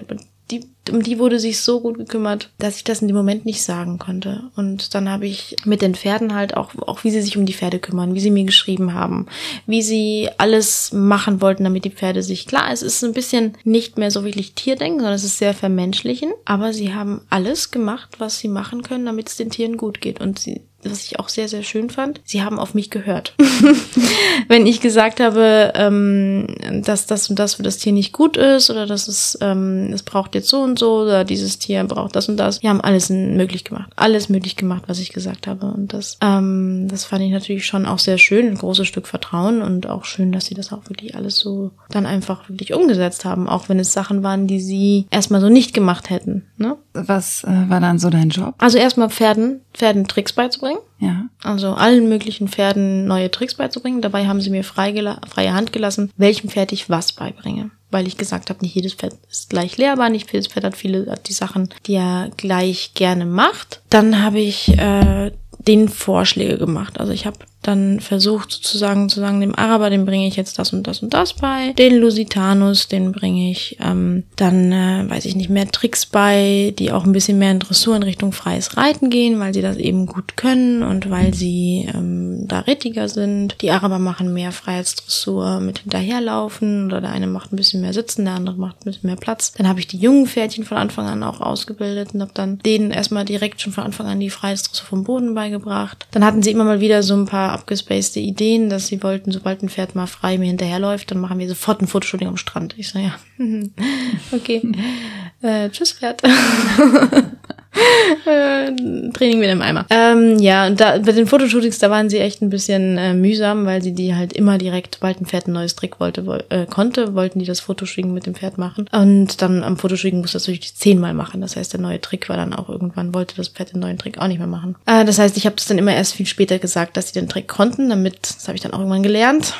die, um die wurde sich so gut gekümmert, dass ich das in dem Moment nicht sagen konnte. Und dann habe ich mit den Pferden halt auch, auch wie sie sich um die Pferde kümmern, wie sie mir geschrieben haben, wie sie alles machen wollten, damit die Pferde sich, klar, es ist ein bisschen nicht mehr so wirklich Tierdenken, sondern es ist sehr vermenschlichen, aber sie haben alles gemacht, was sie machen können, damit es den Tieren gut geht. Und sie was ich auch sehr, sehr schön fand, sie haben auf mich gehört. Wenn ich gesagt habe, ähm, dass das und das für das Tier nicht gut ist oder dass es, ähm, es braucht jetzt so und so oder dieses Tier braucht das und das, die haben alles möglich gemacht. Alles möglich gemacht, was ich gesagt habe. Und das, ähm, das fand ich natürlich schon auch sehr schön, ein großes Stück Vertrauen und auch schön, dass sie das auch wirklich alles so dann einfach wirklich umgesetzt haben, auch wenn es Sachen waren, die sie erstmal so nicht gemacht hätten. Ne? Was äh, war dann so dein Job? Also erstmal Pferden, Pferden Tricks beizubringen. Ja. Also allen möglichen Pferden neue Tricks beizubringen. Dabei haben sie mir freie Hand gelassen, welchem Pferd ich was beibringe. Weil ich gesagt habe, nicht jedes Pferd ist gleich lehrbar, nicht jedes Pferd hat viele hat die Sachen, die er gleich gerne macht. Dann habe ich äh, den Vorschläge gemacht. Also ich habe dann versucht sozusagen zu sagen, dem Araber, dem bringe ich jetzt das und das und das bei, den Lusitanus, den bringe ich ähm, dann, äh, weiß ich nicht, mehr Tricks bei, die auch ein bisschen mehr in Dressur in Richtung freies Reiten gehen, weil sie das eben gut können und weil sie ähm, da rittiger sind. Die Araber machen mehr Freiheitsdressur mit hinterherlaufen oder der eine macht ein bisschen mehr Sitzen, der andere macht ein bisschen mehr Platz. Dann habe ich die jungen Pferdchen von Anfang an auch ausgebildet und habe dann denen erstmal direkt schon von Anfang an die Freiheitsdressur vom Boden beigebracht. Dann hatten sie immer mal wieder so ein paar abgespacede Ideen, dass sie wollten, sobald ein Pferd mal frei mir hinterherläuft, dann machen wir sofort ein Fotoshooting am Strand. Ich so, ja, okay, äh, tschüss Pferd. Äh, Training wieder im Eimer. Ähm, ja, und da bei den Fotoshootings, da waren sie echt ein bisschen äh, mühsam, weil sie die halt immer direkt, sobald ein Pferd ein neues Trick wollte, wo, äh, konnte, wollten die das Fotoshooting mit dem Pferd machen. Und dann am Fotoshooting musste das natürlich zehnmal machen. Das heißt, der neue Trick war dann auch irgendwann, wollte das Pferd den neuen Trick auch nicht mehr machen. Äh, das heißt, ich habe das dann immer erst viel später gesagt, dass sie den Trick konnten, damit, das habe ich dann auch irgendwann gelernt.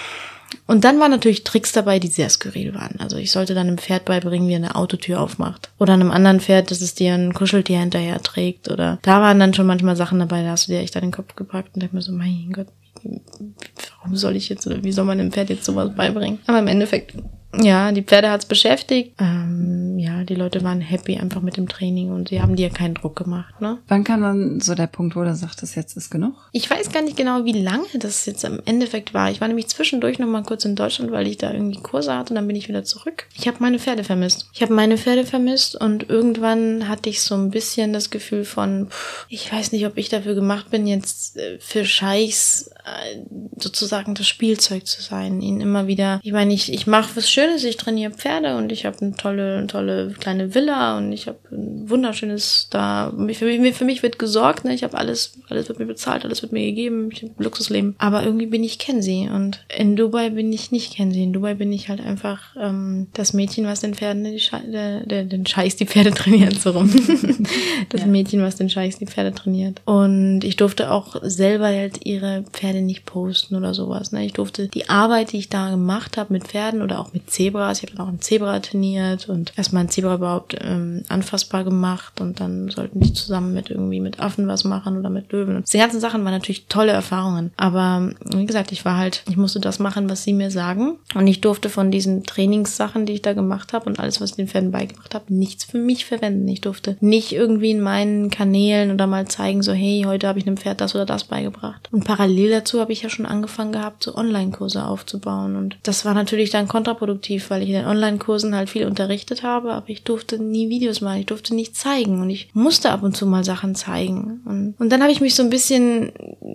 Und dann waren natürlich Tricks dabei, die sehr skurril waren. Also ich sollte dann einem Pferd beibringen, wie er eine Autotür aufmacht. Oder einem anderen Pferd, dass es dir ein Kuscheltier hinterher trägt. Oder da waren dann schon manchmal Sachen dabei, da hast du dir echt an den Kopf gepackt und dachte mir so, mein Gott, warum soll ich jetzt, oder wie soll man dem Pferd jetzt sowas beibringen? Aber im Endeffekt ja, die Pferde hat's beschäftigt. Ähm, ja, die Leute waren happy einfach mit dem Training und sie haben dir keinen Druck gemacht. Ne? Wann kam dann so der Punkt, wo du sagtest, jetzt ist genug? Ich weiß gar nicht genau, wie lange das jetzt im Endeffekt war. Ich war nämlich zwischendurch noch mal kurz in Deutschland, weil ich da irgendwie Kurse hatte und dann bin ich wieder zurück. Ich habe meine Pferde vermisst. Ich habe meine Pferde vermisst und irgendwann hatte ich so ein bisschen das Gefühl von, pff, ich weiß nicht, ob ich dafür gemacht bin, jetzt äh, für Scheichs äh, sozusagen das Spielzeug zu sein, ihnen immer wieder, ich meine, ich, ich mache was Schönes, ich trainiere Pferde und ich habe eine tolle, tolle kleine Villa und ich habe ein wunderschönes da, für mich, für mich wird gesorgt, ne? ich habe alles, alles wird mir bezahlt, alles wird mir gegeben, ich habe ein Luxusleben, aber irgendwie bin ich Kenzie und in Dubai bin ich nicht Kenzie, in Dubai bin ich halt einfach ähm, das Mädchen, was den Pferden die Sche der, der, den Scheiß die Pferde trainiert, so rum. das ja. Mädchen, was den Scheiß die Pferde trainiert und ich durfte auch selber halt ihre Pferde nicht posten oder sowas. Ne? Ich durfte die Arbeit, die ich da gemacht habe mit Pferden oder auch mit Zebras, ich habe dann auch ein Zebra trainiert und erstmal ein Zebra überhaupt ähm, anfassbar gemacht und dann sollten die zusammen mit irgendwie mit Affen was machen oder mit Löwen. Und diese ganzen Sachen waren natürlich tolle Erfahrungen. Aber wie gesagt, ich war halt, ich musste das machen, was sie mir sagen. Und ich durfte von diesen Trainingssachen, die ich da gemacht habe und alles, was ich den Pferden beigebracht habe, nichts für mich verwenden. Ich durfte nicht irgendwie in meinen Kanälen oder mal zeigen, so, hey, heute habe ich einem Pferd das oder das beigebracht. Und parallel dazu habe ich ja schon angefangen gehabt, so Online-Kurse aufzubauen. Und das war natürlich dann kontraproduktiv, weil ich in den Online-Kursen halt viel unterrichtet habe, aber ich durfte nie Videos machen, ich durfte nicht zeigen und ich musste ab und zu mal Sachen zeigen. Und, und dann habe ich mich so ein bisschen,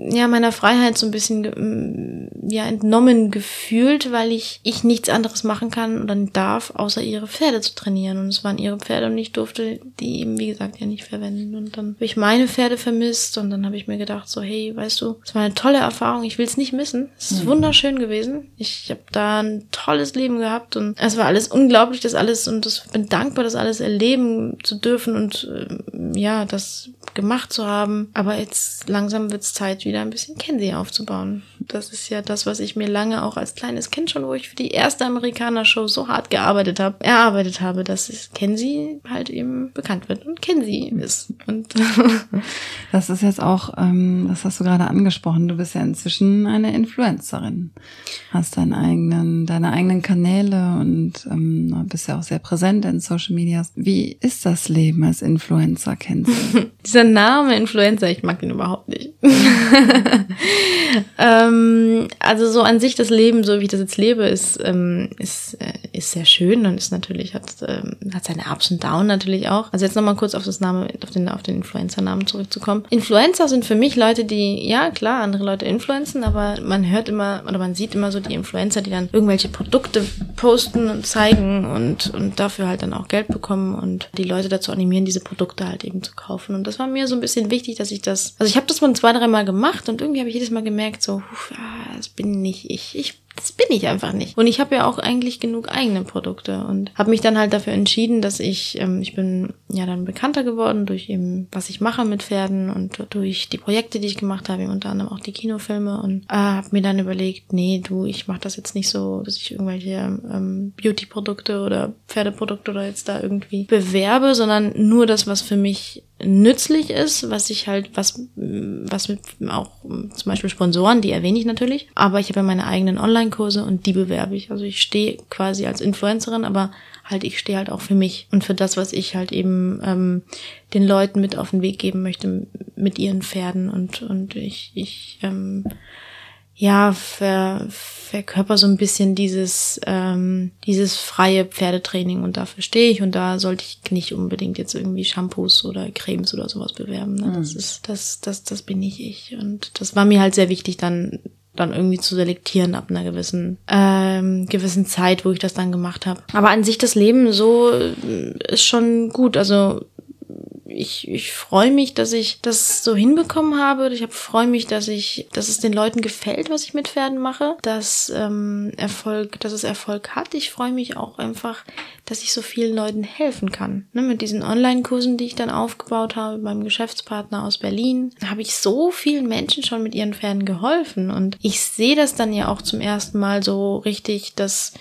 ja, meiner Freiheit so ein bisschen, ja, entnommen gefühlt, weil ich, ich nichts anderes machen kann oder darf, außer ihre Pferde zu trainieren. Und es waren ihre Pferde und ich durfte die eben, wie gesagt, ja nicht verwenden. Und dann habe ich meine Pferde vermisst und dann habe ich mir gedacht, so, hey, weißt du, es war eine tolle Erfahrung, ich will es nicht missen. Es ist mhm. wunderschön gewesen. Ich habe da ein tolles Leben gehabt und es war alles unglaublich, das alles und ich bin dankbar, das alles erleben zu dürfen und äh, ja, das gemacht zu haben. Aber jetzt langsam wird es Zeit, wieder ein bisschen Kenzie aufzubauen. Das ist ja das, was ich mir lange auch als kleines Kind schon, wo ich für die erste Amerikaner-Show so hart gearbeitet habe, erarbeitet habe, dass Kenzie halt eben bekannt wird und Kenzie ist. Und das ist jetzt auch, ähm, das hast du gerade angesprochen, du bist ja inzwischen eine Influencerin. Hast deinen eigenen, deine eigenen Kanäle und ähm, bist ja auch sehr präsent in Social Media. Wie ist das Leben als Influencer, Kenzie? Dieser Name Influencer, ich mag den überhaupt nicht. ähm, also so an sich das Leben, so wie ich das jetzt lebe, ist, ähm, ist, äh, ist sehr schön und ist natürlich, hat, ähm, hat seine Ups und Downs natürlich auch. Also jetzt nochmal kurz auf das Name, auf den, auf den Influencer-Namen zurückzukommen. Influencer sind für mich Leute, die, ja klar, andere Leute influenzen, aber man hört immer oder man sieht immer so die Influencer, die dann irgendwelche Produkte posten und zeigen und, und dafür halt dann auch Geld bekommen und die Leute dazu animieren, diese Produkte halt eben zu kaufen. Und das war mir so ein bisschen wichtig, dass ich das, also ich habe das mal zwei, drei Mal gemacht und irgendwie habe ich jedes Mal gemerkt, so, ah, das bin nicht ich. Ich das bin ich einfach nicht. Und ich habe ja auch eigentlich genug eigene Produkte und habe mich dann halt dafür entschieden, dass ich, ähm, ich bin ja dann bekannter geworden durch eben, was ich mache mit Pferden und durch die Projekte, die ich gemacht habe, unter anderem auch die Kinofilme und äh, habe mir dann überlegt, nee, du, ich mache das jetzt nicht so, dass ich irgendwelche ähm, Beauty-Produkte oder Pferdeprodukte oder jetzt da irgendwie bewerbe, sondern nur das, was für mich nützlich ist, was ich halt, was, was mit auch zum Beispiel Sponsoren, die erwähne ich natürlich, aber ich habe ja meine eigenen Online-Kurse und die bewerbe ich. Also ich stehe quasi als Influencerin, aber halt ich stehe halt auch für mich und für das, was ich halt eben ähm, den Leuten mit auf den Weg geben möchte mit ihren Pferden und und ich ich ähm, ja, ver, verkörper so ein bisschen dieses, ähm, dieses freie Pferdetraining und dafür stehe ich und da sollte ich nicht unbedingt jetzt irgendwie Shampoos oder Cremes oder sowas bewerben. Ne? Das mhm. ist, das, das, das bin nicht ich. Und das war mir halt sehr wichtig, dann dann irgendwie zu selektieren ab einer gewissen ähm, gewissen Zeit, wo ich das dann gemacht habe. Aber an sich das Leben so ist schon gut. Also ich, ich freue mich, dass ich das so hinbekommen habe. Ich freue mich, dass ich, dass es den Leuten gefällt, was ich mit Pferden mache, dass ähm, Erfolg, dass es Erfolg hat. Ich freue mich auch einfach, dass ich so vielen Leuten helfen kann. Ne, mit diesen Online-Kursen, die ich dann aufgebaut habe beim Geschäftspartner aus Berlin, habe ich so vielen Menschen schon mit ihren Pferden geholfen. Und ich sehe das dann ja auch zum ersten Mal so richtig, dass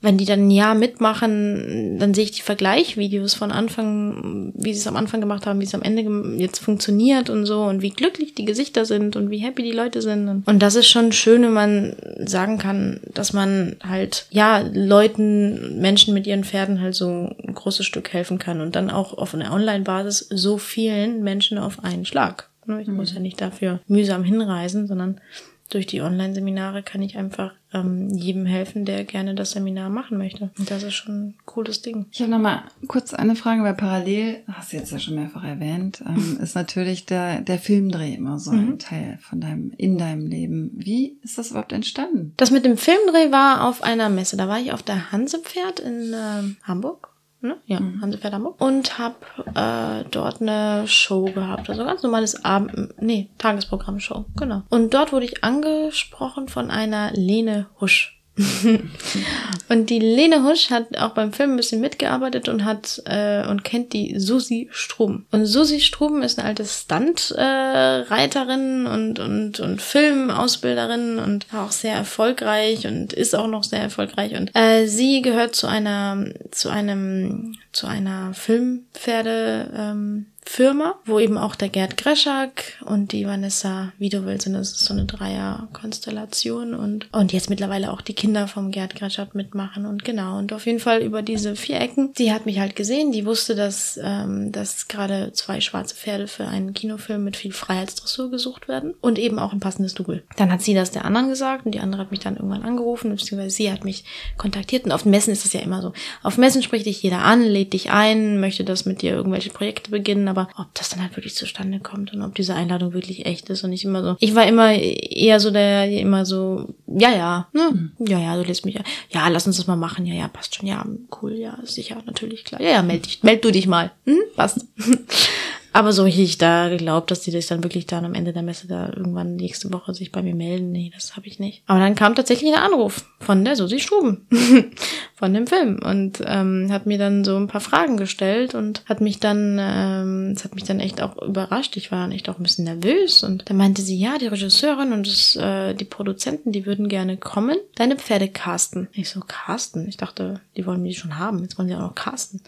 wenn die dann ein Jahr mitmachen, dann sehe ich die Vergleichvideos von Anfang, wie sie es am Anfang gemacht haben, wie es am Ende jetzt funktioniert und so und wie glücklich die Gesichter sind und wie happy die Leute sind. Und das ist schon schön, wenn man sagen kann, dass man halt, ja, Leuten, Menschen mit ihren Pferden halt so ein großes Stück helfen kann und dann auch auf einer Online-Basis so vielen Menschen auf einen Schlag. Ne, ich muss mhm. ja nicht dafür mühsam hinreisen, sondern durch die Online-Seminare kann ich einfach ähm, jedem helfen, der gerne das Seminar machen möchte. Und das ist schon ein cooles Ding. Ich habe noch mal kurz eine Frage, weil parallel, hast du jetzt ja schon mehrfach erwähnt, ähm, ist natürlich der, der Filmdreh immer so ein Teil von deinem, in deinem Leben. Wie ist das überhaupt entstanden? Das mit dem Filmdreh war auf einer Messe. Da war ich auf der Hansepferd in äh, Hamburg. Ne? Ja, Hansepferd Hamburg. Und habe äh, dort eine Show gehabt. Also ganz normales Abend, nee, Tagesprogramm-Show. Genau. Und dort wurde ich angesprochen von einer Lene Husch. und die Lene Husch hat auch beim Film ein bisschen mitgearbeitet und hat äh, und kennt die Susi Strum. Und Susi Strum ist eine alte Stunt-Reiterin äh, und, und, und Filmausbilderin und auch sehr erfolgreich und ist auch noch sehr erfolgreich. Und äh, sie gehört zu einer, zu einem, zu einer Filmpferde, ähm, Firma, wo eben auch der Gerd Greschak und die Vanessa Wiedowil sind. Das ist so eine Dreier-Konstellation und, und jetzt mittlerweile auch die Kinder vom Gerd Greschak mitmachen und genau. Und auf jeden Fall über diese vier Ecken. Die hat mich halt gesehen, die wusste, dass, ähm, dass gerade zwei schwarze Pferde für einen Kinofilm mit viel Freiheitsdressur gesucht werden und eben auch ein passendes Double. Dann hat sie das der anderen gesagt und die andere hat mich dann irgendwann angerufen, beziehungsweise sie hat mich kontaktiert und auf Messen ist das ja immer so. Auf Messen spricht dich jeder an, lädt dich ein, möchte das mit dir irgendwelche Projekte beginnen, aber ob das dann halt wirklich zustande kommt und ob diese Einladung wirklich echt ist und nicht immer so. Ich war immer eher so der, immer so, ja, ja, ne? ja, ja, du lässt mich, ja, lass uns das mal machen, ja, ja, passt schon, ja, cool, ja, sicher, natürlich, klar, ja, ja, meld dich, meld du dich mal, hm? passt. Aber so ich da geglaubt, dass die sich dann wirklich dann am Ende der Messe da irgendwann nächste Woche sich bei mir melden. Nee, das habe ich nicht. Aber dann kam tatsächlich ein Anruf von der Susi Struben von dem Film und ähm, hat mir dann so ein paar Fragen gestellt und hat mich dann, ähm, es hat mich dann echt auch überrascht. Ich war echt auch ein bisschen nervös und da meinte sie, ja, die Regisseurin und das, äh, die Produzenten, die würden gerne kommen, deine Pferde casten. Ich so, casten? Ich dachte, die wollen mich schon haben. Jetzt wollen sie auch noch casten.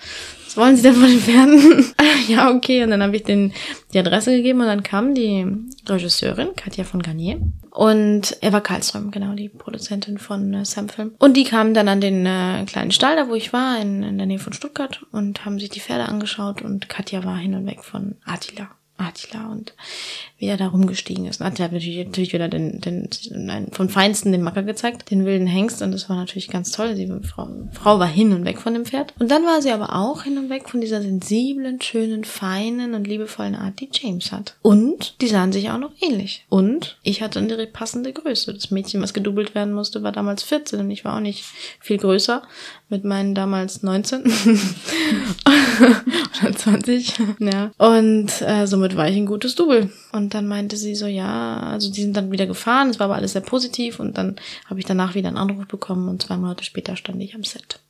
Was wollen sie denn von den Pferden? ja, okay. Und dann habe ich den die Adresse gegeben und dann kam die Regisseurin, Katja von Garnier. Und Eva Karlström, genau, die Produzentin von äh, Sam. Und die kamen dann an den äh, kleinen Stall, da wo ich war, in, in der Nähe von Stuttgart und haben sich die Pferde angeschaut und Katja war hin und weg von Attila. Attila und wie er da rumgestiegen ist. Und Attila hat natürlich, natürlich wieder den, den, den, von Feinsten den Macker gezeigt, den wilden Hengst und das war natürlich ganz toll. Die Frau, Frau war hin und weg von dem Pferd. Und dann war sie aber auch hin und weg von dieser sensiblen, schönen, feinen und liebevollen Art, die James hat. Und die sahen sich auch noch ähnlich. Und ich hatte eine passende Größe. Das Mädchen, was gedoubelt werden musste, war damals 14 und ich war auch nicht viel größer mit meinen damals 19 oder 20. Ja. Und äh, somit war ich ein gutes Double. Und dann meinte sie so, ja, also die sind dann wieder gefahren, es war aber alles sehr positiv und dann habe ich danach wieder einen Anruf bekommen und zwei Monate später stand ich am Set.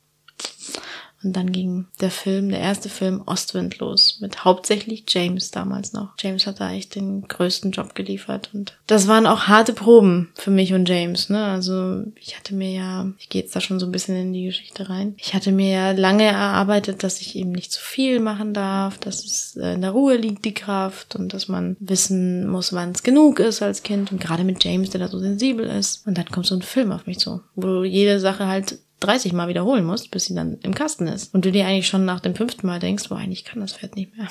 Und dann ging der Film, der erste Film Ostwind los, mit hauptsächlich James damals noch. James hat da echt den größten Job geliefert und das waren auch harte Proben für mich und James, ne? Also ich hatte mir ja, ich gehe jetzt da schon so ein bisschen in die Geschichte rein. Ich hatte mir ja lange erarbeitet, dass ich eben nicht zu viel machen darf, dass es äh, in der Ruhe liegt, die Kraft und dass man wissen muss, wann es genug ist als Kind und gerade mit James, der da so sensibel ist. Und dann kommt so ein Film auf mich zu, wo jede Sache halt 30 Mal wiederholen musst, bis sie dann im Kasten ist. Und du dir eigentlich schon nach dem fünften Mal denkst, boah, eigentlich kann das Pferd nicht mehr.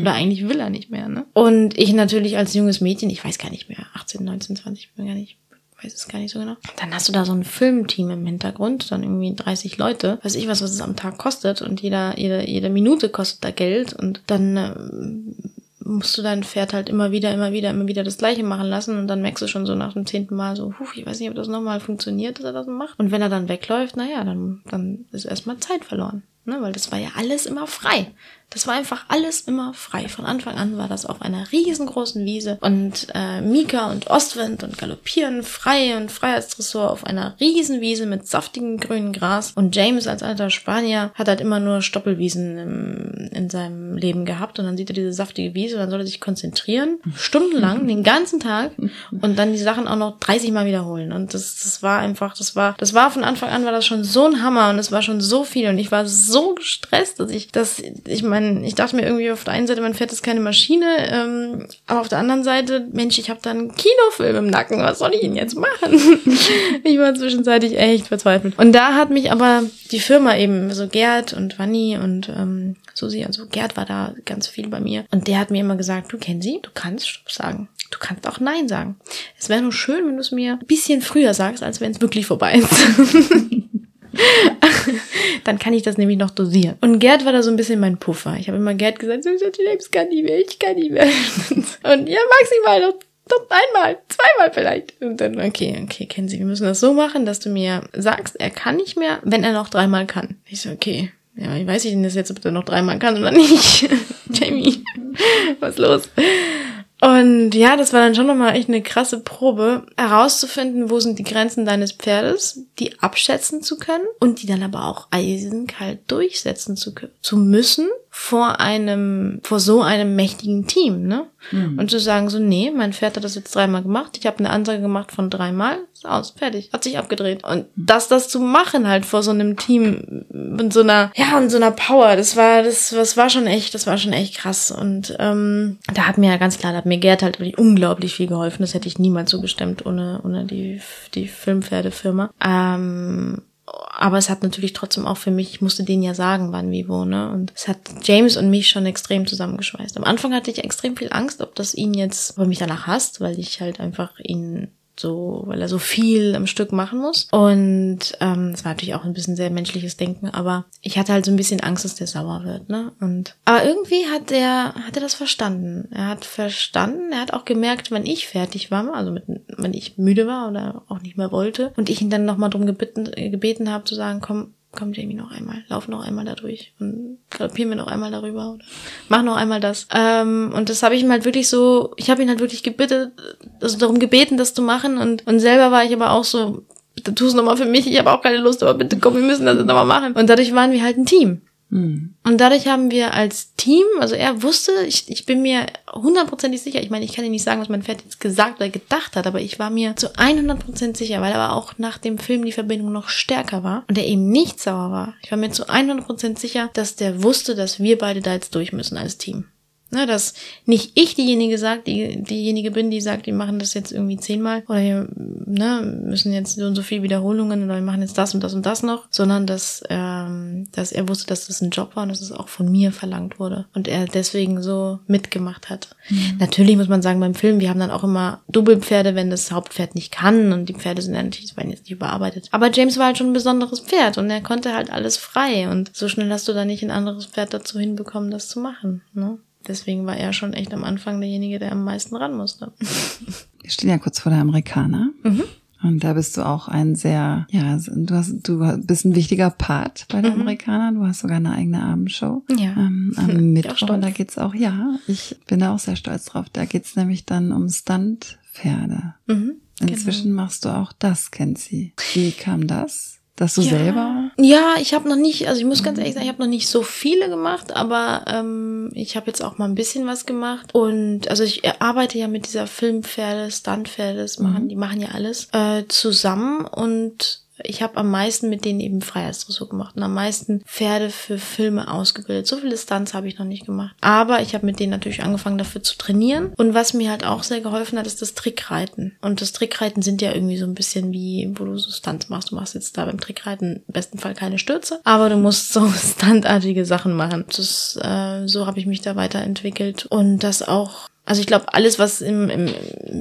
Oder eigentlich will er nicht mehr, ne? Und ich natürlich als junges Mädchen, ich weiß gar nicht mehr, 18, 19, 20, ich bin gar nicht, weiß es gar nicht so genau. Dann hast du da so ein Filmteam im Hintergrund, dann irgendwie 30 Leute, weiß ich was, was es am Tag kostet und jeder, jede, jede Minute kostet da Geld und dann ähm, musst du dein Pferd halt immer wieder, immer wieder, immer wieder das Gleiche machen lassen und dann merkst du schon so nach dem zehnten Mal so, puh, ich weiß nicht, ob das nochmal funktioniert, dass er das macht. Und wenn er dann wegläuft, naja, dann, dann ist erstmal Zeit verloren. Ne, weil das war ja alles immer frei. Das war einfach alles immer frei. Von Anfang an war das auf einer riesengroßen Wiese und äh, Mika und Ostwind und galoppieren frei und Freiheitsdressur auf einer Riesenwiese mit saftigem grünen Gras. Und James als alter Spanier hat halt immer nur Stoppelwiesen im, in seinem Leben gehabt und dann sieht er diese saftige Wiese und dann soll er sich konzentrieren, stundenlang, den ganzen Tag und dann die Sachen auch noch 30 Mal wiederholen. Und das, das war einfach, das war, das war von Anfang an war das schon so ein Hammer und es war schon so viel und ich war so gestresst, dass ich, dass ich meine, ich dachte mir irgendwie auf der einen Seite, mein Pferd ist keine Maschine, ähm, aber auf der anderen Seite, Mensch, ich habe da einen Kinofilm im Nacken, was soll ich denn jetzt machen? ich war zwischenzeitlich echt verzweifelt. Und da hat mich aber die Firma eben, so Gerd und Vanni und ähm, Susi, also Gerd war da ganz viel bei mir. Und der hat mir immer gesagt, du kennst sie, du kannst Stopp sagen. du kannst auch Nein sagen. Es wäre nur schön, wenn du es mir ein bisschen früher sagst, als wenn es wirklich vorbei ist. dann kann ich das nämlich noch dosieren. Und Gerd war da so ein bisschen mein Puffer. Ich habe immer Gerd gesagt, James kann nicht mehr, ich kann nicht mehr. Und ja, maximal noch doch einmal, zweimal vielleicht. Und dann, okay, okay, kennen Sie, wir müssen das so machen, dass du mir sagst, er kann nicht mehr, wenn er noch dreimal kann. Ich so, okay. Ja, ich weiß nicht jetzt, ob er noch dreimal kann oder nicht. Jamie, was los? Und ja, das war dann schon nochmal echt eine krasse Probe, herauszufinden, wo sind die Grenzen deines Pferdes, die abschätzen zu können und die dann aber auch eisenkalt durchsetzen zu, zu müssen vor einem, vor so einem mächtigen Team, ne? Mhm. Und zu sagen so, nee, mein Pferd hat das jetzt dreimal gemacht, ich habe eine Ansage gemacht von dreimal, ist aus, fertig, hat sich abgedreht. Und das, das zu machen halt vor so einem Team und so einer, ja, und so einer Power, das war, das, das war schon echt, das war schon echt krass. Und ähm, da hat mir ja ganz klar, da hat mir Gerd halt wirklich unglaublich viel geholfen. Das hätte ich niemals so gestemmt ohne, ohne die, die Filmpferdefirma. Ähm, aber es hat natürlich trotzdem auch für mich, ich musste denen ja sagen, wann, wie, wo, ne? Und es hat James und mich schon extrem zusammengeschweißt. Am Anfang hatte ich extrem viel Angst, ob das ihn jetzt, ob er mich danach hasst, weil ich halt einfach ihn so, weil er so viel am Stück machen muss. Und ähm, das war natürlich auch ein bisschen sehr menschliches Denken, aber ich hatte halt so ein bisschen Angst, dass der sauer wird, ne? Und aber irgendwie hat er hat er das verstanden. Er hat verstanden, er hat auch gemerkt, wenn ich fertig war, also mit, wenn ich müde war oder auch nicht mehr wollte und ich ihn dann nochmal drum gebeten, gebeten habe zu sagen, komm, komm Jamie noch einmal, lauf noch einmal da durch und galoppieren wir noch einmal darüber oder mach noch einmal das. Ähm, und das habe ich ihm halt wirklich so, ich habe ihn halt wirklich gebeten, also darum gebeten, das zu machen und, und selber war ich aber auch so, bitte tu es nochmal für mich, ich habe auch keine Lust, aber bitte komm, wir müssen das nochmal machen. Und dadurch waren wir halt ein Team. Mhm. Und dadurch haben wir als Team, also er wusste, ich, ich bin mir hundertprozentig sicher, ich meine, ich kann dir nicht sagen, was mein Pferd jetzt gesagt oder gedacht hat, aber ich war mir zu 100% sicher, weil aber auch nach dem Film die Verbindung noch stärker war und er eben nicht sauer war. Ich war mir zu 100% sicher, dass der wusste, dass wir beide da jetzt durch müssen als Team. Ne, dass nicht ich diejenige sagt, die, diejenige bin, die sagt, wir machen das jetzt irgendwie zehnmal oder wir ne, müssen jetzt so und so viel Wiederholungen oder wir machen jetzt das und das und das noch, sondern dass, ähm, dass er wusste, dass das ein Job war und dass es auch von mir verlangt wurde und er deswegen so mitgemacht hat. Mhm. Natürlich muss man sagen, beim Film, wir haben dann auch immer Double-Pferde, wenn das Hauptpferd nicht kann und die Pferde sind ja natürlich werden jetzt nicht überarbeitet. Aber James war halt schon ein besonderes Pferd und er konnte halt alles frei und so schnell hast du da nicht ein anderes Pferd dazu hinbekommen, das zu machen. Ne? Deswegen war er schon echt am Anfang derjenige, der am meisten ran musste. Wir stehen ja kurz vor der Amerikaner. Mhm. Und da bist du auch ein sehr, ja, du hast, du bist ein wichtiger Part bei der mhm. Amerikaner. Du hast sogar eine eigene Abendshow. Ja. Ähm, am Mittwoch. Und da geht's auch, ja, ich bin da auch sehr stolz drauf. Da geht's nämlich dann um Stuntpferde. Mhm, Inzwischen genau. machst du auch das, kennt sie. Wie kam das? Dass du ja. selber? Ja, ich habe noch nicht, also ich muss ganz ehrlich sagen, ich habe noch nicht so viele gemacht, aber ähm, ich habe jetzt auch mal ein bisschen was gemacht. Und also ich arbeite ja mit dieser Filmpferde, Stuntpferde, das machen, mhm. die machen ja alles äh, zusammen und ich habe am meisten mit denen eben Freiheitsdressur gemacht und am meisten Pferde für Filme ausgebildet. So viele Stunts habe ich noch nicht gemacht. Aber ich habe mit denen natürlich angefangen dafür zu trainieren. Und was mir halt auch sehr geholfen hat, ist das Trickreiten. Und das Trickreiten sind ja irgendwie so ein bisschen wie, wo du so Stunts machst. Du machst jetzt da beim Trickreiten im besten Fall keine Stürze, aber du musst so stuntartige Sachen machen. Das, äh, so habe ich mich da weiterentwickelt. Und das auch also ich glaube, alles, was im, im,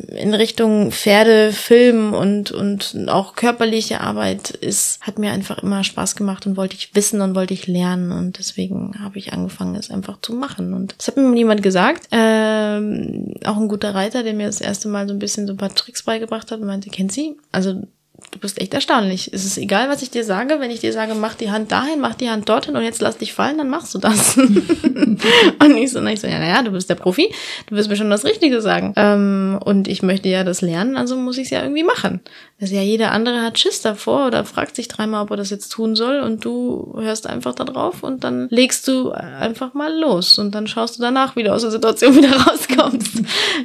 in Richtung Pferde, Film und, und auch körperliche Arbeit ist, hat mir einfach immer Spaß gemacht und wollte ich wissen und wollte ich lernen. Und deswegen habe ich angefangen, es einfach zu machen. Und das hat mir jemand gesagt, ähm, auch ein guter Reiter, der mir das erste Mal so ein bisschen so ein paar Tricks beigebracht hat und meinte, kennt sie? Also du bist echt erstaunlich. Es ist egal, was ich dir sage. Wenn ich dir sage, mach die Hand dahin, mach die Hand dorthin und jetzt lass dich fallen, dann machst du das. und ich so, und ich so, ja, naja, du bist der Profi, du wirst mir schon das Richtige sagen. Ähm, und ich möchte ja das lernen, also muss ich es ja irgendwie machen. Ist ja jeder andere hat Schiss davor oder fragt sich dreimal, ob er das jetzt tun soll und du hörst einfach da drauf und dann legst du einfach mal los und dann schaust du danach, wie du aus der Situation wieder rauskommst.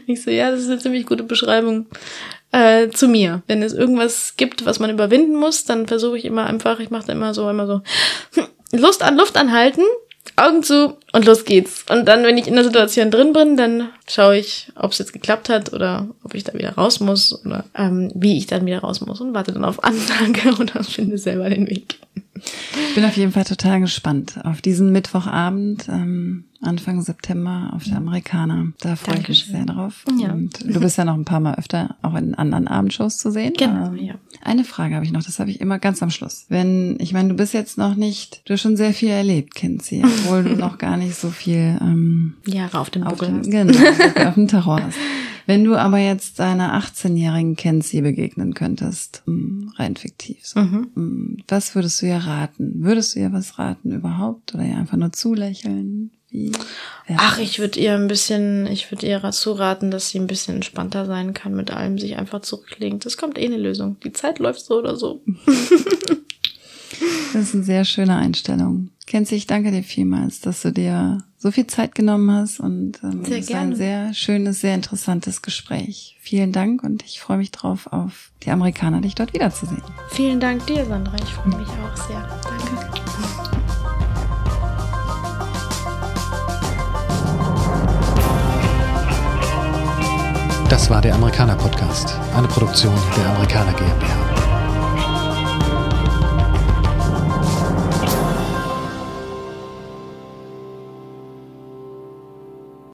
ich so, ja, das ist eine ziemlich gute Beschreibung äh, zu mir. Wenn es irgendwas gibt, was man überwinden muss, dann versuche ich immer einfach, ich mache da immer so, immer so, Lust an Luft anhalten, Augen zu und los geht's. Und dann, wenn ich in der Situation drin bin, dann schaue ich, ob es jetzt geklappt hat oder ob ich da wieder raus muss oder ähm, wie ich dann wieder raus muss und warte dann auf Ansage oder finde selber den Weg. Ich bin auf jeden Fall total gespannt auf diesen Mittwochabend. Ähm, Anfang September auf der Amerikaner. Da freue ich mich sehr drauf. Ja. Und du bist ja noch ein paar Mal öfter auch in anderen Abendshows zu sehen. Genau, Ähm, ja. Eine Frage habe ich noch, das habe ich immer ganz am Schluss. Wenn, ich meine, du bist jetzt noch nicht, du hast schon sehr viel erlebt, Kinsey, obwohl du noch gar nicht so viel ähm, Jahre auf dem auf Buckel. dem, genau, auf dem Terror hast. Wenn du aber jetzt deiner 18-jährigen Kenzie begegnen könntest, mm, rein fiktiv, so, Mhm. mm, was würdest du ihr raten? Würdest du ihr was raten überhaupt oder ihr einfach nur zulächeln? Wie? wäre Ach, ich würde ihr ein bisschen, ich würde ihr dazu raten, dass sie ein bisschen entspannter sein kann mit allem, sich einfach zurücklegen. Das kommt eh eine Lösung. Die Zeit läuft so oder so. Das ist eine sehr schöne Einstellung. Kenzie, ich danke dir vielmals, dass du dir so viel Zeit genommen hast und ähm, Sehr es war ein gerne. sehr schönes, sehr interessantes Gespräch. Vielen Dank und ich freue mich drauf, auf die Amerikaner dich dort wiederzusehen. Vielen Dank dir, Sandra. Ich freue mich auch sehr. Danke. Das war der Amerikaner Podcast, eine Produktion der Amerikaner GmbH.